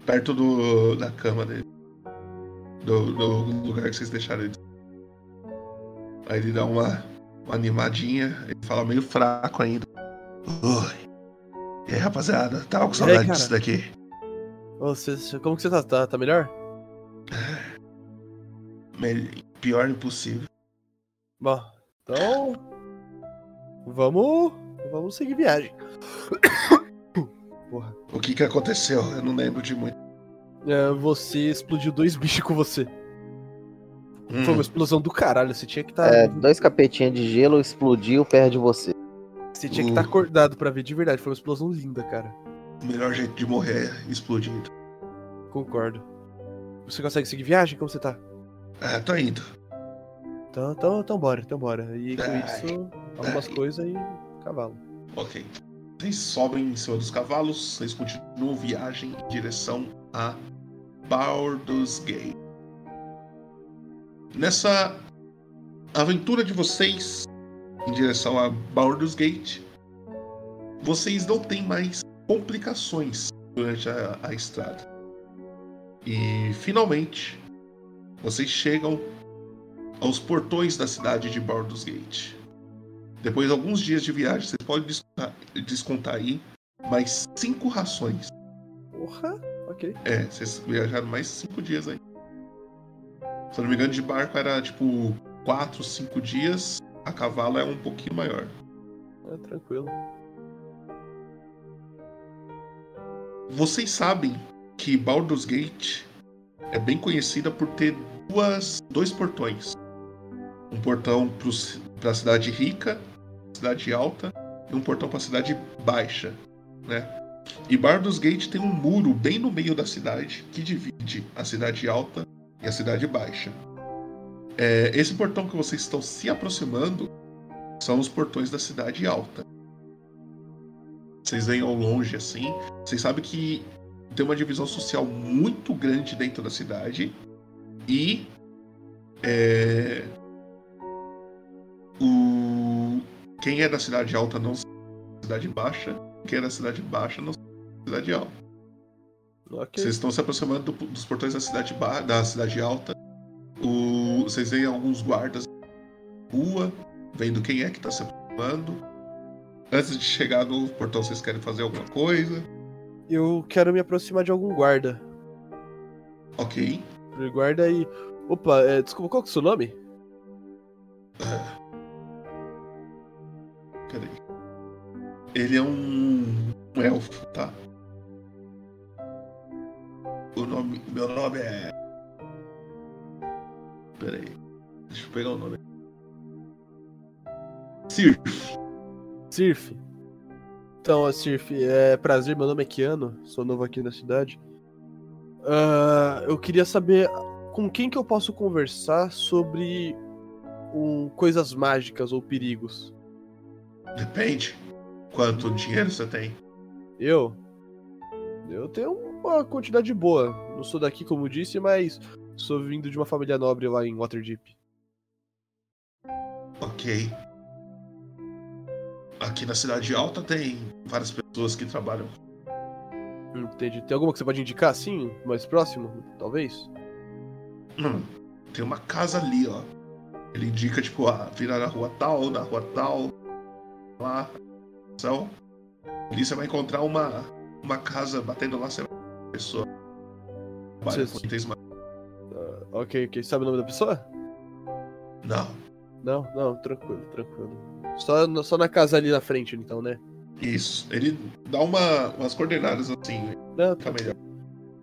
perto do, da cama dele. Do, do lugar que vocês deixaram ele. Aí ele dá uma, uma animadinha, ele fala meio fraco ainda. Oi. E aí, rapaziada, tava com saudade cara? disso daqui. Ô, cê- como que você tá? tá? Tá melhor? Me- Pior impossível. Bom, então. Vamos. Vamos seguir viagem. Porra. O que que aconteceu? Eu não lembro de muito. É, você explodiu dois bichos com você. Hum, Foi uma explosão do caralho. Você tinha que estar. É, dois capetinhas de gelo explodiu perto de você. Você tinha que estar Hum. acordado pra ver de verdade. Foi uma explosão linda, cara. O melhor jeito de morrer é explodindo. Concordo. Você consegue seguir viagem? Como você tá? É, tô indo. Então, então, então bora, então bora. E com Ai. isso, algumas Ai. coisas e cavalo. Ok. Vocês sobem em cima dos cavalos, vocês continuam viagem em direção a Baldur's Gate. Nessa aventura de vocês em direção a Baldur's Gate, vocês não têm mais complicações durante a, a estrada. E finalmente, vocês chegam aos portões da cidade de Baldur's Gate. Depois de alguns dias de viagem, vocês podem descontar, descontar aí mais cinco rações. Porra, ok. É, vocês viajaram mais cinco dias aí. Se eu não me engano, de barco era tipo quatro, cinco dias. A cavalo é um pouquinho maior. É, tranquilo. Vocês sabem que Baldur's Gate é bem conhecida por ter duas, dois portões. Um portão para a cidade rica, cidade alta, e um portão para a cidade baixa, né? E Baldur's Gate tem um muro bem no meio da cidade que divide a cidade alta e a cidade baixa. É, esse portão que vocês estão se aproximando são os portões da cidade alta. Vocês veem ao longe assim, vocês sabem que tem uma divisão social muito grande dentro da cidade e é, o quem é da cidade alta não da cidade baixa, quem é da cidade baixa não da cidade alta. Ok. Vocês estão se aproximando do- dos portões da cidade da cidade alta. O- vocês veem alguns guardas na rua, vendo quem é que está se aproximando. Antes de chegar no portão, vocês querem fazer alguma coisa? Eu quero me aproximar de algum guarda. Ok. Guarda aí. Opa, é, desculpa, qual que é o seu nome? Cadê? Ele é um um elfo, tá? O nome, meu nome é. Peraí. Deixa eu pegar o nome. Sirf. Sirf. Então, Sirf, é prazer, meu nome é Kiano, sou novo aqui na cidade. Ah, eu queria saber com quem que eu posso conversar sobre um, coisas mágicas ou perigos. Depende. Quanto dinheiro você tem? Eu? Eu tenho uma quantidade boa. Não sou daqui, como disse, mas sou vindo de uma família nobre lá em Waterdeep. Ok. Aqui na Cidade Alta tem várias pessoas que trabalham. Entendi. Tem alguma que você pode indicar assim, mais próximo, talvez? Hum, tem uma casa ali, ó. Ele indica, tipo, a virar na rua tal, na rua tal. Lá. Então, ali você vai encontrar uma, uma casa batendo lá, você vai pessoa. Trabalha Você- com itens ma- Ah, ok, ok. Sabe o nome da pessoa? Não, Não, não, tranquilo, tranquilo. Só, na- só na casa ali na frente, então, né? isso. Ele dá uma, umas coordenadas assim, Não, fica melhor.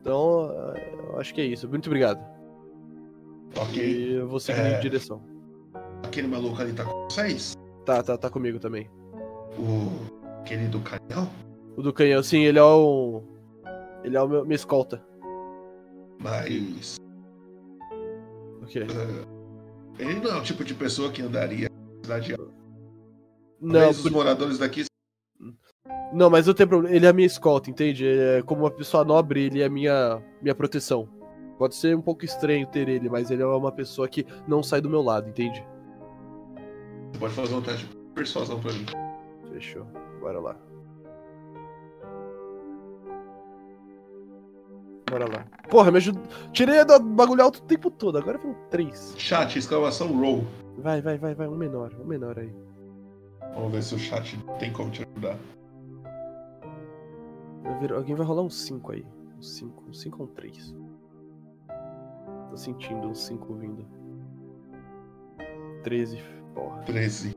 Então, ah, eu acho que é isso. Muito obrigado. Ok. E eu vou seguir É. em direção. Aquele maluco ali tá com vocês? Tá, tá, tá comigo também. O querido canhão? O do canhão, sim, ele é o. Ele é o meu, minha escolta. Mas. Ok. eh, ele não é o tipo de pessoa que andaria na cidade alta. Não, Talvez os por- moradores daqui não, mas não tem problema. Ele é a minha escolta, entende? É, como uma pessoa nobre, ele é minha, minha proteção. Pode ser um pouco estranho ter ele, mas ele é uma pessoa que não sai do meu lado, entende? Você pode fazer um teste de persuasão pra mim. Fechou. Bora lá. Bora lá. Porra, me ajuda. Tirei do bagulho alto o tempo todo, agora um 3. Chat, exclamação roll. Vai, vai, vai, vai. Um menor, um menor aí. Vamos ver se o chat tem como te ajudar. Alguém vai rolar um 5 aí. Um 5. Um 5 ou um 3. Tô sentindo um 5 vindo. 13. Porra. 13.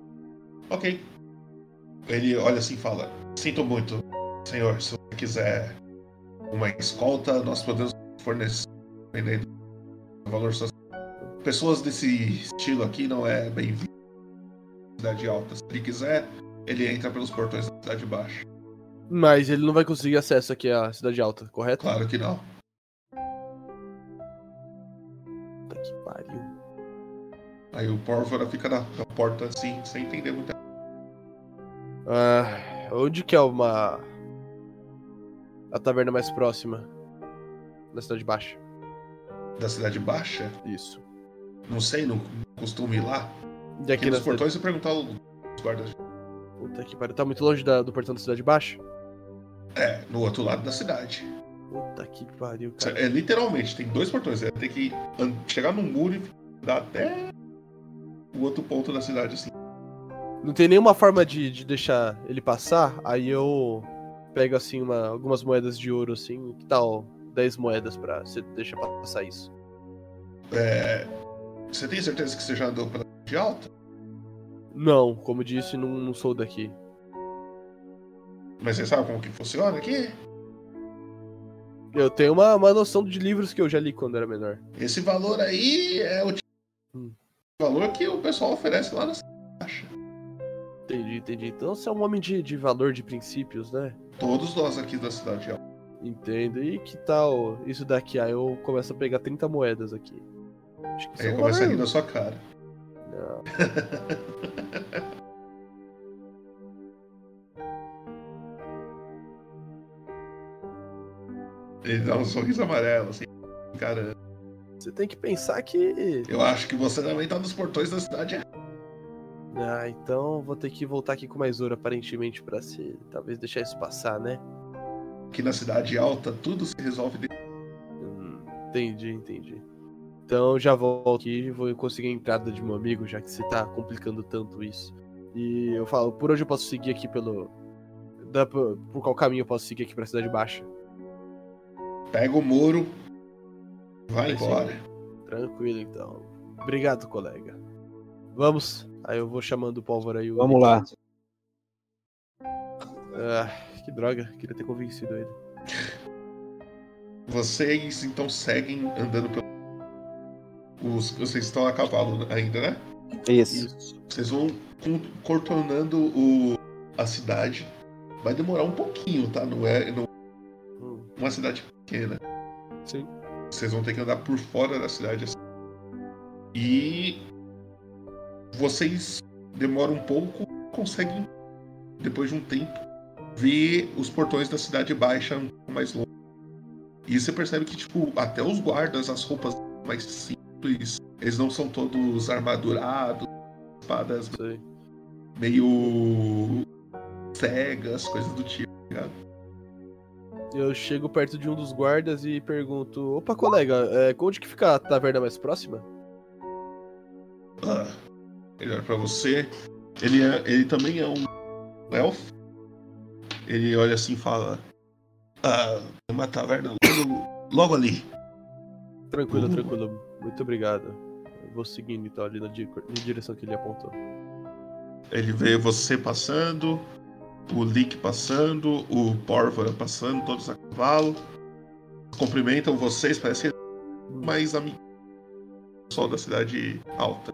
Ok. Ele olha assim e fala: Sinto muito, senhor. Se você quiser uma escolta, nós podemos fornecer, valor social. Pessoas desse estilo aqui não é bem-vindo. Cidade alta. Se ele quiser, ele entra pelos portões da cidade baixa. Mas ele não vai conseguir acesso aqui à Cidade Alta, correto? Claro que não. Puta que pariu. Aí o Pórvora fica na, na porta assim, sem entender muita Ah, onde que é uma. A taverna mais próxima? Na Cidade Baixa. da cidade baixa. Isso. Não sei, não costumo ir lá. E Aqui nos cidade... portões e perguntar aos guardas. Puta que pariu. Tá muito longe da- do portão da Cidade Baixa? É, no outro lado da cidade. Puta que pariu, cara. É literalmente, tem dois portões. Você tem que chegar num muro e dar até o outro ponto da cidade, assim. Não tem nenhuma forma de, de deixar ele passar, aí eu pego assim uma, algumas moedas de ouro assim, que tal 10 moedas pra você deixar passar isso. É, Você tem certeza que você já andou pela de alta? Não, como disse, não, não sou daqui. Mas você sabe como que funciona aqui? Eu tenho uma, uma noção de livros que eu já li quando era menor. Esse valor aí é o tipo Hum. valor que o pessoal oferece lá na caixa. Entendi, entendi. Então você é um homem de, de valor, de princípios, né? Todos nós aqui da cidade alta. Entendo. E que tal isso daqui? Aí eu começo a pegar 30 moedas aqui. Acho que Aí começa a rir na sua cara. Não. <laughs> Ele dá um sorriso amarelo, assim. Cara, Você tem que pensar que. eu acho que você também tá nos portões da cidade. Ah, então vou ter que voltar aqui com mais ouro, aparentemente, pra se talvez deixar isso passar, né? Aqui na cidade alta, tudo se resolve. de- Hum, entendi, entendi. Então já volto aqui e vou conseguir a entrada de meu amigo, já que você tá complicando tanto isso. E eu falo, por onde eu posso seguir aqui pelo. Dá pra- por qual caminho eu posso seguir aqui pra Cidade Baixa? Pega o muro, vai Vai sim. embora. Tranquilo, então. Obrigado, colega. Vamos. Aí eu vou chamando o Pólvora aí. o Vamos lá. Ah, que droga, queria ter convencido ele. Vocês então seguem andando pelo. Os, vocês estão a cavalo ainda, né? Isso. Vocês vão con- contornando o, a cidade. Vai demorar um pouquinho, tá? Não é, não Hum, é uma cidade pequena. sim. Vocês vão ter que andar por fora da cidade. assim. E vocês demoram um pouco, conseguem, depois de um tempo, ver os portões da cidade baixa um pouco mais longe. E você percebe que, tipo, até os guardas, as roupas mais simples, eles não são todos armadurados, espadas Sei. meio cegas, coisas do tipo, tá ligado? Eu chego perto de um dos guardas e pergunto: Opa, colega, é, onde que fica a taverna mais próxima? Ah, ele olha pra você. Ele, é, ele também é um elfo. Ele olha assim e fala: Ah, tem uma taverna logo, logo ali. Tranquilo, Uhum. tranquilo. Muito obrigado. Eu vou seguindo então ali na, di- na direção que ele apontou. Ele vê você passando, o Lick passando, o Pórvora passando, todos a cavalo. Cumprimentam vocês, parece mais amigos. Pessoal da cidade alta.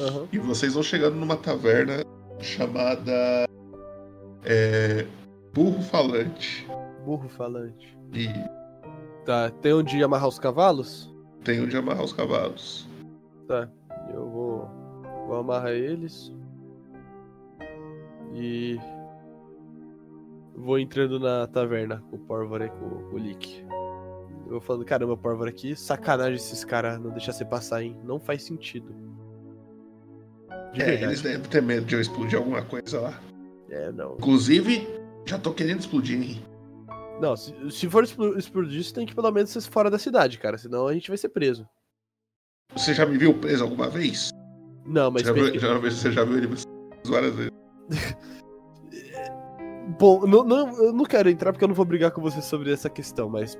Aham. E vocês vão chegando numa taverna chamada é, Burro Falante. Burro falante. E Tá, tem onde amarrar os cavalos? tem onde amarrar os cavalos. Tá, eu vou, vou amarrar eles. E. Vou entrando na taverna com o Pórvora e com, o Lick. Eu vou falando, caramba, Pórvora, que sacanagem esses caras não deixar você passar, hein? Não faz sentido. De É, verdade. eles devem ter medo de eu explodir alguma coisa lá. É, não. Inclusive, já tô querendo explodir, hein? Não, se, se for explo- explodir, isso tem que pelo menos ser fora da cidade, cara. Senão a gente vai ser preso. Você já me viu preso alguma vez? Não, mas. Você já, viu, já- você já viu ele preso várias vezes. <laughs> Bom, não, não, eu não quero entrar porque eu não vou brigar com você sobre essa questão, mas.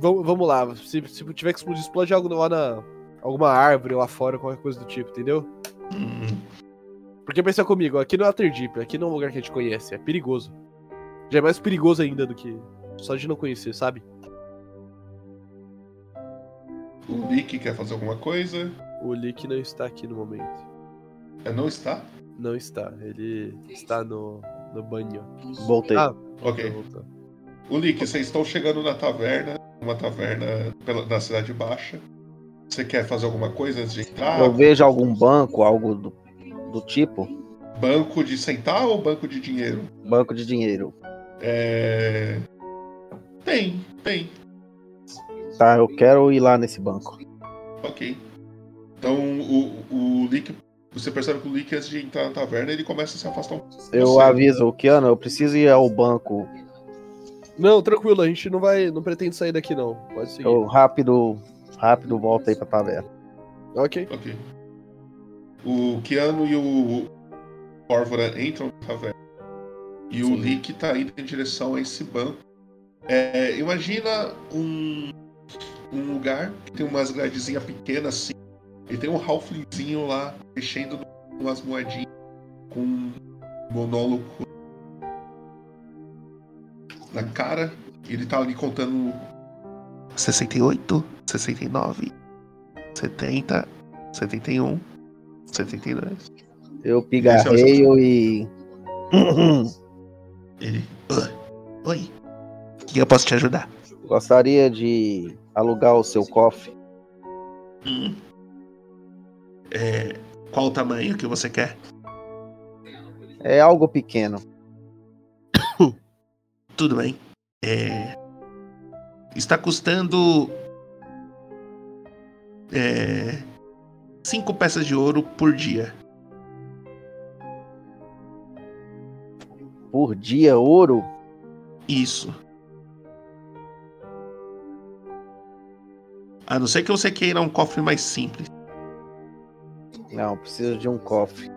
Vamos, vamos lá. Se, se tiver que explodir, explode algo lá na. Alguma árvore lá fora, qualquer coisa do tipo, entendeu? Porque pensa comigo, aqui não é Waterdeep, aqui não é um lugar que a gente conhece, é perigoso. Já é mais perigoso ainda do que só de não conhecer, sabe? o Lick quer fazer alguma coisa. O Lick não está aqui no momento. É, não está? Não está, ele está no, no banho. Voltei. Ah, Ok. voltou. O Lick, vocês estão chegando na taverna, uma taverna pela, na Cidade Baixa. Você quer fazer alguma coisa antes de entrar? Eu vejo algum banco, algo do, do tipo, Banco de sentar ou banco de dinheiro? banco de dinheiro. É... Tem, tem. Tá, eu quero ir lá nesse banco. Ok. Então o, o Lick. Você percebe que o Lick, antes de entrar na taverna, ele começa a se afastar um pouco. Eu você. aviso o Kiano, eu preciso ir ao banco. Não, tranquilo, a gente não vai. não pretende sair daqui não. Pode seguir. Eu rápido, rápido volto aí pra taverna. Ok. Ok. O Keanu e o Pórvora entram na taverna. E o Sim. Lick tá indo em direção a esse banco. É, imagina um, um lugar que tem umas gradezinhas pequenas assim. E tem um halflingzinho lá mexendo umas moedinhas com um monólogo na cara. E ele tá ali contando 68, 69, 70, 71, 72. Eu pigarreio e. <coughs> Ele. "Oi, Oi. O que eu posso te ajudar? Gostaria de alugar o seu cofre. Hum. É, qual o tamanho que você quer? É algo pequeno. <coughs> Tudo bem. É, está custando. É, cinco peças de ouro por dia. Por dia, ouro? Isso. A não ser que você queira um cofre mais simples. Não, preciso de um cofre.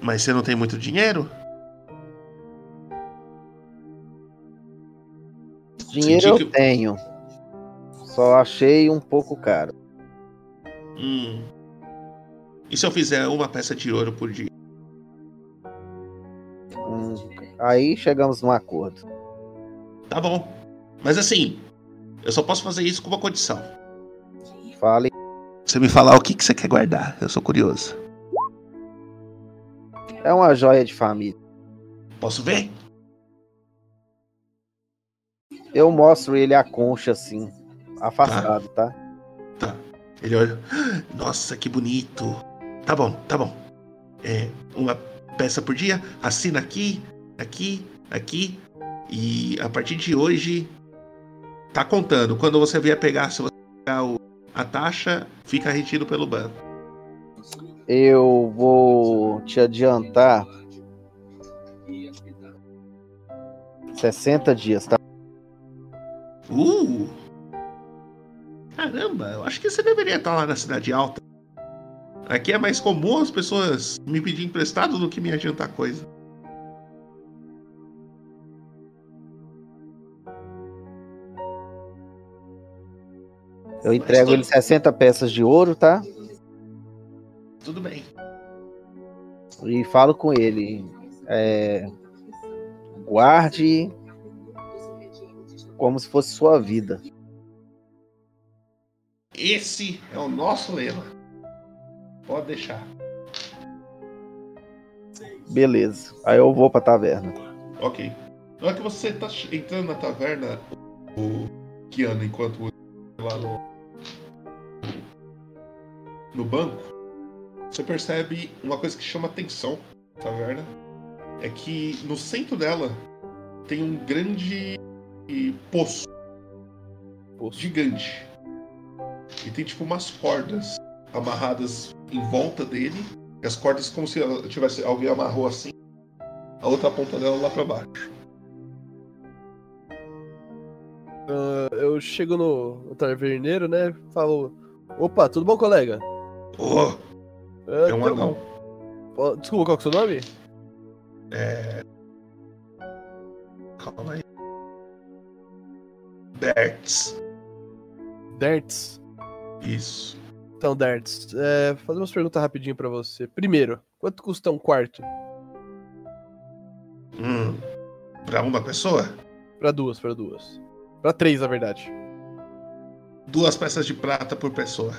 Mas você não tem muito dinheiro? Dinheiro Senti eu que- tenho. Só achei um pouco caro. Hum. E se eu fizer uma peça de ouro por dia? Hum, aí chegamos num acordo. Tá bom. Mas assim, eu só posso fazer isso com uma condição. Fale. Você me falar o que, que você quer guardar. Eu sou curioso. É uma joia de família. Posso ver? Eu mostro ele a concha assim, afastado, tá? Tá. Ele olha. Nossa, que bonito. Tá bom, tá bom. É, uma peça por dia. Assina aqui, aqui, aqui. E a partir de hoje. Tá contando. Quando você vier pegar, se você pegar o- a taxa, fica retido pelo banco. Eu vou te adiantar 60 dias, tá? Caramba, eu acho que você deveria estar lá na Cidade Alta. Aqui é mais comum as pessoas me pedir emprestado do que me adiantar coisa. Eu entrego ele 60 peças de ouro, tá? Tudo bem. E falo com ele. é, guarde como se fosse sua vida. Esse é o nosso lema. Pode deixar. Beleza. Aí eu vou pra taverna. Ok. Na hora que você tá entrando na taverna, o Kiano, enquanto o- lá no, no banco, você percebe uma coisa que chama atenção na taverna. É que no centro dela tem um grande poço Poço. gigante. E tem tipo umas cordas amarradas em volta dele. E as cordas como se tivesse alguém amarrou assim. A outra ponta dela lá pra baixo. Ah, eu chego no, no taverneiro, né? Falo. Opa, tudo bom, colega? Oh, Ah, é um tem- anão. Desculpa, qual que é o seu nome? É. Calma aí. Bertz. Dertz. Isso. Então, Dertz, é, fazer umas perguntas rapidinho pra você. Primeiro, quanto custa um quarto? Hum. Pra uma pessoa? Pra duas, pra duas. Pra três, na verdade. Duas peças de prata por pessoa.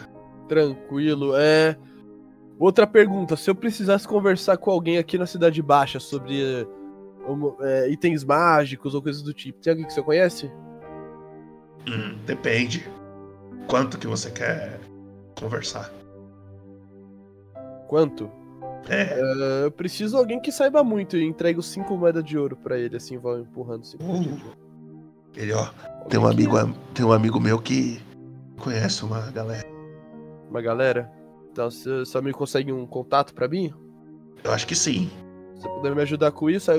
Tranquilo. É. Outra pergunta: se eu precisasse conversar com alguém aqui na Cidade Baixa sobre é, itens mágicos ou coisas do tipo, tem alguém que você conhece? Hum, depende. Quanto que você quer conversar? Quanto? É. É, eu preciso de alguém que saiba muito e entrego cinco moedas de ouro pra ele, assim, vou empurrando cinco Uh. moedas de ouro. Ele, ó. Alguém Tem um que- amigo, tem um amigo meu que conhece uma galera. Uma galera? Então, se seu amigo consegue um contato pra mim? Eu acho que sim. Se você puder me ajudar com isso,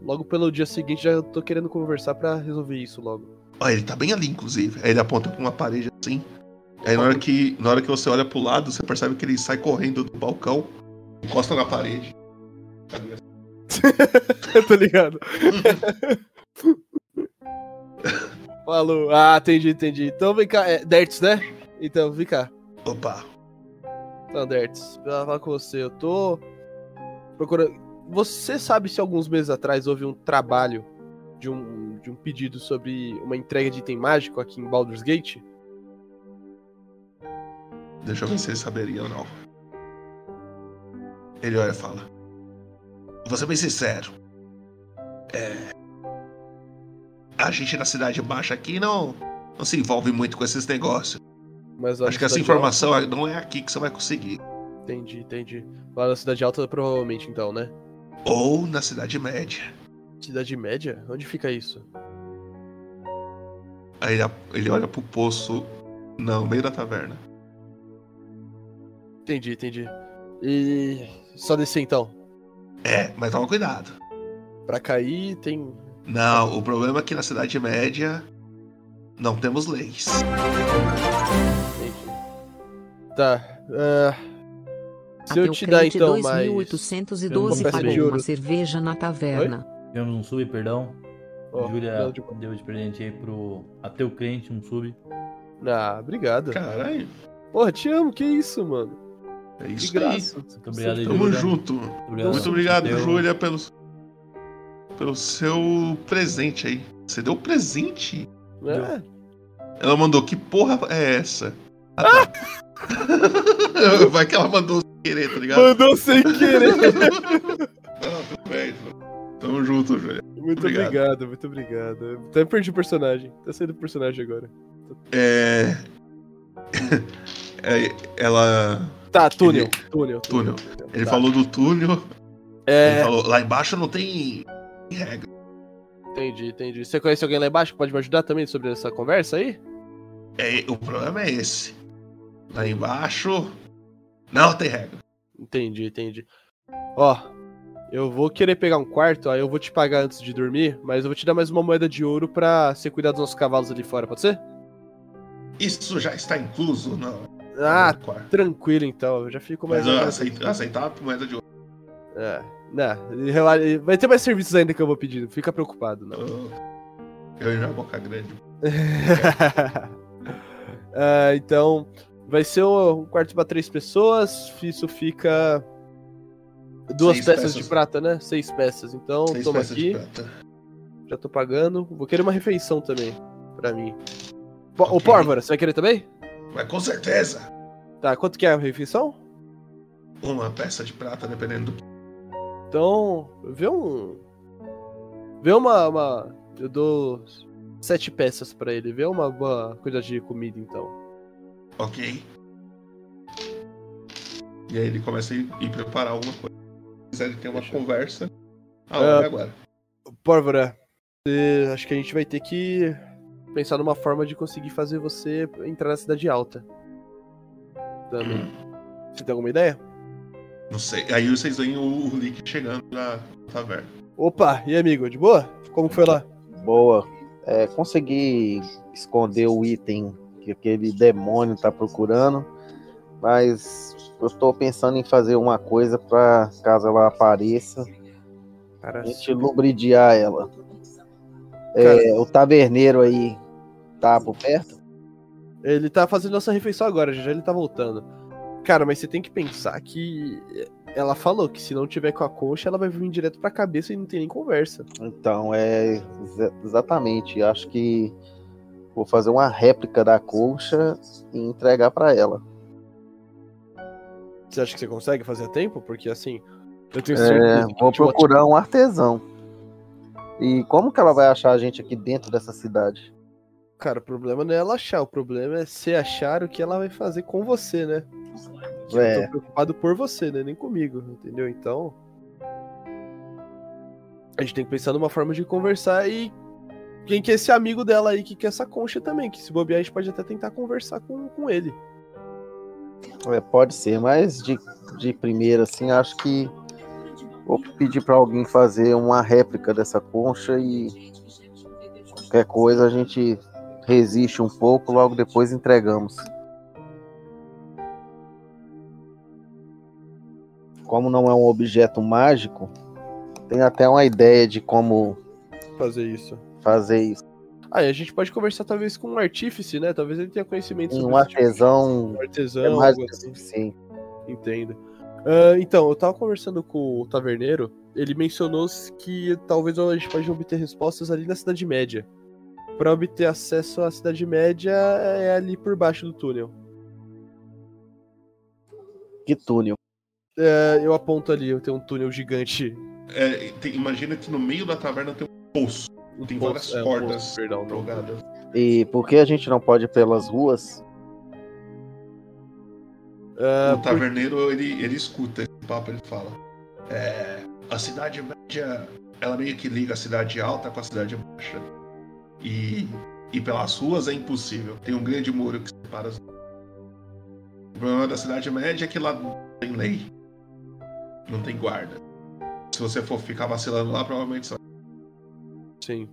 logo pelo dia seguinte já tô querendo conversar pra resolver isso logo. Ó, ele tá bem ali, inclusive. Aí ele aponta pra uma parede assim. Aí na hora que, na hora que você olha pro lado, você percebe que ele sai correndo do balcão, encosta na parede. <laughs> tô ligado. <laughs> Falou. Ah, entendi, entendi. Então vem cá. É, Dertz, né? Então, vem cá. Opa. Então, Dertz, pra falar com você, eu tô procurando. Você sabe se alguns meses atrás houve um trabalho de um, de um pedido sobre uma entrega de item mágico aqui em Baldur's Gate? Deixa eu ver se ele saberia ou não. Ele olha e fala. Vou ser bem sincero. É. A gente na cidade baixa aqui não, não se envolve muito com esses negócios. Mas Acho que essa informação não é aqui que você vai conseguir. Alta- Entendi, entendi. Lá na Cidade Alta, provavelmente, então, né? Ou na cidade média. Cidade Média? Onde fica isso? Aí ele, ele olha pro poço no meio da taverna. Entendi, entendi. E. Só descer então. É, mas toma cuidado. Pra cair tem. Não, o problema é que na cidade média não temos leis. Entendi. Tá. ah, Se A eu te dar então mais. 2812 uma peça pagou de ouro. uma cerveja na taverna. Tivemos um sub, perdão. Ó, Júlia tipo- deu de presente aí pro Ateu Crente, um sub. Ah, obrigado. Caralho. Porra, te amo, que isso, mano. É De isso aí. Muito obrigado, Tamo Júlia. junto. Muito obrigado. Muito obrigado, Júlia, pelo, pelo seu presente aí. Você deu presente? É, Ela mandou, que porra é essa? Ah, tá. <laughs> Vai que ela mandou sem querer, tá ligado? Mandou sem querer. <laughs> Não, tudo bem. Tamo junto, Júlia. Muito Obrigado. obrigado. muito obrigado. Até perdi o personagem. Tá saindo o personagem agora. É... <laughs> é, Ela. Tá, túnel. Ele- Túnel, túnel. Ele Tá. falou do túnel. Ele É, falou, lá embaixo não tem regra. entendi, entendi. Você conhece alguém lá embaixo que pode me ajudar também sobre essa conversa aí? É, o problema é esse. Lá embaixo não tem regra. Entendi, entendi. Ó, eu vou querer pegar um quarto, aí eu vou te pagar antes de dormir, mas eu vou te dar mais uma moeda de ouro pra você cuidar dos nossos cavalos ali fora, pode ser? Isso já está incluso não? Ah, no quarto. tranquilo então, eu já fico mais. Mas eu aceito, aceitar a moeda de ouro. É, não, rela- vai ter mais serviços ainda que eu vou pedir, não fica preocupado, não. Eu já boca grande. Ah, <laughs> então, vai ser um quarto pra três pessoas, isso fica. Duas Seis peças, peças. de prata, né? Seis peças. Então, Seis toma peças aqui. de prata. Já tô pagando. Vou querer uma refeição também. Pra mim. Pô, Ô. Pórvora, você vai querer também? Mas com certeza. Tá, quanto que é a refeição? Uma peça de prata, dependendo do. Então, vê um. Vê uma. uma- eu dou sete peças pra ele. Vê uma boa coisa de comida, então. Ok. E aí ele começa a ir, ir preparar alguma coisa. Se quiser ter uma Fechou. conversa. A hora Ah. é agora. Pórvora, acho que a gente vai ter que pensar numa forma de conseguir fazer você entrar na cidade alta. Também. Hum, Você tem alguma ideia? não sei. Aí vocês veem o, Lick chegando na taverna. Opa, e aí, amigo, de boa? Como foi lá? Boa. É, consegui esconder o item que aquele demônio tá procurando, mas eu tô pensando em fazer uma coisa pra caso ela apareça, Cara, a gente lubridiar ela. É, o taverneiro aí tá por perto? Ele tá fazendo nossa refeição agora, já ele tá voltando. Cara, mas você tem que pensar que ela falou que se não tiver com a concha, ela vai vir direto pra cabeça e não tem nem conversa. Então, é exa- exatamente. Acho que vou fazer uma réplica da colcha e entregar pra ela. Você acha que você consegue fazer a tempo? Porque assim, eu tenho É, certeza que vou procurar um artesão. E como que ela vai achar a gente aqui dentro dessa cidade? Cara, o problema não é ela achar, o problema é você achar o que ela vai fazer com você, né? Eu É, tô preocupado por você, né? Nem comigo, entendeu? Então. A gente tem que pensar numa forma de conversar e. Quem que é esse amigo dela aí que quer essa concha também? Que se bobear, a gente pode até tentar conversar com, com ele. é, pode ser, mas de, de primeira, assim, acho que vou pedir pra alguém fazer uma réplica dessa concha e qualquer coisa a gente resiste um pouco, logo depois entregamos. Como não é um objeto mágico, tem até uma ideia de como Fazer isso. fazer isso. Ah, e a gente pode conversar talvez com um artífice, né? Talvez ele tenha conhecimento Um sobre esse tipo de- artesão um artesão, é mais assim. suficiente. Entendo. Ah, então, eu tava conversando com o taverneiro, ele mencionou que talvez a gente pode obter respostas ali na Cidade Média. Pra obter acesso à Cidade Média é ali por baixo do túnel. Que túnel. É, eu aponto ali, eu tenho um túnel gigante. É, tem- imagina que no meio da taverna tem um poço Um Tem poço- várias é, um portas poço, perdão, não. jogadas. E por que a gente não pode ir pelas ruas? Ah, o por- taverneiro, ele, ele escuta esse papo, ele fala. É, a cidade média, ela meio que liga a cidade alta com a cidade baixa. E, e pelas ruas é impossível. Tem um grande muro que separa as O problema da cidade média é que lá não tem lei. Não tem guarda. Se você for ficar vacilando lá, provavelmente você vai. Sim.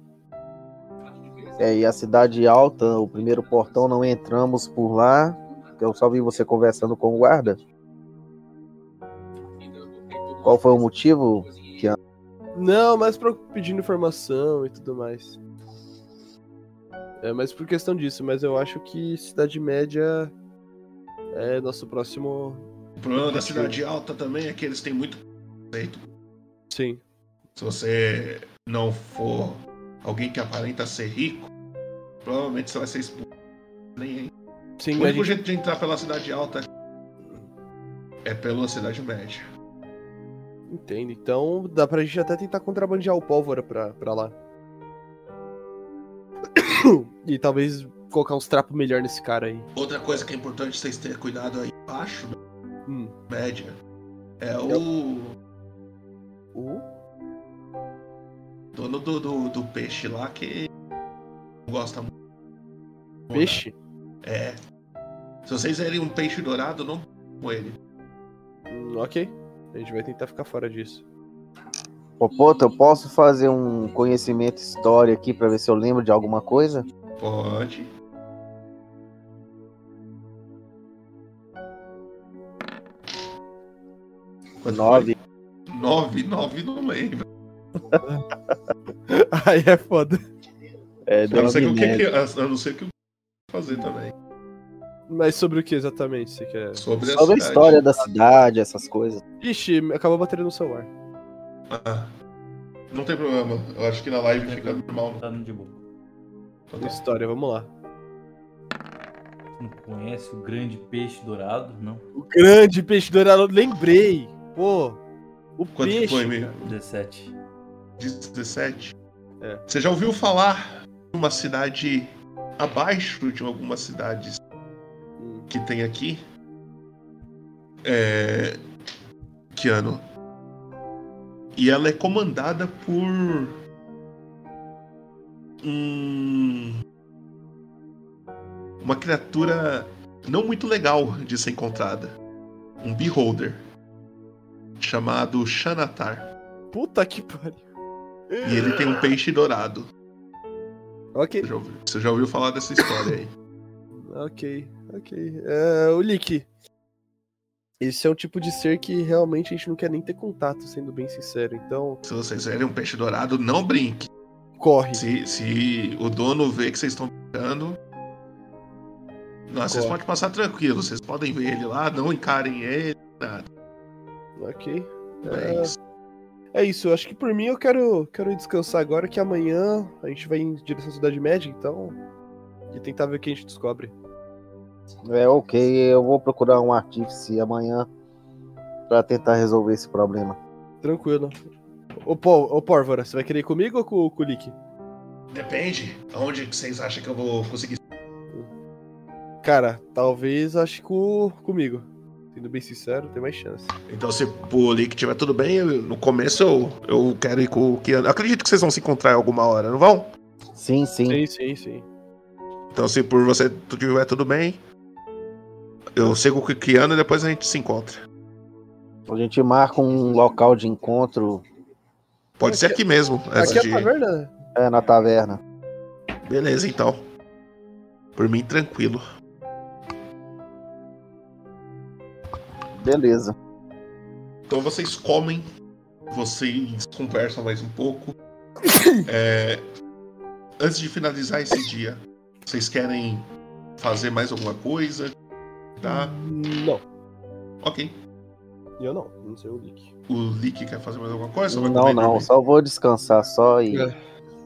É, e a cidade alta, o primeiro portão, não entramos por lá. Eu só vi você conversando com o guarda. Qual foi o motivo? Não, mas pra pedindo informação e tudo mais. É mais por questão disso, mas eu acho que Cidade Média é nosso próximo. problema da cidade alta também é que eles têm muito preconceito. Sim. Se você não for alguém que aparenta ser rico, provavelmente você vai ser expulso. Nem aí. Sim, O único gente... jeito de entrar pela cidade alta é pela cidade média. Entendo. Então dá pra gente até tentar contrabandear o pólvora pra, pra lá. <coughs> e talvez colocar uns trapos melhor nesse cara aí. Outra coisa que é importante vocês terem cuidado aí embaixo, da Hum. média, é o Uh, dono do, do, do peixe lá que não gosta muito. peixe? É. Se vocês verem um peixe dourado, não com ele. Hum, ok. A gente vai tentar ficar fora disso. Popoto, eu posso fazer um conhecimento história aqui pra ver se eu lembro de alguma coisa? Pode. Quanto Nove. foi? Nove, nove, não lembro. <laughs> Aí é foda. É, Eu não sei o que, que, eu não sei o que fazer também. Mas sobre o que exatamente você quer? Sobre, Sobre a cidade. história da cidade, essas coisas. Ixi, acabou a bateria no celular. Ah, não tem problema. Eu acho que na live fica normal. Tá no de boa. Tá. História, vamos lá. Não conhece o grande peixe dourado? Não. O grande peixe dourado, lembrei. Pô, o Quanto peixe. foi, meio? 17. 17. É. Você já ouviu falar de uma cidade abaixo de algumas cidades que tem aqui? É. Que ano? E ela é comandada por. Um. Uma criatura não muito legal de ser encontrada. Um beholder. Chamado Xanatar. Puta que pariu. E ele tem um peixe dourado. Ok, Você já ouviu, você já ouviu falar dessa história aí? <laughs> ok, ok. É, o Lick. Esse é o tipo de ser que realmente a gente não quer nem ter contato, sendo bem sincero. Então, Se vocês verem um peixe dourado, não brinque. corre. Se, se o dono vê que vocês estão brincando. Não, vocês podem passar tranquilo. Vocês podem ver ele lá, não encarem ele. Nada. Ok. É isso. É isso, eu acho que por mim eu quero, quero ir descansar agora, que amanhã a gente vai em direção à Cidade Média, então. E tentar ver o que a gente descobre. É ok, eu vou procurar um artífice amanhã pra tentar resolver esse problema. Tranquilo. Ô, Paul, ô Pórvora, você vai querer ir comigo ou com, com o Lick? Depende. Aonde vocês acham que eu vou conseguir? Cara, talvez acho que com, comigo. Sendo bem sincero, tem mais chance. Então, se o Lick tiver tudo bem, eu- no começo eu, eu quero ir com o Kiano. Acredito que vocês vão se encontrar em alguma hora, não vão? Sim, sim. Sim, sim, sim. Então, se por você tiver tudo bem, eu sigo com o Kiano e depois a gente se encontra. A gente marca um local de encontro Pode ser aqui mesmo. Aqui é de- a taverna? é, na taverna. Beleza, então. Por mim, tranquilo. Beleza. Então vocês comem, vocês conversam mais um pouco. <laughs> É, antes de finalizar esse dia, vocês querem fazer mais alguma coisa? Tá? Não. Ok. Eu não, não sei o Lick. O Lick quer fazer mais alguma coisa? Não, não, só vou descansar só e. É.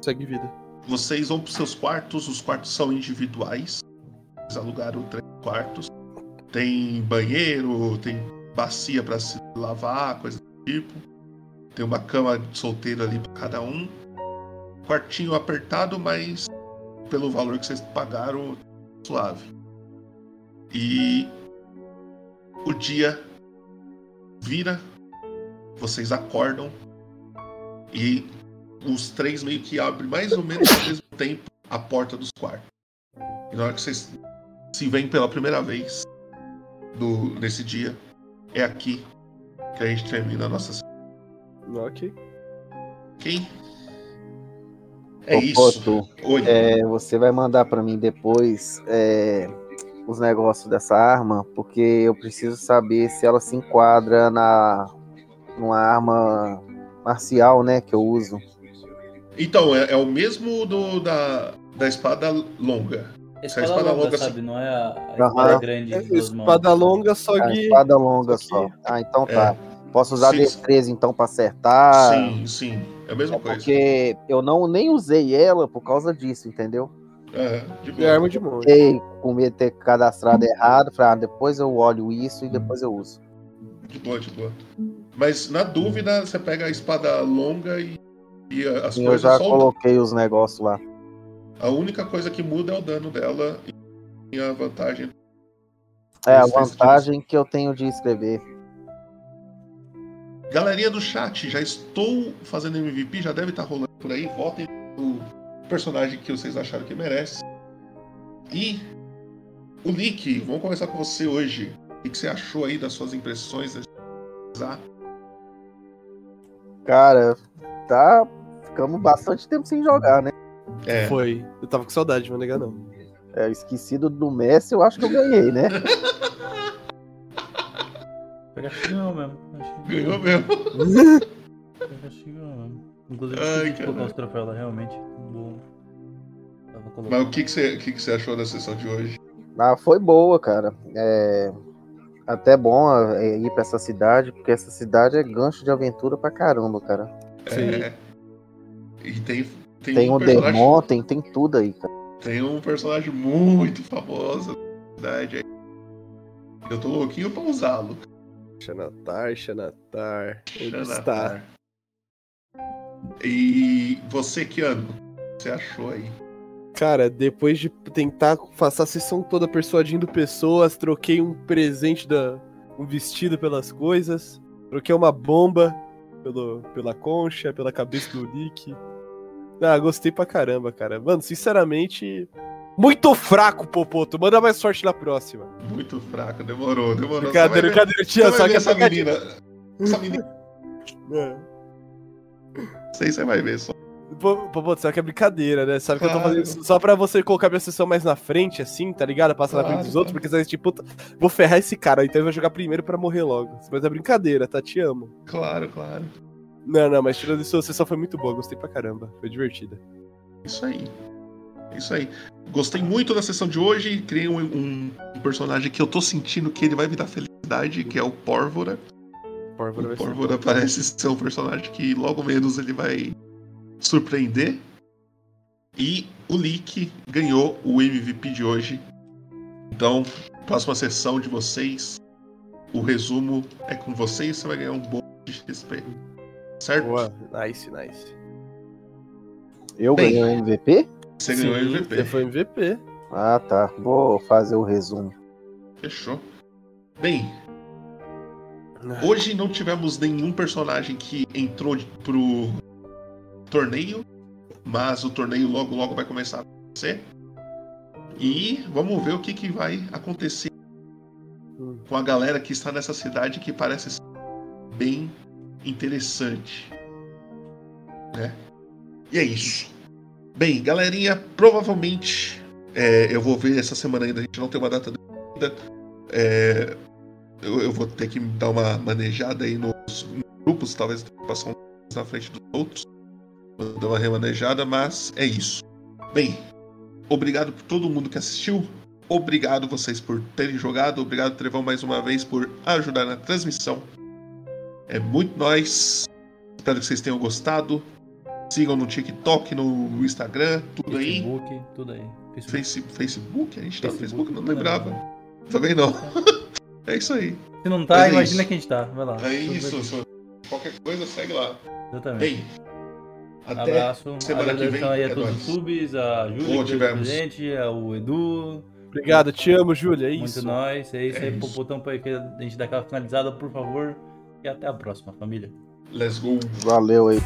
Segue vida. Vocês vão pros seus quartos, os quartos são individuais. Eles alugaram três quartos. Tem banheiro, tem bacia pra se lavar, coisa do tipo. Tem uma cama de solteiro ali pra cada um. Quartinho apertado, mas pelo valor que vocês pagaram, suave. E o dia vira, vocês acordam e os três meio que abrem mais ou menos ao mesmo tempo a porta dos quartos. E na hora que vocês se veem pela primeira vez do, nesse dia, é aqui que a gente termina a nossa Ok. Ok? É Ô, isso. Poto, é, você vai mandar pra mim depois é, os negócios dessa arma, porque eu preciso saber se ela se enquadra na numa arma marcial, né, que eu uso. Então, é, é o mesmo do, da, da espada longa. É Se a espada, espada longa, longa, sabe? Não é a, a espada grande É de duas mãos. espada longa, só A que. espada longa só só. que- Ah, então É. tá. Posso usar Sim. destreza então pra acertar? sim, sim. É a mesma É coisa. porque eu não nem usei ela por causa disso, entendeu? É, de É boa. arma de monte. Fiquei com medo de ter cadastrado errado. Falei, ah, depois eu olho isso e depois eu uso. De boa, de boa. Mas na dúvida, você pega a espada longa e, e as eu coisas já só o coloquei os negócios lá. A única coisa que muda é o dano dela e a vantagem. É a de vantagem que eu tenho de escrever. Galerinha do chat, já estou fazendo MVP, já deve estar rolando por aí. Votem no personagem que vocês acharam que merece. E o Nick, vamos começar com você hoje. O que você achou aí das suas impressões? Cara, tá. Ficamos bastante tempo sem jogar, né? É, Foi. Eu tava com saudade, não vou negar não. É, esquecido do Messi, eu acho que eu ganhei, né? Eu acho que ganhou mesmo. Ganhou mesmo. Eu acho que ganhou mesmo. Inclusive, Ai, eu colocar os troféus lá, realmente. Bom. Mas o que, que, você, o que, que você achou da sessão de hoje? Ah, foi boa, cara. É até bom é, ir pra essa cidade, porque essa cidade é gancho de aventura pra caramba, cara. É, e tem, tem, Tem um o personagem, Demon, tem, tem tudo aí, cara. tem um personagem muito famoso na cidade aí. Eu tô louquinho pra usá-lo. Xanatar, Xanatar. Está? E você, Keanu, o que você achou aí? Cara, depois de tentar passar a sessão toda persuadindo pessoas, troquei um presente da. um vestido pelas coisas, troquei uma bomba pelo, pela concha, pela cabeça do Nick. Ah, gostei pra caramba, cara. Mano, sinceramente. Muito fraco, Popoto. Manda mais sorte na próxima. Muito fraco, demorou, demorou. Brincadeira, brincadeira, tia, só que ver essa menina. Essa menina. É. Sei, você vai ver só. Popoto, sabe que é brincadeira, né? Sabe que eu tô Claro. fazendo isso só pra você colocar minha sessão mais na frente, assim, tá ligado? Passar na Claro, frente dos outros, porque você vai tipo, puta, vou ferrar esse cara, então ele vai jogar primeiro pra morrer logo. Mas é brincadeira, tá? Te amo. Claro, claro. Não, não, mas tirando isso, a sessão foi muito boa, gostei pra caramba. Foi divertida. Isso aí. Isso aí. Gostei muito da sessão de hoje. Criei um, um- personagem que eu tô sentindo que ele vai me dar felicidade, que é o Pórvora. Pórvora O vai ser. Pórvora parece ser um personagem que logo menos ele vai surpreender. E o Leak ganhou o MVP de hoje. Então, próxima sessão de vocês, o resumo é com vocês, você vai ganhar um bônus de XP. Certo? Boa, nice, nice. Eu Bem. ganhei o MVP? Você ganhou o Sim, MVP. Você foi MVP. Ah, tá. Vou fazer o resumo. Fechou. Bem, hoje não tivemos nenhum personagem que entrou pro torneio, mas o torneio logo logo vai começar a acontecer. E vamos ver o que, que vai acontecer Hum. com a galera que está nessa cidade que parece ser bem interessante. Né? E é isso. Bem, galerinha, provavelmente é, eu vou ver essa semana ainda, a gente não tem uma data ainda. É, eu, eu vou ter que dar uma manejada aí nos grupos, talvez passar um na frente dos outros. Vou dar uma remanejada, mas é isso. Bem, obrigado por todo mundo que assistiu. Obrigado vocês por terem jogado. Obrigado, Trevão, mais uma vez por ajudar na transmissão. É muito nós. Espero que vocês tenham gostado. Sigam no TikTok, no Instagram, tudo aí. Facebook, tudo aí. Facebook. Face, Facebook? A gente tá no Facebook? Não não lembrava. lembro. Também não. <laughs> é isso aí. Se não tá, Mas é imagina que a gente tá. Vai lá. É isso. só- Qualquer coisa, segue lá. Exatamente. Bem, até Abraço. semana que vem. Agradeço aí É a todos os nóis. subs, a Júlia, que deu tivemos. presente, ao Edu, Obrigado, te amo, Júlia. É muito isso. nós. É isso É aí, isso. Popotão, pra que a gente dá aquela finalizada, por favor. E até a próxima, família. Let's go. Valeu aí.